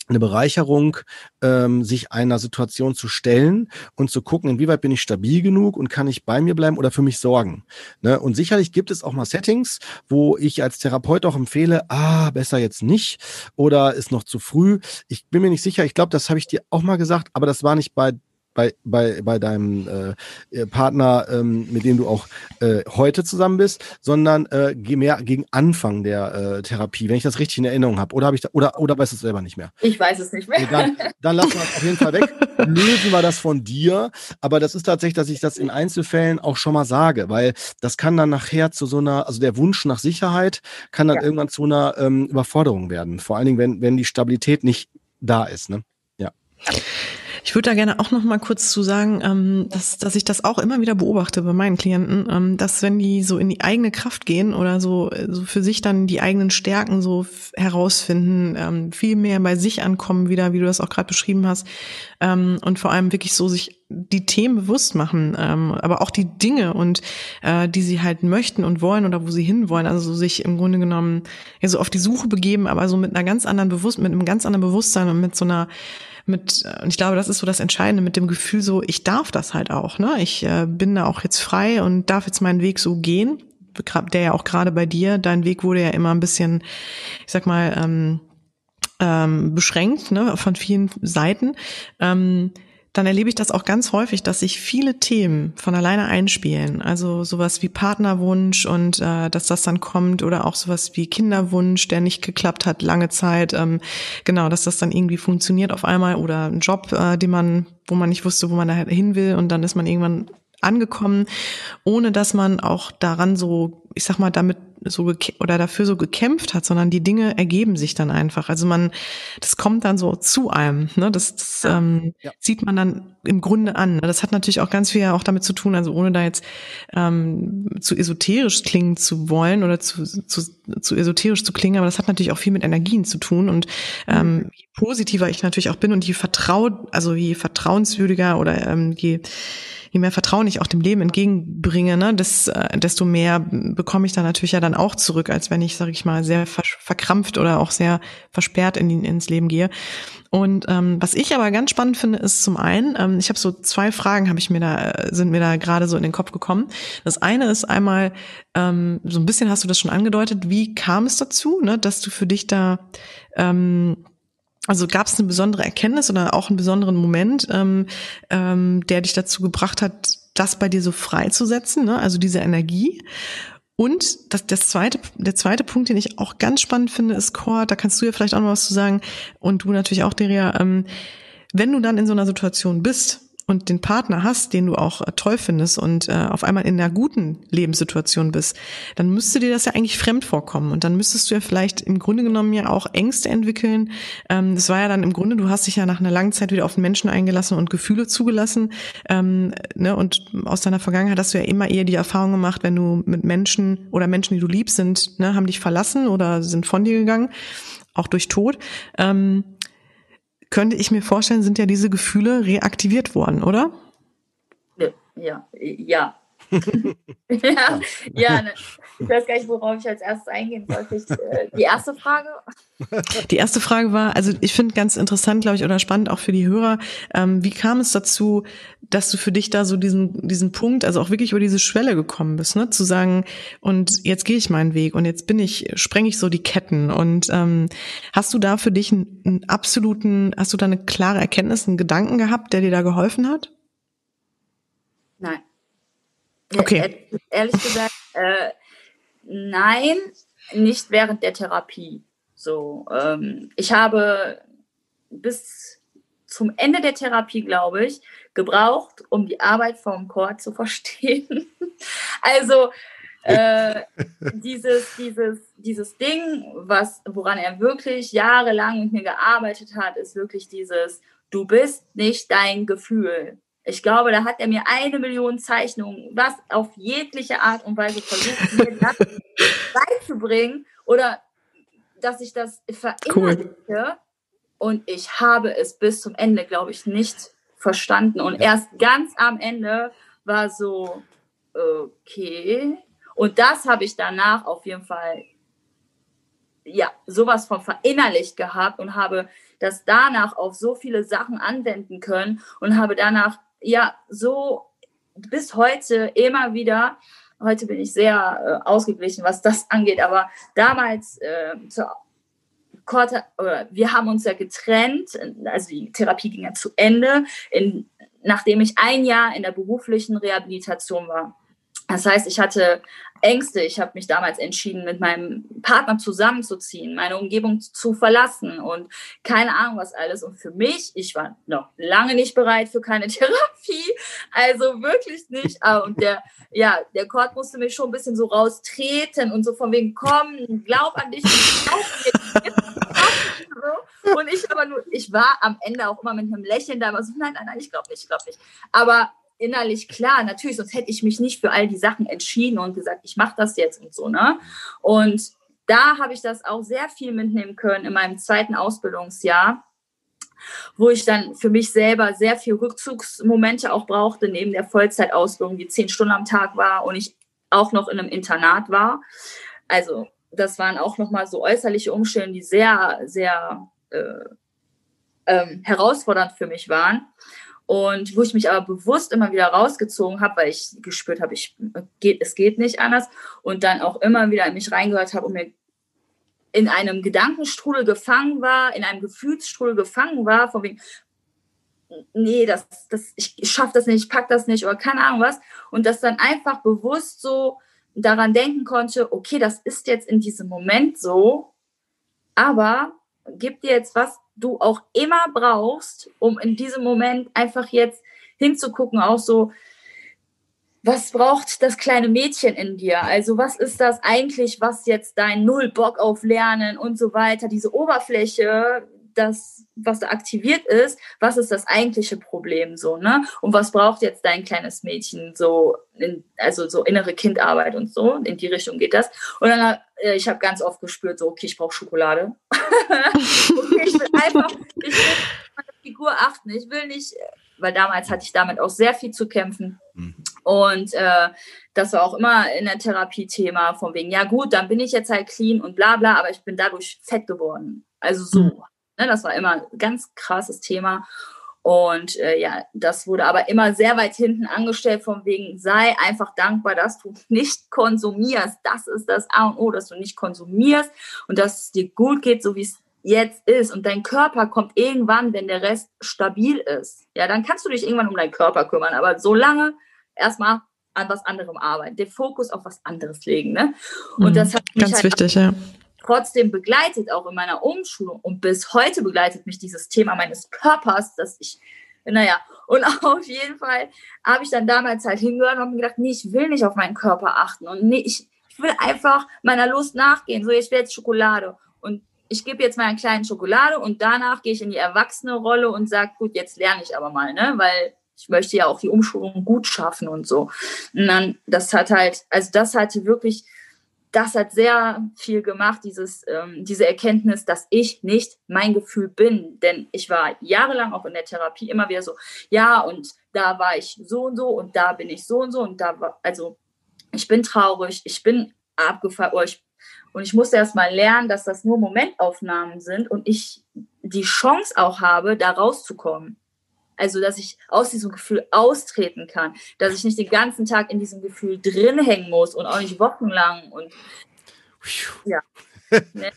B: eine Bereicherung, ähm, sich einer Situation zu stellen und zu gucken, inwieweit bin ich stabil genug und kann ich bei mir bleiben oder für mich sorgen. Ne? Und sicherlich gibt es auch mal Settings, wo ich als Therapeut auch empfehle, ah, besser jetzt nicht oder ist noch zu früh. Ich bin mir nicht sicher, ich glaube, das habe ich dir auch mal gesagt, aber das war nicht bei bei, bei, bei deinem äh, Partner, ähm, mit dem du auch äh, heute zusammen bist, sondern äh, mehr gegen Anfang der äh, Therapie, wenn ich das richtig in Erinnerung habe. Oder habe ich da, oder, oder weißt du es selber nicht mehr?
C: Ich weiß es nicht mehr. Okay,
B: dann, dann lassen wir das auf jeden Fall weg. <laughs> Lösen wir das von dir. Aber das ist tatsächlich, dass ich das in Einzelfällen auch schon mal sage, weil das kann dann nachher zu so einer, also der Wunsch nach Sicherheit kann dann ja. irgendwann zu einer ähm, Überforderung werden. Vor allen Dingen, wenn, wenn die Stabilität nicht da ist. Ne?
A: Ich würde da gerne auch noch mal kurz zu sagen, ähm, dass, dass ich das auch immer wieder beobachte bei meinen Klienten, ähm, dass wenn die so in die eigene Kraft gehen oder so, so für sich dann die eigenen Stärken so herausfinden, ähm, viel mehr bei sich ankommen wieder, wie du das auch gerade beschrieben hast, und vor allem wirklich so sich die Themen bewusst machen, aber auch die Dinge und äh, die sie halt möchten und wollen oder wo sie hinwollen, also so sich im Grunde genommen ja so auf die Suche begeben, aber so mit einer ganz anderen Bewusst, mit einem ganz anderen Bewusstsein und mit so einer mit, äh, und ich glaube, das ist so das Entscheidende, mit dem Gefühl so, ich darf das halt auch, ne? Ich äh, bin da auch jetzt frei und darf jetzt meinen Weg so gehen, der ja auch gerade bei dir, dein Weg wurde ja immer ein bisschen, ich sag mal, ähm, ähm, beschränkt, ne, von vielen Seiten. Ähm, dann erlebe ich das auch ganz häufig, dass sich viele Themen von alleine einspielen. Also sowas wie Partnerwunsch und äh, dass das dann kommt oder auch sowas wie Kinderwunsch, der nicht geklappt hat lange Zeit. Ähm, genau, dass das dann irgendwie funktioniert auf einmal oder ein Job, äh, den man, wo man nicht wusste, wo man da hin will und dann ist man irgendwann angekommen, ohne dass man auch daran so, ich sag mal, damit so oder dafür so gekämpft hat, sondern die Dinge ergeben sich dann einfach. Also man, das kommt dann so zu einem. Ne? Das, das ähm, ja. sieht man dann im Grunde an. Das hat natürlich auch ganz viel auch damit zu tun, also ohne da jetzt ähm, zu esoterisch klingen zu wollen oder zu, zu, zu esoterisch zu klingen, aber das hat natürlich auch viel mit Energien zu tun. Und ähm, mhm. je positiver ich natürlich auch bin und je vertraut, also je vertrauenswürdiger oder ähm, je je mehr Vertrauen ich auch dem Leben entgegenbringe, ne, das, äh, desto mehr bekomme ich dann natürlich ja dann auch zurück, als wenn ich, sage ich mal, sehr verkrampft oder auch sehr versperrt in, ins Leben gehe. Und ähm, was ich aber ganz spannend finde, ist zum einen, ähm, ich habe so zwei Fragen, habe ich mir da äh, sind mir da gerade so in den Kopf gekommen. Das eine ist einmal ähm, so ein bisschen hast du das schon angedeutet. Wie kam es dazu, ne, dass du für dich da ähm, also gab es eine besondere Erkenntnis oder auch einen besonderen Moment, ähm, ähm, der dich dazu gebracht hat, das bei dir so freizusetzen, ne? also diese Energie. Und das, das zweite, der zweite Punkt, den ich auch ganz spannend finde, ist Core, da kannst du ja vielleicht auch noch was zu sagen. Und du natürlich auch, Deria, ähm, wenn du dann in so einer Situation bist, und den Partner hast, den du auch äh, toll findest und äh, auf einmal in einer guten Lebenssituation bist, dann müsste dir das ja eigentlich fremd vorkommen und dann müsstest du ja vielleicht im Grunde genommen ja auch Ängste entwickeln. Ähm, das war ja dann im Grunde, du hast dich ja nach einer langen Zeit wieder auf den Menschen eingelassen und Gefühle zugelassen. Ähm, ne, und aus deiner Vergangenheit hast du ja immer eher die Erfahrung gemacht, wenn du mit Menschen oder Menschen, die du liebst, sind, ne, haben dich verlassen oder sind von dir gegangen, auch durch Tod. Ähm, könnte ich mir vorstellen, sind ja diese Gefühle reaktiviert worden, oder?
C: Ja, <laughs> ja. ja, ja ne. Ich weiß gar nicht, worauf ich als erstes eingehen sollte. Ich, äh, die erste Frage? <laughs>
A: Die erste Frage war, also ich finde ganz interessant, glaube ich, oder spannend auch für die Hörer, ähm, wie kam es dazu, dass du für dich da so diesen, diesen Punkt, also auch wirklich über diese Schwelle gekommen bist, ne? Zu sagen, und jetzt gehe ich meinen Weg und jetzt bin ich, spreng ich so die Ketten. Und ähm, hast du da für dich einen, einen absoluten, hast du da eine klare Erkenntnis, einen Gedanken gehabt, der dir da geholfen hat?
C: Nein.
A: Okay.
C: Ehrlich gesagt, äh, nein, nicht während der Therapie. So, ähm, ich habe bis zum Ende der Therapie, glaube ich, gebraucht, um die Arbeit vom Chor zu verstehen. <laughs> also äh, <laughs> dieses, dieses, dieses Ding, was, woran er wirklich jahrelang mit mir gearbeitet hat, ist wirklich dieses, du bist nicht dein Gefühl. Ich glaube, da hat er mir eine Million Zeichnungen, was auf jegliche Art und Weise versucht, mir das <laughs> beizubringen oder dass ich das verinnerliche. Cool. Und ich habe es bis zum Ende, glaube ich, nicht verstanden. Und erst ganz am Ende war so, okay. Und das habe ich danach auf jeden Fall, ja, sowas von verinnerlicht gehabt und habe das danach auf so viele Sachen anwenden können und habe danach, ja, so bis heute immer wieder, heute bin ich sehr äh, ausgeglichen, was das angeht, aber damals äh, zur Korte, wir haben uns ja getrennt, also die Therapie ging ja zu Ende, in, nachdem ich ein Jahr in der beruflichen Rehabilitation war. Das heißt, ich hatte Ängste. Ich habe mich damals entschieden, mit meinem Partner zusammenzuziehen, meine Umgebung zu verlassen und keine Ahnung was alles. Und für mich, ich war noch lange nicht bereit für keine <laughs> Therapie, also wirklich nicht. Ah, und der, ja, der Kord musste mich schon ein bisschen so raustreten und so von wegen, komm, glaub an dich, glaub an dich. Und ich aber nur, ich war am Ende auch immer mit einem Lächeln da, aber so, nein, nein, nein, ich glaube nicht, ich glaube nicht. Aber innerlich klar, natürlich, sonst hätte ich mich nicht für all die Sachen entschieden und gesagt, ich mache das jetzt und so, ne? Und da habe ich das auch sehr viel mitnehmen können in meinem zweiten Ausbildungsjahr, wo ich dann für mich selber sehr viel Rückzugsmomente auch brauchte, neben der Vollzeitausbildung, die zehn Stunden am Tag war und ich auch noch in einem Internat war. Also das waren auch nochmal so äußerliche Umstände, die sehr, sehr äh, ähm, herausfordernd für mich waren. Und wo ich mich aber bewusst immer wieder rausgezogen habe, weil ich gespürt habe, ich, geht, es geht nicht anders. Und dann auch immer wieder in mich reingehört habe und mir in einem Gedankenstrudel gefangen war, in einem Gefühlsstrudel gefangen war, von wegen, nee, das, das, ich, schaffe das nicht, ich pack das nicht oder keine Ahnung was. Und das dann einfach bewusst so daran denken konnte, okay, das ist jetzt in diesem Moment so, aber gib dir jetzt was du auch immer brauchst, um in diesem Moment einfach jetzt hinzugucken, auch so, was braucht das kleine Mädchen in dir? Also was ist das eigentlich, was jetzt dein Null Bock auf Lernen und so weiter, diese Oberfläche, das, was da aktiviert ist, was ist das eigentliche Problem so, ne? Und was braucht jetzt dein kleines Mädchen so, in, also so innere Kindarbeit und so, in die Richtung geht das. Und dann, äh, ich habe ganz oft gespürt, so, okay, ich brauche Schokolade. <laughs> okay, ich will einfach, ich will meine Figur achten, ich will nicht, weil damals hatte ich damit auch sehr viel zu kämpfen. Mhm. Und äh, das war auch immer in der Therapie Thema, von wegen, ja gut, dann bin ich jetzt halt clean und bla bla, aber ich bin dadurch fett geworden. Also so. Ne, das war immer ein ganz krasses Thema. Und äh, ja, das wurde aber immer sehr weit hinten angestellt, von wegen, sei einfach dankbar, dass du nicht konsumierst. Das ist das A und O, dass du nicht konsumierst und dass es dir gut geht, so wie es jetzt ist. Und dein Körper kommt irgendwann, wenn der Rest stabil ist. Ja, dann kannst du dich irgendwann um deinen Körper kümmern. Aber solange erstmal an was anderem arbeiten, den Fokus auf was anderes legen. Ne? Und
A: mhm, das hat mich ganz halt wichtig, ja
C: trotzdem begleitet, auch in meiner Umschulung. Und bis heute begleitet mich dieses Thema meines Körpers, dass ich, naja, und <laughs> auf jeden Fall habe ich dann damals halt hingehört und gedacht, nee, ich will nicht auf meinen Körper achten und nee, ich, ich will einfach meiner Lust nachgehen. So, ich will jetzt Schokolade und ich gebe jetzt meiner kleinen Schokolade und danach gehe ich in die erwachsene Rolle und sage, gut, jetzt lerne ich aber mal, ne, weil ich möchte ja auch die Umschulung gut schaffen und so. Und dann, das hat halt, also das hatte wirklich das hat sehr viel gemacht, dieses, ähm, diese Erkenntnis, dass ich nicht mein Gefühl bin. Denn ich war jahrelang auch in der Therapie immer wieder so, ja, und da war ich so und so und da bin ich so und so und da war, also ich bin traurig, ich bin abgefallen, oh, und ich musste erst mal lernen, dass das nur Momentaufnahmen sind und ich die Chance auch habe, da rauszukommen. Also, dass ich aus diesem Gefühl austreten kann, dass ich nicht den ganzen Tag in diesem Gefühl drin hängen muss und auch nicht wochenlang und ja. <laughs>
A: Ne?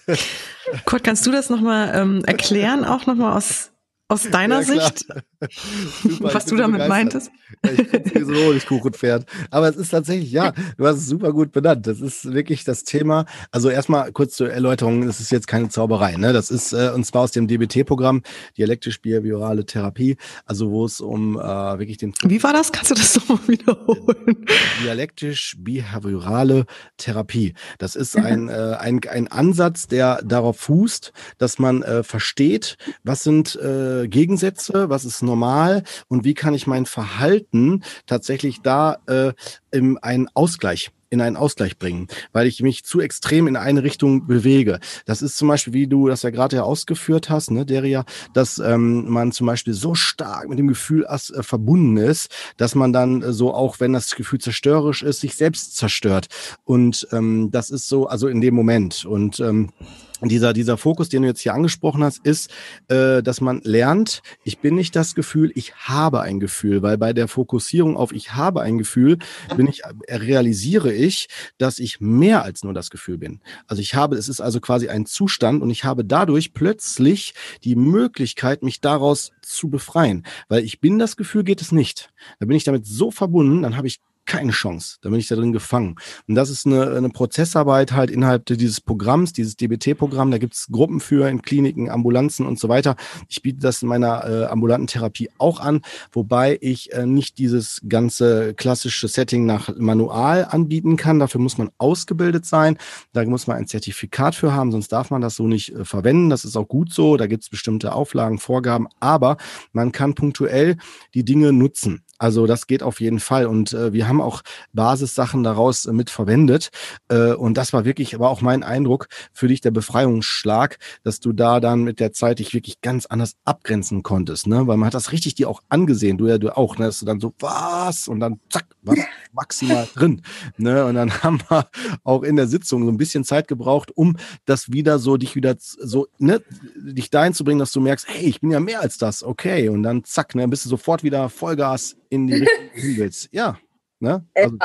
A: Kurt, kannst du das nochmal ähm, erklären, auch nochmal aus aus deiner ja, Sicht, <laughs> super, was du damit begeistert. meintest?
B: Ja, ich bin so Honigkuchenpferd. <laughs> Aber es ist tatsächlich, ja, du hast es super gut benannt. Das ist wirklich das Thema. Also erstmal kurz zur Erläuterung, das ist jetzt keine Zauberei. Ne? Das ist, äh, und zwar aus dem DBT-Programm, dialektisch-behaviorale Therapie, also wo es um äh, wirklich den...
A: Wie war das? Kannst du das nochmal wiederholen?
B: Dialektisch-behaviorale Therapie. Das ist ein, <laughs> äh, ein, ein Ansatz, der darauf fußt, dass man äh, versteht, was sind... Äh, Gegensätze, was ist normal und wie kann ich mein Verhalten tatsächlich da äh, in einen Ausgleich in einen Ausgleich bringen, weil ich mich zu extrem in eine Richtung bewege. Das ist zum Beispiel, wie du das ja gerade ja ausgeführt hast, ne, Deria, dass ähm, man zum Beispiel so stark mit dem Gefühl as, äh, verbunden ist, dass man dann äh, so auch, wenn das Gefühl zerstörerisch ist, sich selbst zerstört. Und ähm, das ist so, also in dem Moment. Und ähm, dieser, dieser Fokus, den du jetzt hier angesprochen hast, ist, äh, dass man lernt, ich bin nicht das Gefühl, ich habe ein Gefühl, weil bei der Fokussierung auf ich habe ein Gefühl, bin ich, äh, realisiere ich, dass ich mehr als nur das Gefühl bin. Also ich habe, es ist also quasi ein Zustand und ich habe dadurch plötzlich die Möglichkeit, mich daraus zu befreien, weil ich bin das Gefühl, geht es nicht. Da bin ich damit so verbunden, dann habe ich keine Chance. Da bin ich da drin gefangen. Und das ist eine, eine Prozessarbeit halt innerhalb dieses Programms, dieses DBT-Programm. Da gibt es Gruppen für in Kliniken, Ambulanzen und so weiter. Ich biete das in meiner äh, ambulanten Therapie auch an, wobei ich äh, nicht dieses ganze klassische Setting nach Manual anbieten kann. Dafür muss man ausgebildet sein. Da muss man ein Zertifikat für haben, sonst darf man das so nicht äh, verwenden. Das ist auch gut so. Da gibt es bestimmte Auflagen, Vorgaben. Aber man kann punktuell die Dinge nutzen. Also das geht auf jeden Fall. Und äh, wir haben auch Basissachen daraus äh, mit verwendet. Äh, und das war wirklich, aber auch mein Eindruck für dich der Befreiungsschlag, dass du da dann mit der Zeit dich wirklich ganz anders abgrenzen konntest. Ne? Weil man hat das richtig dir auch angesehen, du ja du auch, ne? dass du dann so, was? Und dann zack, was maximal drin. Ne? Und dann <laughs> haben wir auch in der Sitzung so ein bisschen Zeit gebraucht, um das wieder so, dich wieder so, ne, dich dahin zu bringen, dass du merkst, hey, ich bin ja mehr als das, okay. Und dann zack, ne, bist du sofort wieder Vollgas in die Richtung hin willst. Ja. Ne?
C: Also,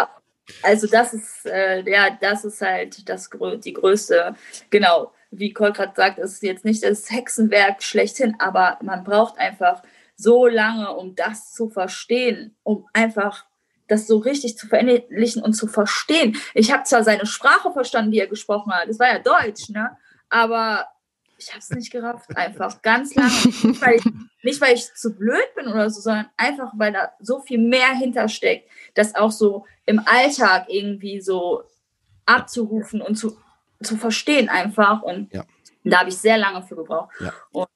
C: also das ist, äh, ja, das ist halt das, die größte, genau, wie Cole gerade sagt, ist jetzt nicht das Hexenwerk schlechthin, aber man braucht einfach so lange, um das zu verstehen, um einfach das so richtig zu verinnerlichen und zu verstehen. Ich habe zwar seine Sprache verstanden, die er gesprochen hat, das war ja Deutsch, ne? Aber ich habe es nicht gerafft, einfach ganz lange. Nicht weil, ich, nicht, weil ich zu blöd bin oder so, sondern einfach, weil da so viel mehr hintersteckt, das auch so im Alltag irgendwie so abzurufen und zu, zu verstehen einfach. Und ja. da habe ich sehr lange für gebraucht. Ja. Und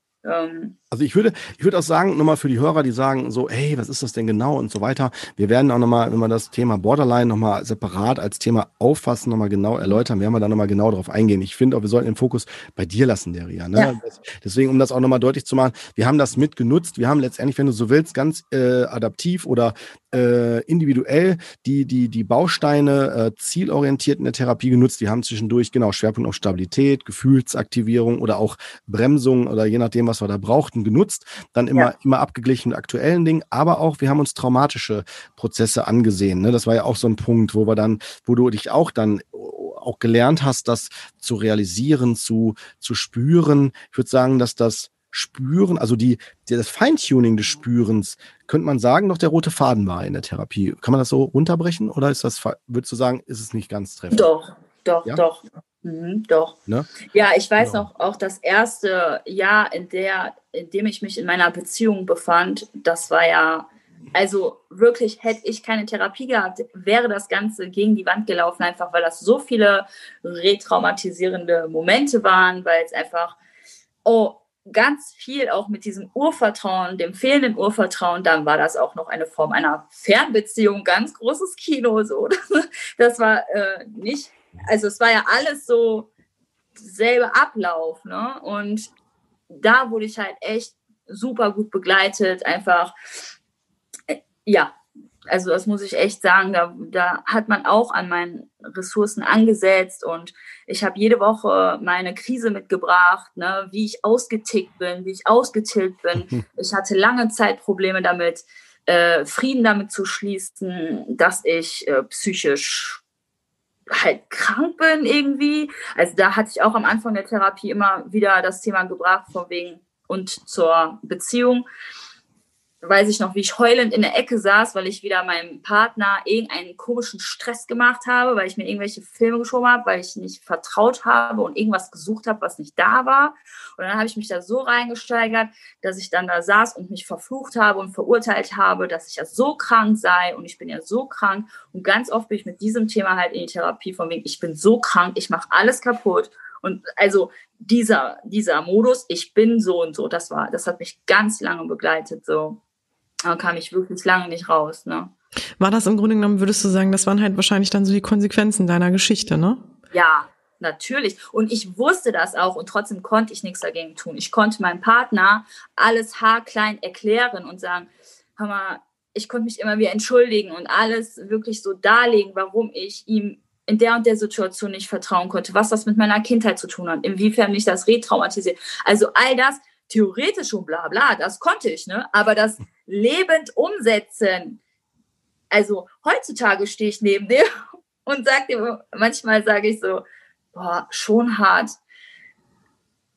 B: also ich würde, ich würde auch sagen, nochmal für die Hörer, die sagen so, hey, was ist das denn genau und so weiter. Wir werden auch nochmal, wenn wir das Thema Borderline nochmal separat als Thema auffassen, nochmal genau erläutern, werden wir da nochmal genau drauf eingehen. Ich finde auch, wir sollten den Fokus bei dir lassen, Deria. Ne? Ja. Deswegen, um das auch nochmal deutlich zu machen, wir haben das mitgenutzt. Wir haben letztendlich, wenn du so willst, ganz äh, adaptiv oder äh, individuell die, die, die Bausteine äh, zielorientiert in der Therapie genutzt. Wir haben zwischendurch genau Schwerpunkt auf Stabilität, Gefühlsaktivierung oder auch Bremsung oder je nachdem, was wir da brauchten, genutzt. Dann immer, ja. immer abgeglichen mit aktuellen Dingen. Aber auch, wir haben uns traumatische Prozesse angesehen. Ne? Das war ja auch so ein Punkt, wo wir dann, wo du dich auch dann auch gelernt hast, das zu realisieren, zu, zu spüren. Ich würde sagen, dass das Spüren, also die, die das Feintuning des Spürens, könnte man sagen, noch der rote Faden war in der Therapie. Kann man das so runterbrechen oder ist das, würdest du sagen, ist es nicht ganz treffend?
C: Doch, doch, ja? doch. Mhm, doch. Ne? Ja, ich weiß genau. noch, auch das erste Jahr, in, der, in dem ich mich in meiner Beziehung befand, das war ja, also wirklich, hätte ich keine Therapie gehabt, wäre das Ganze gegen die Wand gelaufen, einfach weil das so viele retraumatisierende Momente waren, weil es einfach, oh, ganz viel auch mit diesem Urvertrauen, dem fehlenden Urvertrauen, dann war das auch noch eine Form einer Fernbeziehung, ganz großes Kino so. <laughs> Das war äh, nicht, also es war ja alles so selbe Ablauf, ne? Und da wurde ich halt echt super gut begleitet, einfach äh, ja, also das muss ich echt sagen, da, da hat man auch an meinen Ressourcen angesetzt und ich habe jede Woche meine Krise mitgebracht, ne, wie ich ausgetickt bin, wie ich ausgetilgt bin. <laughs> Ich hatte lange Zeit Probleme damit, äh, Frieden damit zu schließen, dass ich äh, psychisch halt krank bin irgendwie. Also da hatte ich auch am Anfang der Therapie immer wieder das Thema gebracht, von wegen und zur Beziehung weiß ich noch, wie ich heulend in der Ecke saß, weil ich wieder meinem Partner irgendeinen komischen Stress gemacht habe, weil ich mir irgendwelche Filme geschoben habe, weil ich nicht vertraut habe und irgendwas gesucht habe, was nicht da war. Und dann habe ich mich da so reingesteigert, dass ich dann da saß und mich verflucht habe und verurteilt habe, dass ich ja so krank sei und ich bin ja so krank. Und ganz oft bin ich mit diesem Thema halt in die Therapie von wegen, ich bin so krank, ich mache alles kaputt. Und also dieser, dieser Modus, ich bin so und so, das war, das hat mich ganz lange begleitet, so. Da kam ich wirklich lange nicht raus. Ne?
A: War das im Grunde genommen, würdest du sagen, das waren halt wahrscheinlich dann so die Konsequenzen deiner Geschichte, ne?
C: Ja, natürlich. Und ich wusste das auch und trotzdem konnte ich nichts dagegen tun. Ich konnte meinem Partner alles haarklein erklären und sagen, hör mal, ich konnte mich immer wieder entschuldigen und alles wirklich so darlegen, warum ich ihm in der und der Situation nicht vertrauen konnte, was das mit meiner Kindheit zu tun hat, inwiefern mich das retraumatisiert. Also all das, theoretisch und bla bla, das konnte ich, ne? Aber das lebend umsetzen. Also heutzutage stehe ich neben dir <laughs> und sage dir, manchmal sage ich so, boah, schon hart,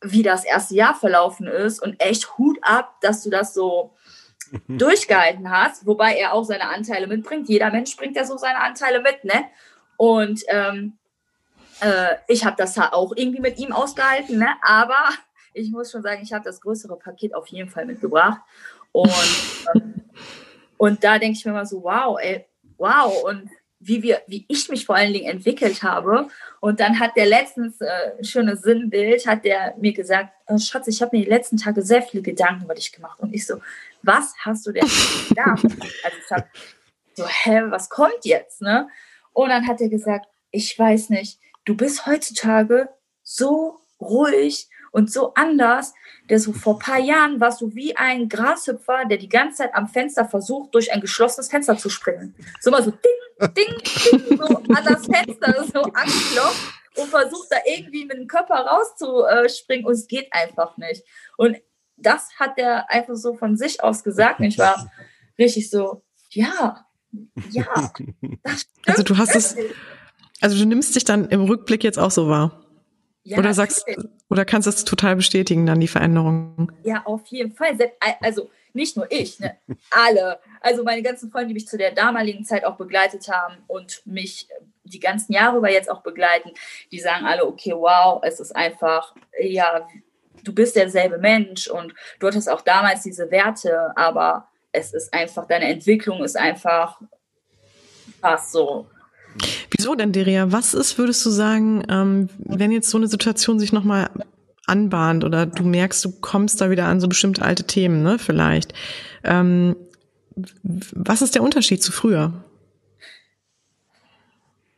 C: wie das erste Jahr verlaufen ist und echt Hut ab, dass du das so <laughs> durchgehalten hast, wobei er auch seine Anteile mitbringt. Jeder Mensch bringt ja so seine Anteile mit, ne? Und ähm, äh, ich habe das auch irgendwie mit ihm ausgehalten, ne? Aber <laughs> ich muss schon sagen, ich habe das größere Paket auf jeden Fall mitgebracht. Und, ähm, und da denke ich mir mal so, wow, ey, wow. Und wie wir, wie ich mich vor allen Dingen entwickelt habe. Und dann hat der letztens äh, ein schönes Sinnbild, hat der mir gesagt, oh, Schatz, ich habe mir die letzten Tage sehr viele Gedanken über dich gemacht. Und ich so, was hast du denn gedacht? <laughs> also ich hab so, hä, was kommt jetzt? Ne? Und dann hat er gesagt, ich weiß nicht, du bist heutzutage so ruhig und so anders. Der so vor ein paar Jahren warst du wie ein Grashüpfer, der die ganze Zeit am Fenster versucht, durch ein geschlossenes Fenster zu springen. So mal so ding, ding, ding, so an das Fenster so anklopft und versucht da irgendwie mit dem Körper rauszuspringen und es geht einfach nicht. Und das hat der einfach so von sich aus gesagt. Und ich war richtig so, ja, ja.
A: also du hast es, also du nimmst dich dann im Rückblick jetzt auch so wahr. Ja, oder sagst, oder kannst du es total bestätigen, dann die Veränderungen?
C: Ja, auf jeden Fall. Also nicht nur ich, ne? alle. Also meine ganzen Freunde, die mich zu der damaligen Zeit auch begleitet haben und mich die ganzen Jahre über jetzt auch begleiten, die sagen alle, okay, wow, es ist einfach, ja, du bist derselbe Mensch und du hattest auch damals diese Werte, aber es ist einfach, deine Entwicklung ist einfach fast so.
A: Wieso denn, Deria? Was ist, würdest du sagen, ähm, wenn jetzt so eine Situation sich nochmal anbahnt oder du merkst, du kommst da wieder an so bestimmte alte Themen, ne, vielleicht. Ähm, was ist der Unterschied zu früher?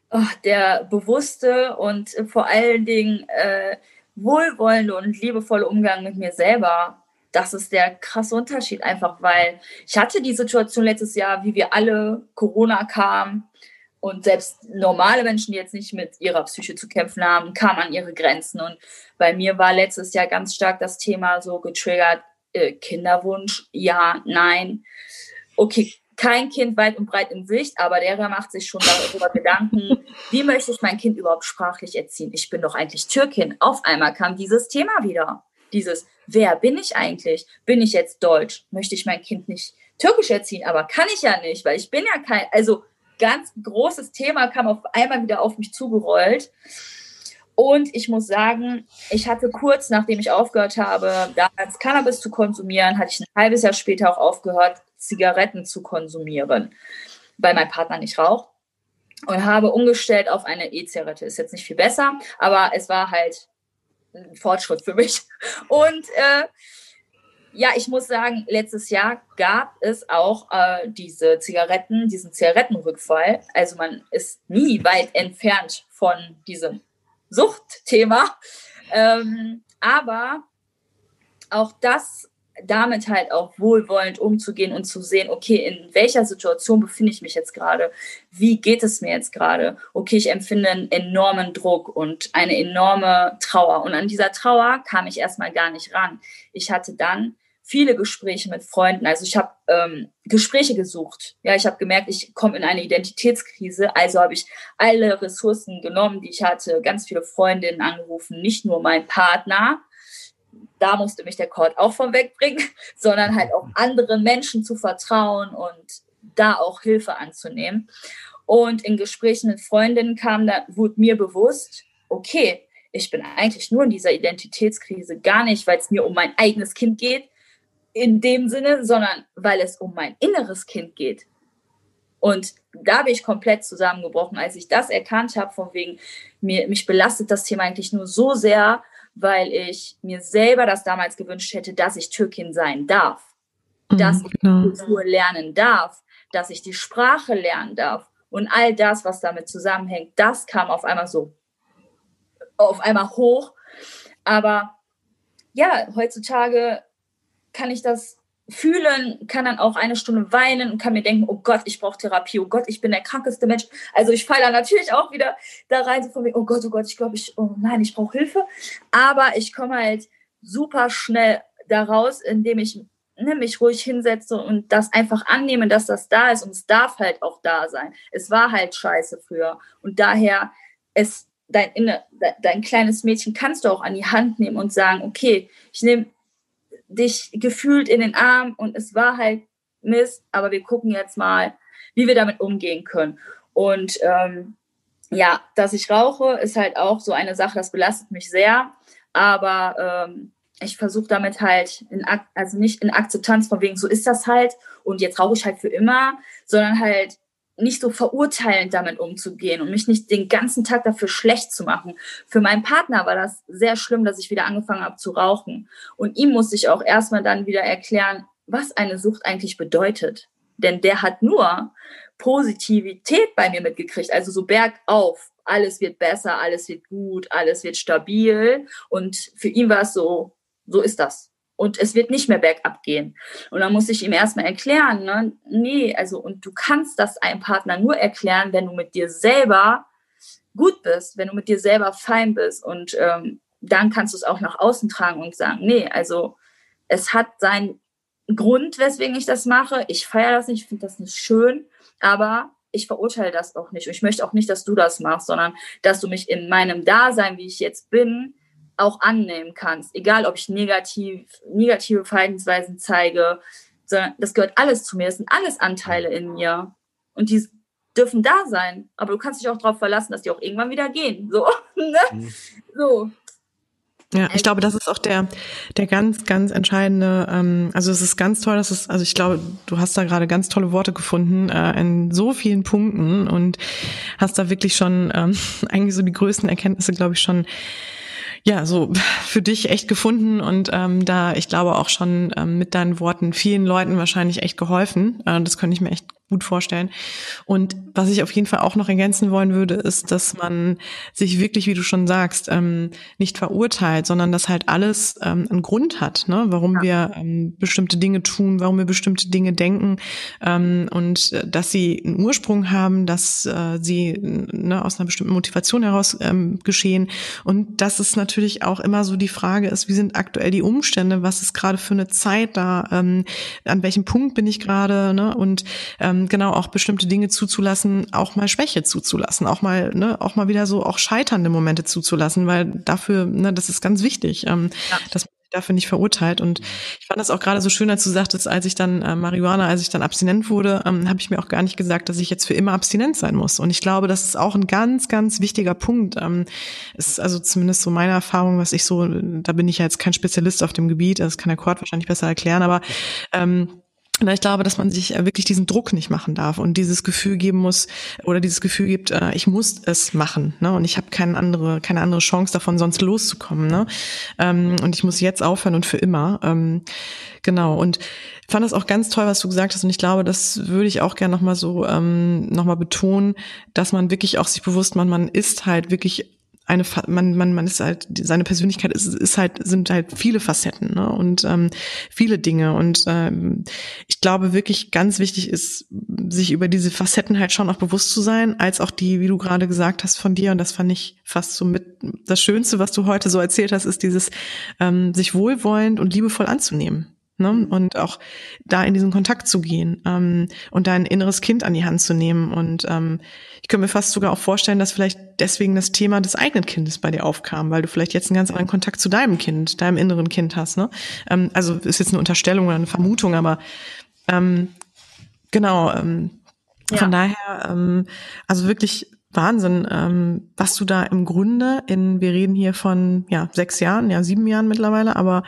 C: Oh, der bewusste und vor allen Dingen äh, wohlwollende und liebevolle Umgang mit mir selber. Das ist der krasse Unterschied einfach, weil ich hatte die Situation letztes Jahr, wie wir alle, Corona kam, und selbst normale Menschen, die jetzt nicht mit ihrer Psyche zu kämpfen haben, kamen an ihre Grenzen. Und bei mir war letztes Jahr ganz stark das Thema so getriggert, äh, Kinderwunsch, ja, nein. Okay, kein Kind weit und breit in Sicht, aber der macht sich schon darüber Gedanken, wie möchte ich mein Kind überhaupt sprachlich erziehen? Ich bin doch eigentlich Türkin. Auf einmal kam dieses Thema wieder. Dieses, wer bin ich eigentlich? Bin ich jetzt Deutsch? Möchte ich mein Kind nicht Türkisch erziehen? Aber kann ich ja nicht, weil ich bin ja kein, also ganz großes Thema kam auf einmal wieder auf mich zugerollt. Und ich muss sagen, ich hatte kurz nachdem ich aufgehört habe, damals Cannabis zu konsumieren, hatte ich ein halbes Jahr später auch aufgehört, Zigaretten zu konsumieren, weil mein Partner nicht raucht. Und habe umgestellt auf eine E-Zigarette. Ist jetzt nicht viel besser, aber es war halt ein Fortschritt für mich. Und äh, ja, ich muss sagen, letztes Jahr gab es auch äh, diese Zigaretten, diesen Zigarettenrückfall. Also man ist nie weit entfernt von diesem Suchtthema. Ähm, aber auch das damit halt auch wohlwollend umzugehen und zu sehen, okay, in welcher Situation befinde ich mich jetzt gerade? Wie geht es mir jetzt gerade? Okay, ich empfinde einen enormen Druck und eine enorme Trauer. Und an dieser Trauer kam ich erstmal gar nicht ran. Ich hatte dann viele Gespräche mit Freunden. Also ich habe ähm, Gespräche gesucht. Ja, ich habe gemerkt, ich komme in eine Identitätskrise. Also habe ich alle Ressourcen genommen, die ich hatte, ganz viele Freundinnen angerufen, nicht nur mein Partner. Da musste mich der Court auch von wegbringen, <laughs> sondern halt auch anderen Menschen zu vertrauen und da auch Hilfe anzunehmen. Und in Gesprächen mit Freundinnen kam da, wurde mir bewusst, okay, ich bin eigentlich nur in dieser Identitätskrise gar nicht, weil es mir um mein eigenes Kind geht, in dem Sinne, sondern weil es um mein inneres Kind geht. Und da bin ich komplett zusammengebrochen, als ich das erkannt habe, von wegen, mir, mich belastet das Thema eigentlich nur so sehr, weil ich mir selber das damals gewünscht hätte, dass ich Türkin sein darf, mhm, dass ich genau. die Kultur lernen darf, dass ich die Sprache lernen darf. Und all das, was damit zusammenhängt, das kam auf einmal so, auf einmal hoch. Aber ja, heutzutage kann ich das fühlen, kann dann auch eine Stunde weinen und kann mir denken, oh Gott, ich brauche Therapie, oh Gott, ich bin der krankeste Mensch. Also ich falle natürlich auch wieder da rein, so von mir, oh Gott, oh Gott, ich glaube, ich, oh nein, ich brauche Hilfe. Aber ich komme halt super schnell daraus, indem ich ne, mich ruhig hinsetze und das einfach annehme, dass das da ist und es darf halt auch da sein. Es war halt scheiße früher und daher es dein, dein kleines Mädchen kannst du auch an die Hand nehmen und sagen, okay, ich nehme dich gefühlt in den Arm und es war halt Mist, aber wir gucken jetzt mal, wie wir damit umgehen können. Und ähm, ja, dass ich rauche, ist halt auch so eine Sache, das belastet mich sehr. Aber ähm, ich versuche damit halt, in, also nicht in Akzeptanz von wegen, so ist das halt und jetzt rauche ich halt für immer, sondern halt nicht so verurteilend damit umzugehen und mich nicht den ganzen Tag dafür schlecht zu machen. Für meinen Partner war das sehr schlimm, dass ich wieder angefangen habe zu rauchen. Und ihm musste ich auch erstmal dann wieder erklären, was eine Sucht eigentlich bedeutet. Denn der hat nur Positivität bei mir mitgekriegt, also so bergauf. Alles wird besser, alles wird gut, alles wird stabil. Und für ihn war es so, so ist das. Und es wird nicht mehr bergab gehen. Und dann muss ich ihm erstmal erklären, ne? nee, also, und du kannst das einem Partner nur erklären, wenn du mit dir selber gut bist, wenn du mit dir selber fein bist. Und ähm, dann kannst du es auch nach außen tragen und sagen, nee, also es hat seinen Grund, weswegen ich das mache. Ich feiere das nicht, ich finde das nicht schön, aber ich verurteile das auch nicht. Und ich möchte auch nicht, dass du das machst, sondern dass du mich in meinem Dasein, wie ich jetzt bin, auch annehmen kannst. Egal, ob ich negativ, negative Verhaltensweisen zeige, sondern das gehört alles zu mir. Das sind alles Anteile in mir. Und die dürfen da sein. Aber du kannst dich auch darauf verlassen, dass die auch irgendwann wieder gehen. So, <laughs> ne? Mhm. So.
A: Ja, ich glaube, das ist auch der, der ganz, ganz entscheidende, ähm, also es ist ganz toll, dass es, also ich glaube, du hast da gerade ganz tolle Worte gefunden äh, in so vielen Punkten und hast da wirklich schon ähm, <laughs> eigentlich so die größten Erkenntnisse, glaube ich, schon ja, so <laughs> für dich echt gefunden und ähm, da, ich glaube auch schon ähm, mit deinen Worten vielen Leuten wahrscheinlich echt geholfen. Äh, das könnte ich mir echt gut vorstellen. Und was ich auf jeden Fall auch noch ergänzen wollen würde, ist, dass man sich wirklich, wie du schon sagst, ähm, nicht verurteilt, sondern dass halt alles ähm, einen Grund hat, ne? warum ja. wir ähm, bestimmte Dinge tun, warum wir bestimmte Dinge denken ähm, und äh, dass sie einen Ursprung haben, dass äh, sie ne, aus einer bestimmten Motivation heraus ähm, geschehen und dass es natürlich auch immer so die Frage ist, wie sind aktuell die Umstände, was ist gerade für eine Zeit da, ähm, an welchem Punkt bin ich gerade ne? und ähm, genau auch bestimmte Dinge zuzulassen, auch mal Schwäche zuzulassen, auch mal, ne, auch mal wieder so auch scheiternde Momente zuzulassen, weil dafür, ne, das ist ganz wichtig, ähm, ja. dass man sich dafür nicht verurteilt. Und ich fand das auch gerade so schön, als du sagtest, als ich dann äh, Marihuana, als ich dann abstinent wurde, ähm, habe ich mir auch gar nicht gesagt, dass ich jetzt für immer abstinent sein muss. Und ich glaube, das ist auch ein ganz, ganz wichtiger Punkt. Ähm, ist also zumindest so meine Erfahrung, was ich so, da bin ich ja jetzt kein Spezialist auf dem Gebiet, das kann der Kurt wahrscheinlich besser erklären, aber ähm, ich glaube, dass man sich äh, wirklich diesen Druck nicht machen darf und dieses Gefühl geben muss oder dieses Gefühl gibt, äh, ich muss es machen, ne? Und ich habe keine andere, keine andere Chance davon, sonst loszukommen, ne? Ähm, und ich muss jetzt aufhören und für immer. Ähm, genau. Und fand das auch ganz toll, was du gesagt hast. Und ich glaube, das würde ich auch gerne nochmal so ähm, nochmal betonen, dass man wirklich auch sich bewusst macht, man ist halt wirklich eine man man man ist halt seine Persönlichkeit ist, ist halt sind halt viele Facetten ne? und ähm, viele Dinge. Und ähm, ich glaube wirklich ganz wichtig ist sich über diese Facetten halt schon auch bewusst zu sein als auch die wie du gerade gesagt hast von dir. Und das fand ich fast so mit das Schönste was du heute so erzählt hast ist dieses ähm, sich wohlwollend und liebevoll anzunehmen Ne? Und auch da in diesen Kontakt zu gehen ähm, und dein inneres Kind an die Hand zu nehmen. Und ähm, ich könnte mir fast sogar auch vorstellen, dass vielleicht deswegen das Thema des eigenen Kindes bei dir aufkam, weil du vielleicht jetzt einen ganz anderen Kontakt zu deinem Kind, deinem inneren Kind hast. Ne? Ähm, also ist jetzt eine Unterstellung oder eine Vermutung, aber ähm, genau. Ähm, ja. Von daher, ähm, also wirklich Wahnsinn, ähm, was du da im Grunde in, wir reden hier von ja sechs Jahren, ja sieben Jahren mittlerweile, aber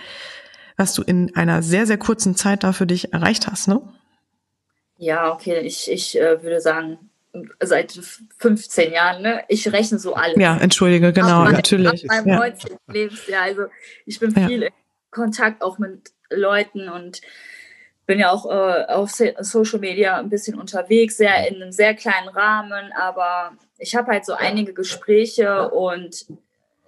A: was du in einer sehr, sehr kurzen Zeit da für dich erreicht hast, ne?
C: Ja, okay, ich, ich äh, würde sagen, seit 15 Jahren, ne? Ich rechne so alles.
A: Ja, entschuldige, genau, mein, natürlich.
C: Ab meinem ja. Lebensjahr. Also ich bin viel ja. in Kontakt auch mit Leuten und bin ja auch äh, auf Social Media ein bisschen unterwegs, sehr in einem sehr kleinen Rahmen, aber ich habe halt so einige Gespräche und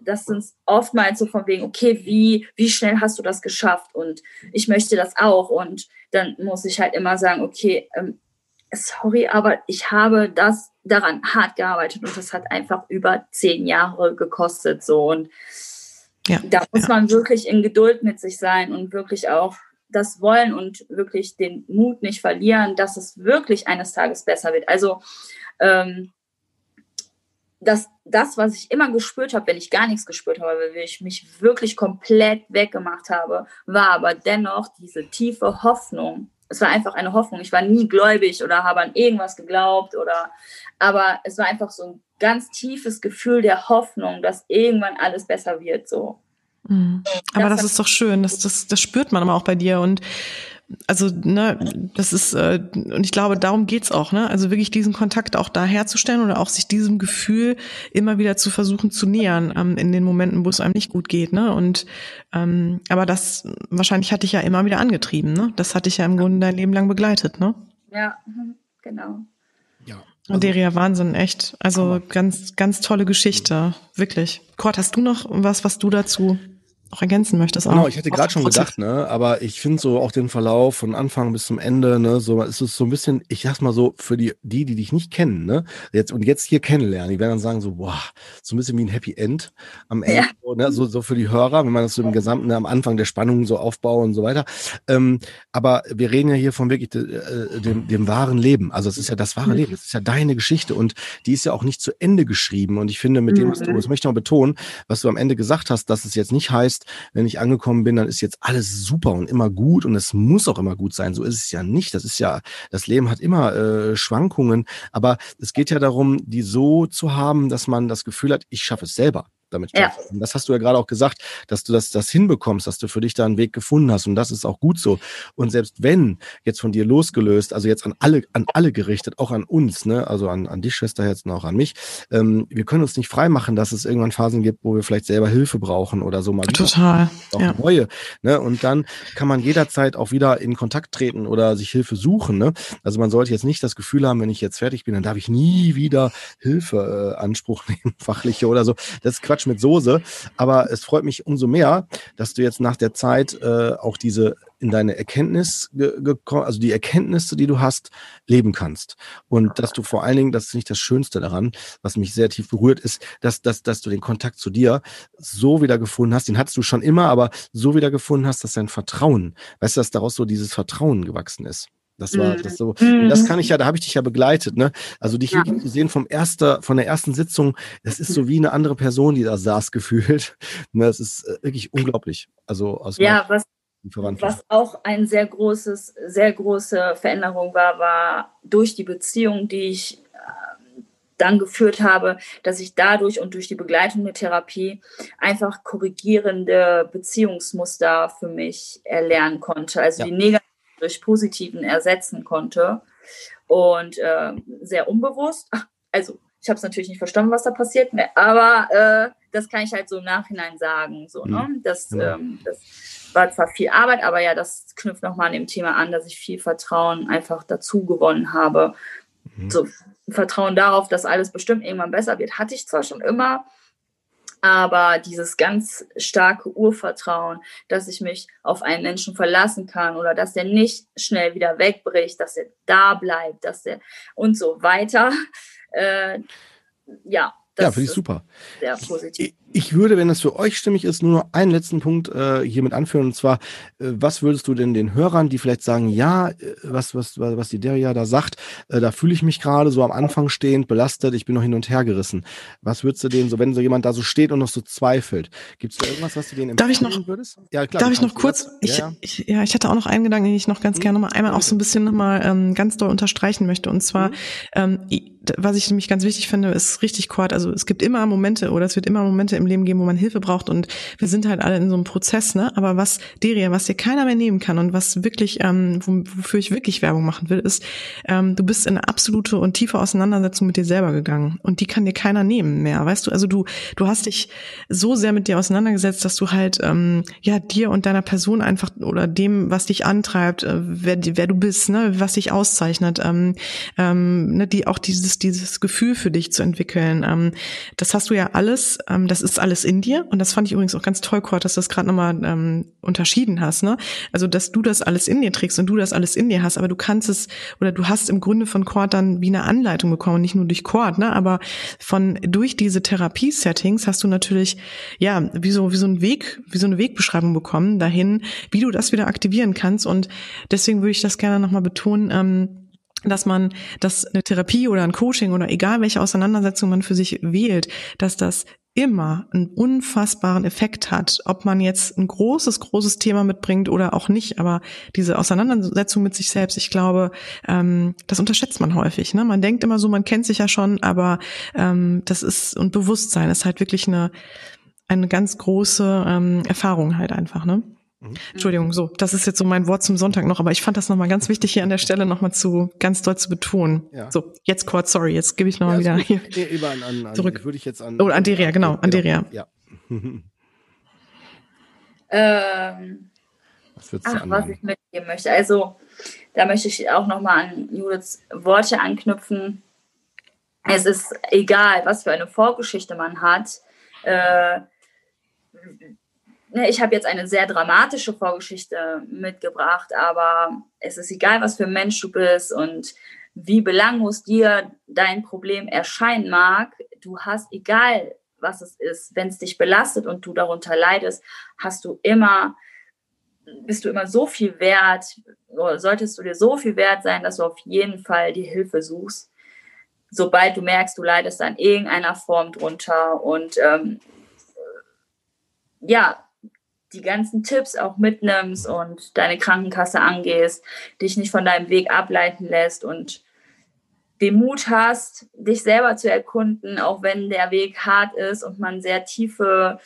C: das sind oftmals so von wegen, okay, wie, wie schnell hast du das geschafft? Und ich möchte das auch. Und dann muss ich halt immer sagen, okay, ähm, sorry, aber ich habe das daran hart gearbeitet und das hat einfach über zehn Jahre gekostet. So und ja, da muss ja. man wirklich in Geduld mit sich sein und wirklich auch das wollen und wirklich den Mut nicht verlieren, dass es wirklich eines Tages besser wird. Also ähm, dass das, was ich immer gespürt habe, wenn ich gar nichts gespürt habe, weil ich mich wirklich komplett weggemacht habe, war aber dennoch diese tiefe Hoffnung, es war einfach eine Hoffnung. Ich war nie gläubig oder habe an irgendwas geglaubt oder, aber es war einfach so ein ganz tiefes Gefühl der Hoffnung, dass irgendwann alles besser wird, so.
A: Mhm. Aber das, das ist doch schön, das, das, das spürt man aber auch bei dir und also ne, das ist äh, und ich glaube, darum geht's auch, ne? Also wirklich diesen Kontakt auch da herzustellen oder auch sich diesem Gefühl immer wieder zu versuchen zu nähern ähm, in den Momenten, wo es einem nicht gut geht, ne? Und ähm, aber das wahrscheinlich hatte ich ja immer wieder angetrieben, ne? Das hatte ich ja im Grunde dein Leben lang begleitet, ne?
C: Ja, mhm, genau.
A: Ja. Also, Deria, Wahnsinn, echt. Also ganz, ganz tolle Geschichte, wirklich. Kurt, hast du noch was, was du dazu noch ergänzen möchtest.
B: Auch. Genau, ich hätte gerade schon gedacht, ne, aber ich finde so auch den Verlauf von Anfang bis zum Ende, ne, so ist es so ein bisschen, ich sag's mal so, für die, die, die dich nicht kennen, ne, jetzt und jetzt hier kennenlernen, die werden dann sagen so, boah, so ein bisschen wie ein Happy End am Ende, ja. so, ne, so, so für die Hörer, wenn man das so im Gesamten ne, am Anfang der Spannung so aufbaut und so weiter. Ähm, aber wir reden ja hier von wirklich de, äh, dem, dem wahren Leben. Also es ist ja das wahre Leben, es ist ja deine Geschichte und die ist ja auch nicht zu Ende geschrieben. Und ich finde, mit dem, was du, mhm. das möchte ich noch betonen, was du am Ende gesagt hast, dass es jetzt nicht heißt, heißt, wenn ich angekommen bin, dann ist jetzt alles super und immer gut und es muss auch immer gut sein. So ist es ja nicht. Das ist ja, das Leben hat immer äh, Schwankungen, aber es geht ja darum, die so zu haben, dass man das Gefühl hat, ich schaffe es selber damit ja. Und das hast du ja gerade auch gesagt, dass du das, das hinbekommst, dass du für dich da einen Weg gefunden hast. Und das ist auch gut so. Und selbst wenn jetzt von dir losgelöst, also jetzt an alle, an alle gerichtet, auch an uns, ne, also an, an die Schwester jetzt und auch an mich, ähm, wir können uns nicht freimachen, dass es irgendwann Phasen gibt, wo wir vielleicht selber Hilfe brauchen oder so mal.
A: Total.
B: Auch ja. neue. Ne? Und dann kann man jederzeit auch wieder in Kontakt treten oder sich Hilfe suchen. Ne? Also man sollte jetzt nicht das Gefühl haben, wenn ich jetzt fertig bin, dann darf ich nie wieder Hilfe äh, Anspruch <laughs> nehmen, fachliche oder so. Das ist Quatsch Quatsch mit Soße. Aber es freut mich umso mehr, dass du jetzt nach der Zeit äh, auch diese in deine Erkenntnis, also die Erkenntnisse, die du hast, leben kannst. Und dass du vor allen Dingen, das ist nicht das Schönste daran, was mich sehr tief berührt, ist, dass, dass, dass du den Kontakt zu dir so wieder gefunden hast, den hattest du schon immer, aber so wieder gefunden hast, dass dein Vertrauen, weißt du, dass daraus so dieses Vertrauen gewachsen ist. Das war das mhm. so. Und das kann ich ja, da habe ich dich ja begleitet, ne? Also dich ja. wirklich zu sehen vom erster, von der ersten Sitzung, das ist so wie eine andere Person, die da saß, <laughs> gefühlt. Ne, das ist äh, wirklich unglaublich. Also aus
C: ja, was, was auch ein sehr großes, sehr große Veränderung war, war durch die Beziehung, die ich äh, dann geführt habe, dass ich dadurch und durch die Begleitung der Therapie einfach korrigierende Beziehungsmuster für mich erlernen konnte. Also ja. die negativen durch positiven ersetzen konnte. Und äh, sehr unbewusst. <laughs> Also ich habe es natürlich nicht verstanden, was da passiert, ne, aber äh, das kann ich halt so im Nachhinein sagen. So, ne? Mhm. das, ja. ähm, das war zwar viel Arbeit, aber ja, das knüpft nochmal an dem Thema an, dass ich viel Vertrauen einfach dazu gewonnen habe. Mhm. So Vertrauen darauf, dass alles bestimmt irgendwann besser wird, hatte ich zwar schon immer, aber dieses ganz starke Urvertrauen, dass ich mich auf einen Menschen verlassen kann oder dass der nicht schnell wieder wegbricht, dass er da bleibt, dass er und so weiter. Äh, ja,
B: das ja, finde ich super.
C: Sehr positiv.
B: Ich würde, wenn es für euch stimmig ist, nur noch einen letzten Punkt äh, hier mit anführen. Und zwar, äh, was würdest du denn den Hörern, die vielleicht sagen, ja, äh, was, was, was die Deria da sagt, äh, da fühle ich mich gerade so am Anfang stehend, belastet, ich bin noch hin und her gerissen. Was würdest du denen, so wenn so jemand da so steht und noch so zweifelt, gibt es da irgendwas, was du denen
A: empfehlen darf ich noch, würdest? Ja, klar. Darf ich noch kurz, ich, ja. Ich, ja, ich hatte auch noch einen Gedanken, den ich noch ganz mhm. gerne mal einmal auch so ein bisschen nochmal ähm, ganz doll unterstreichen möchte. Und zwar, mhm. ähm, was ich nämlich ganz wichtig finde, ist richtig Kurt, also es gibt immer Momente oder es wird immer Momente im Leben geben, wo man Hilfe braucht und wir sind halt alle in so einem Prozess, ne? Aber was Deria, was dir keiner mehr nehmen kann und was wirklich, ähm, wofür ich wirklich Werbung machen will, ist, ähm, du bist in eine absolute und tiefe Auseinandersetzung mit dir selber gegangen und die kann dir keiner nehmen mehr, weißt du? Also du, du hast dich so sehr mit dir auseinandergesetzt, dass du halt ähm, ja dir und deiner Person einfach oder dem, was dich antreibt, äh, wer, wer du bist, ne, was dich auszeichnet, ähm, ähm, ne, die auch dieses dieses Gefühl für dich zu entwickeln. Ähm, das hast du ja alles, ähm, das ist alles in dir. Und das fand ich übrigens auch ganz toll, Kurt, dass du das gerade nochmal ähm, unterschieden hast. Ne? Also, dass du das alles in dir trägst und du das alles in dir hast, aber du kannst es oder du hast im Grunde von Kurt dann wie eine Anleitung bekommen, nicht nur durch Kurt, ne? aber von durch diese Therapie-Settings hast du natürlich ja wie so wie so ein Weg, wie so eine Wegbeschreibung bekommen dahin, wie du das wieder aktivieren kannst. Und deswegen würde ich das gerne nochmal betonen. Ähm, dass man, dass eine Therapie oder ein Coaching oder egal welche Auseinandersetzung man für sich wählt, dass das immer einen unfassbaren Effekt hat, ob man jetzt ein großes, großes Thema mitbringt oder auch nicht. Aber diese Auseinandersetzung mit sich selbst, ich glaube, ähm, das unterschätzt man häufig. Ne? Man denkt immer so, man kennt sich ja schon, aber ähm, das ist und Bewusstsein ist halt wirklich eine eine ganz große ähm, Erfahrung halt einfach. Ne? Mhm. Entschuldigung, so, das ist jetzt so mein Wort zum Sonntag noch, aber ich fand das nochmal ganz wichtig hier an der Stelle nochmal zu, ganz doll zu betonen. Ja. So, jetzt kurz, sorry, jetzt gebe ich nochmal ja, wieder hier. Nee, über an, an, zurück. Würde ich jetzt an. Oh, Anderia, genau, Anderia. Ja. <laughs>
C: ähm, was würdest du ach, was ich mitgeben möchte. Also, da möchte ich auch nochmal an Judiths Worte anknüpfen. Es ist egal, was für eine Vorgeschichte man hat. Äh, Ne, ich habe jetzt eine sehr dramatische Vorgeschichte mitgebracht, aber es ist egal, was für ein Mensch du bist und wie belanglos dir dein Problem erscheinen mag. Du hast, egal was es ist, wenn es dich belastet und du darunter leidest, hast du immer, bist du immer so viel wert, solltest du dir so viel wert sein, dass du auf jeden Fall die Hilfe suchst. Sobald du merkst, du leidest an irgendeiner Form drunter und ähm, ja, die ganzen Tipps auch mitnimmst und deine Krankenkasse angehst, dich nicht von deinem Weg ableiten lässt und den Mut hast, dich selber zu erkunden, auch wenn der Weg hart ist und man sehr tiefe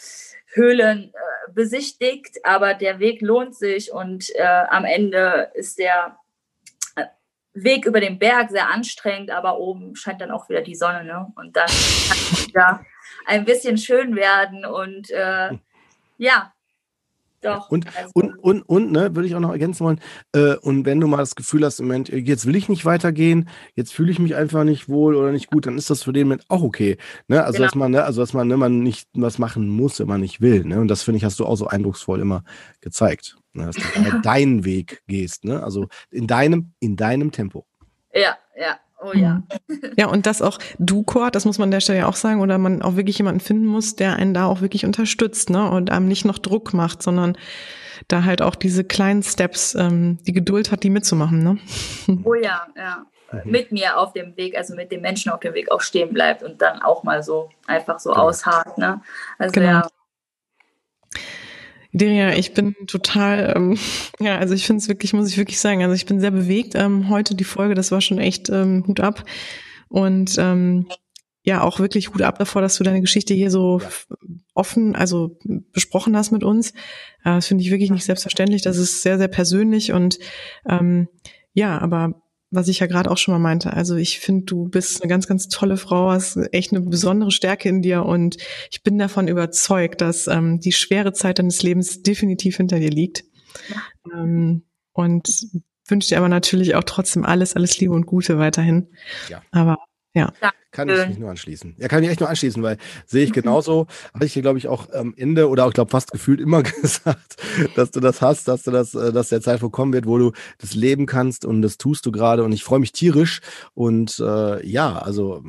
C: Höhlen äh, besichtigt, aber der Weg lohnt sich und äh, am Ende ist der äh, Weg über den Berg sehr anstrengend, aber oben scheint dann auch wieder die Sonne, ne? Und dann kann es wieder ein bisschen schön werden und äh, ja,
B: doch. Und, also. und, und, und, ne, würde ich auch noch ergänzen wollen. Äh, und wenn du mal das Gefühl hast, im Moment, jetzt will ich nicht weitergehen, jetzt fühle ich mich einfach nicht wohl oder nicht gut, dann ist das für den Moment auch okay. Ne? Also, genau. dass man, ne, also, dass man, ne, man nicht was machen muss, wenn man nicht will. Ne? Und das finde ich, hast du auch so eindrucksvoll immer gezeigt. Ne? Dass du <laughs> deinen Weg gehst, ne? Also in deinem, in deinem Tempo.
C: Ja, ja. Oh ja.
A: Mhm. Ja, und das auch du, Kurt, das muss man an der Stelle ja auch sagen, oder man auch wirklich jemanden finden muss, der einen da auch wirklich unterstützt, ne? Und einem nicht noch Druck macht, sondern da halt auch diese kleinen Steps, ähm, die Geduld hat, die mitzumachen, ne? <laughs>
C: Oh ja, ja. Mhm. Mit mir auf dem Weg, also mit den Menschen auf dem Weg auch stehen bleibt und dann auch mal so einfach so genau. ausharrt, ne? Also genau. ja.
A: Deria, ich bin total, ähm, <laughs> ja, also ich finde es wirklich, muss ich wirklich sagen, also ich bin sehr bewegt. Ähm, heute die Folge, das war schon echt ähm, Hut ab. Und ähm, ja, auch wirklich Hut ab davor, dass du deine Geschichte hier so offen, also besprochen hast mit uns. Äh, das finde ich wirklich nicht selbstverständlich. Das ist sehr, sehr persönlich und ähm, ja, aber was ich ja gerade auch schon mal meinte. Also ich finde, du bist eine ganz, ganz tolle Frau, hast echt eine besondere Stärke in dir und ich bin davon überzeugt, dass ähm, die schwere Zeit deines Lebens definitiv hinter dir liegt. Ja. Ähm, und wünsche dir aber natürlich auch trotzdem alles, alles Liebe und Gute weiterhin. Ja. Aber ja.
B: Kann ich mich nur anschließen. Ja, kann ich echt nur anschließen, weil sehe ich genauso. Habe ich dir, glaube ich, auch am Ende oder auch, glaube fast gefühlt immer <laughs> gesagt, dass du das hast, dass du das, äh, dass der Zeitpunkt kommen wird, wo du das leben kannst und das tust du gerade. Und ich freue mich tierisch. Und äh, ja, also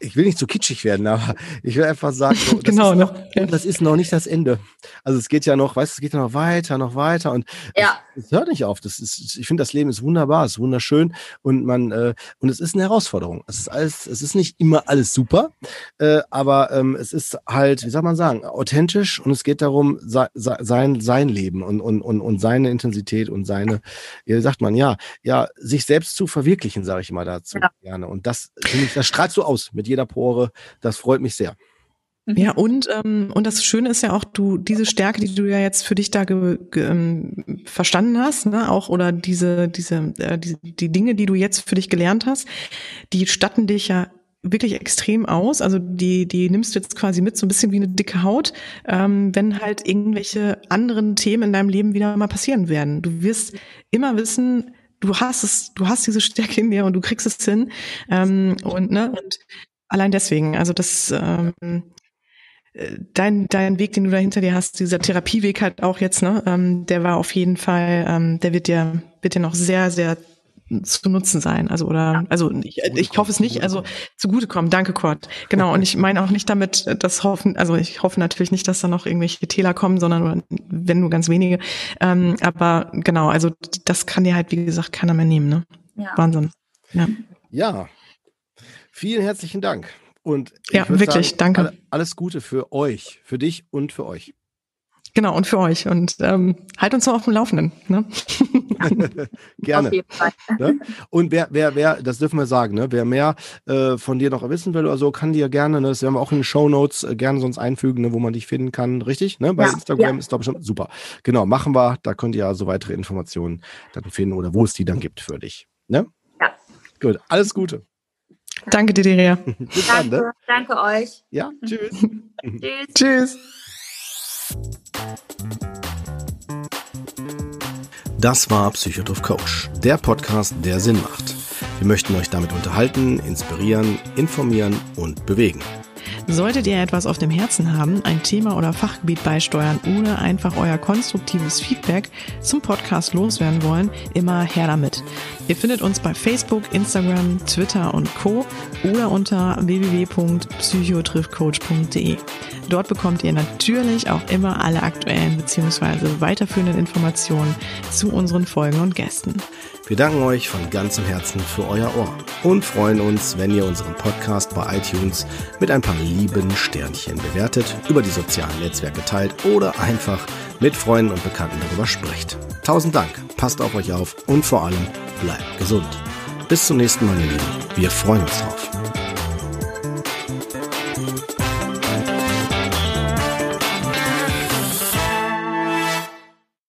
B: ich will nicht zu kitschig werden, aber ich will einfach sagen, so, <laughs> das, genau, ist noch, ja. das ist noch nicht das Ende. Also es geht ja noch, weißt du, es geht ja noch weiter, noch weiter und ja. Es, hört nicht auf. Das ist, ich finde, das Leben ist wunderbar, es ist wunderschön und man äh, und es ist eine Herausforderung. Es ist alles, es ist nicht immer alles super, äh, aber ähm, es ist halt, wie soll man sagen, authentisch und es geht darum, sein sein, sein Leben und, und, und, und seine Intensität und seine, wie sagt man, ja, ja, sich selbst zu verwirklichen, sage ich mal dazu ja. gerne. Und das, finde ich, das strahlst du aus mit jeder Pore. Das freut mich sehr.
A: Mhm. Ja, und, ähm, und das Schöne ist ja auch, du, diese Stärke, die du ja jetzt für dich da ge, ge, ähm, verstanden hast, ne, auch, oder diese, diese, äh, die, die Dinge, die du jetzt für dich gelernt hast, die statten dich ja wirklich extrem aus. Also die, die nimmst du jetzt quasi mit, so ein bisschen wie eine dicke Haut, ähm, wenn halt irgendwelche anderen Themen in deinem Leben wieder mal passieren werden. Du wirst immer wissen, du hast es, du hast diese Stärke in dir und du kriegst es hin. Ähm, und, ne, und allein deswegen, also das, ähm, dein, dein Weg, den du da hinter dir hast, dieser Therapieweg halt auch jetzt, ne, ähm, der war auf jeden Fall, ähm, der wird dir, wird dir noch sehr, sehr zu nutzen sein. Also oder ja. also ich, ich hoffe es nicht, also zugutekommen. Danke, Kurt. Genau. Und ich meine auch nicht damit, das hoffen, also ich hoffe natürlich nicht, dass da noch irgendwelche Täler kommen, sondern wenn nur ganz wenige. Ähm, aber genau, also das kann dir halt, wie gesagt, keiner mehr nehmen, ne? Ja. Wahnsinn.
B: Ja. Ja. Vielen herzlichen Dank. Und
A: ja, wirklich,
B: sagen,
A: danke.
B: Alles Gute für euch, für dich und für euch.
A: Genau, und für euch. Und ähm, halt uns noch auf dem Laufenden. Ne? <laughs>
B: Gerne. Auf jeden Fall. Ne? Und wer, wer, wer, das dürfen wir sagen, ne? wer mehr äh, von dir noch wissen will oder so, kann dir gerne, ne? das werden wir auch in den Show Notes äh, gerne sonst einfügen, ne? wo man dich finden kann. Richtig? Ne? Bei ja, Instagram ja. ist, glaube ich, schon super. Genau, machen wir. Da könnt ihr ja so weitere Informationen dann finden oder wo es die dann gibt für dich. Ne? Ja. Gut, alles Gute.
A: Danke, Didier. <laughs>
C: Bis danke, dann, ne? danke euch.
B: Ja, tschüss. <laughs>
A: tschüss. Tschüss.
B: Das war Psychodrift Coach, der Podcast, der Sinn macht. Wir möchten euch damit unterhalten, inspirieren, informieren und bewegen.
A: Solltet ihr etwas auf dem Herzen haben, ein Thema oder Fachgebiet beisteuern oder einfach euer konstruktives Feedback zum Podcast loswerden wollen, immer her damit. Ihr findet uns bei Facebook, Instagram, Twitter und Co. oder unter www.psychotriffcoach.de. Dort bekommt ihr natürlich auch immer alle aktuellen bzw. weiterführenden Informationen zu unseren Folgen und Gästen.
B: Wir danken euch von ganzem Herzen für euer Ohr und freuen uns, wenn ihr unseren Podcast bei iTunes mit ein paar lieben Sternchen bewertet, über die sozialen Netzwerke teilt oder einfach mit Freunden und Bekannten darüber spricht. Tausend Dank, passt auf euch auf und vor allem bleibt gesund. Bis zum nächsten Mal, ihr Lieben. Wir freuen uns drauf.